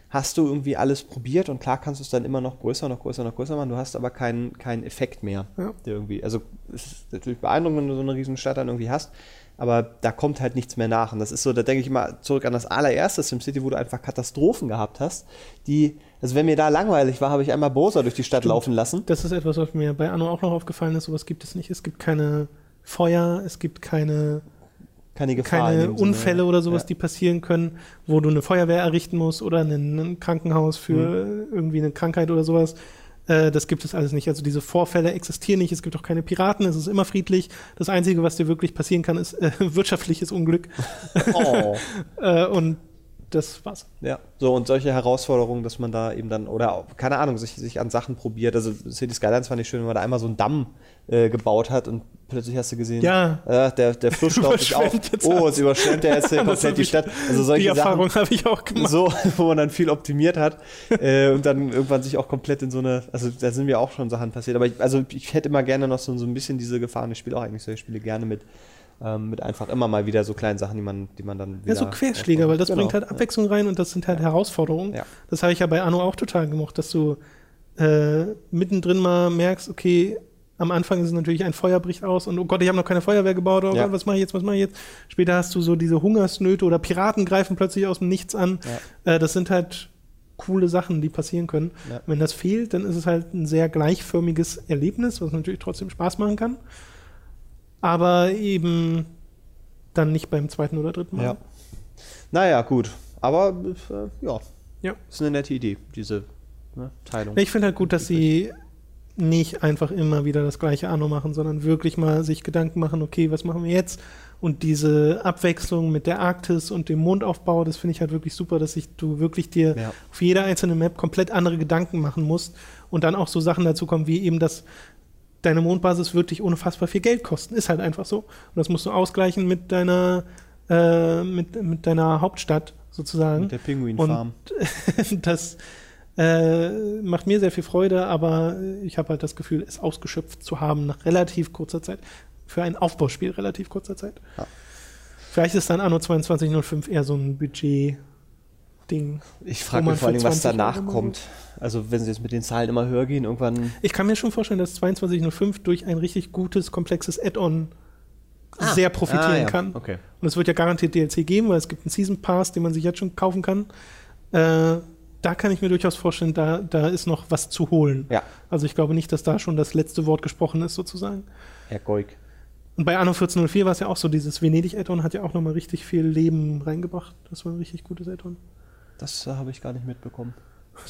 hast du irgendwie alles probiert und klar kannst du es dann immer noch größer, noch größer, noch größer machen. Du hast aber keinen keinen Effekt mehr. Ja. Irgendwie, also es ist natürlich beeindruckend, wenn du so eine riesen Stadt dann irgendwie hast, aber da kommt halt nichts mehr nach. Und das ist so, da denke ich mal zurück an das allererste SimCity, wo du einfach Katastrophen gehabt hast, die, also wenn mir da langweilig war, habe ich einmal Bowser durch die Stadt Stimmt. laufen lassen. Das ist etwas, was mir bei Anno auch noch aufgefallen ist. Sowas gibt es nicht. Es gibt keine Feuer, es gibt keine, Keine Gefahr. in keine. Unfälle oder sowas, Ja. die passieren können, wo du eine Feuerwehr errichten musst oder ein, ein Krankenhaus für Mhm. irgendwie eine Krankheit oder sowas. Äh, das gibt es alles nicht. Also diese Vorfälle existieren nicht. Es gibt auch keine Piraten. Es ist immer friedlich. Das Einzige, was dir wirklich passieren kann, ist äh, wirtschaftliches Unglück. Oh. Äh, und das war's. Ja, so und solche Herausforderungen, dass man da eben dann, oder keine Ahnung, sich, sich an Sachen probiert. Also City Skylines fand ich schön, wenn man da einmal so einen Damm äh, gebaut hat und plötzlich hast du gesehen, Ja. äh, der, der Fluss staut sich auf. Oh, es überschwemmt ja jetzt komplett die Stadt. Also solche Die Erfahrung habe ich auch gemacht. so, wo man dann viel optimiert hat äh, und dann irgendwann sich auch komplett in so eine, also da sind mir auch schon Sachen passiert, aber ich, also ich hätte immer gerne noch so, so ein bisschen diese Gefahren, ich spiele auch eigentlich solche Spiele gerne mit, ähm, mit einfach immer mal wieder so kleinen Sachen, die man, die man dann wieder... Ja, so Querschläger, weil das Genau, bringt halt Abwechslung rein und das sind halt Herausforderungen. Ja. Das habe ich ja bei Anno auch total gemocht, dass du äh, mittendrin mal merkst, okay, am Anfang ist es natürlich ein Feuer bricht aus und oh Gott, ich habe noch keine Feuerwehr gebaut, oh Ja. Gott, was mache ich jetzt, was mache ich jetzt? Später hast du so diese Hungersnöte oder Piraten greifen plötzlich aus dem Nichts an. Äh, das sind halt coole Sachen, die passieren können. Ja. Wenn das fehlt, dann ist es halt ein sehr gleichförmiges Erlebnis, was natürlich trotzdem Spaß machen kann. Aber eben dann nicht beim zweiten oder dritten Mal. Ja. Naja, gut. Aber äh, ja, Ja. ist eine nette Idee, diese ne, Teilung. Ich finde halt gut, dass sie nicht einfach immer wieder das gleiche Anno machen, sondern wirklich mal sich Gedanken machen, okay, was machen wir jetzt? Und diese Abwechslung mit der Arktis und dem Mondaufbau, das finde ich halt wirklich super, dass ich, du wirklich dir Ja. auf jeder einzelne Map komplett andere Gedanken machen musst und dann auch so Sachen dazu kommen, wie eben, dass deine Mondbasis wirklich unfassbar viel Geld kosten. Ist halt einfach so. Und das musst du ausgleichen mit deiner, äh, mit, mit deiner Hauptstadt sozusagen. Mit der Pinguinfarm. das äh, macht mir sehr viel Freude, aber ich habe halt das Gefühl, es ausgeschöpft zu haben nach relativ kurzer Zeit. Für ein Aufbauspiel relativ kurzer Zeit. Ja. Vielleicht ist dann Anno 2205 eher so ein Budget-Ding. Ich frage mich vor allem, was 20 danach Euro kommt. Also wenn sie jetzt mit den Zahlen immer höher gehen, irgendwann. Ich kann mir schon vorstellen, dass 2205 durch ein richtig gutes, komplexes Add-on Ah. sehr profitieren Ah, ja. kann. Okay. Und es wird ja garantiert DLC geben, weil es gibt einen Season Pass, den man sich jetzt schon kaufen kann. Äh, da kann ich mir durchaus vorstellen, da, da ist noch was zu holen. Ja, Also ich glaube nicht, dass da schon das letzte Wort gesprochen ist, sozusagen. Herr Goik. Und bei Anno 1404 war es ja auch so, dieses Venedig-Add-on hat ja auch nochmal richtig viel Leben reingebracht. Das war ein richtig gutes Add-on. Das äh, habe ich gar nicht mitbekommen.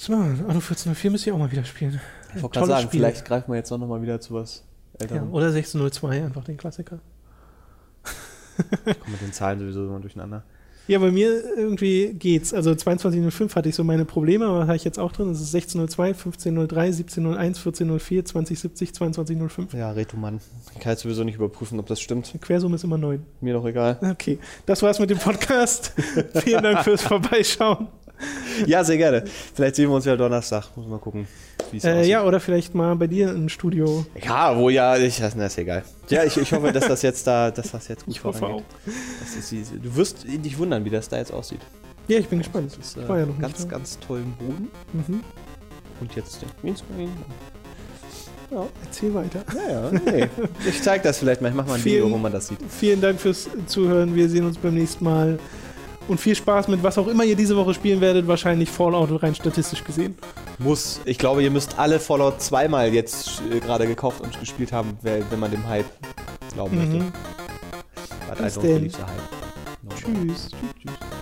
Wir? Anno 1404 müsste ich auch mal wieder spielen. Ich wollte gerade sagen, Spiel. vielleicht greifen wir jetzt auch noch mal wieder zu was Ja, Älterem. oder 1602, einfach den Klassiker. Ich komme mit den Zahlen sowieso immer durcheinander. Ja, bei mir irgendwie geht's. Also 2205 hatte ich so meine Probleme, aber habe ich jetzt auch drin. Das ist 1602, 1503, 1701, 1404, 2070, 2205. Ja, Reto-Mann. Ich kann jetzt sowieso nicht überprüfen, ob das stimmt. Die Quersumme ist immer 9. Mir doch egal. Okay, das war's mit dem Podcast. Vielen Dank fürs Vorbeischauen. Ja, sehr gerne. Vielleicht sehen wir uns ja Donnerstag. Muss mal gucken, Äh, aussieht. ja, oder vielleicht mal bei dir im Studio. Ja, wo ja, ich, na, ist egal. Ja, ich, ich hoffe, dass das jetzt da, dass das jetzt gut Ich hoffe auch. vorangeht. Das ist, du wirst dich wundern, wie das da jetzt aussieht. Ja, ich bin gespannt. Das ist äh, war ja noch ganz, nicht da. ganz tollen Boden. Mhm. Und jetzt den Greenscreen. Ja, Erzähl weiter. ja, ja. Nee. Ich zeig das vielleicht mal. Ich mach mal ein Video, Vielen- wo man das sieht. Vielen Dank fürs Zuhören. Wir sehen uns beim nächsten Mal. Und viel Spaß mit was auch immer ihr diese Woche spielen werdet. Wahrscheinlich Fallout rein statistisch gesehen. Muss. Ich glaube, ihr müsst alle Fallout zweimal jetzt äh, gerade gekauft und gespielt haben, wenn man dem Hype glauben möchte. Mhm. Don't denn. believe the hype. No, no. Tschüss. Tschüss.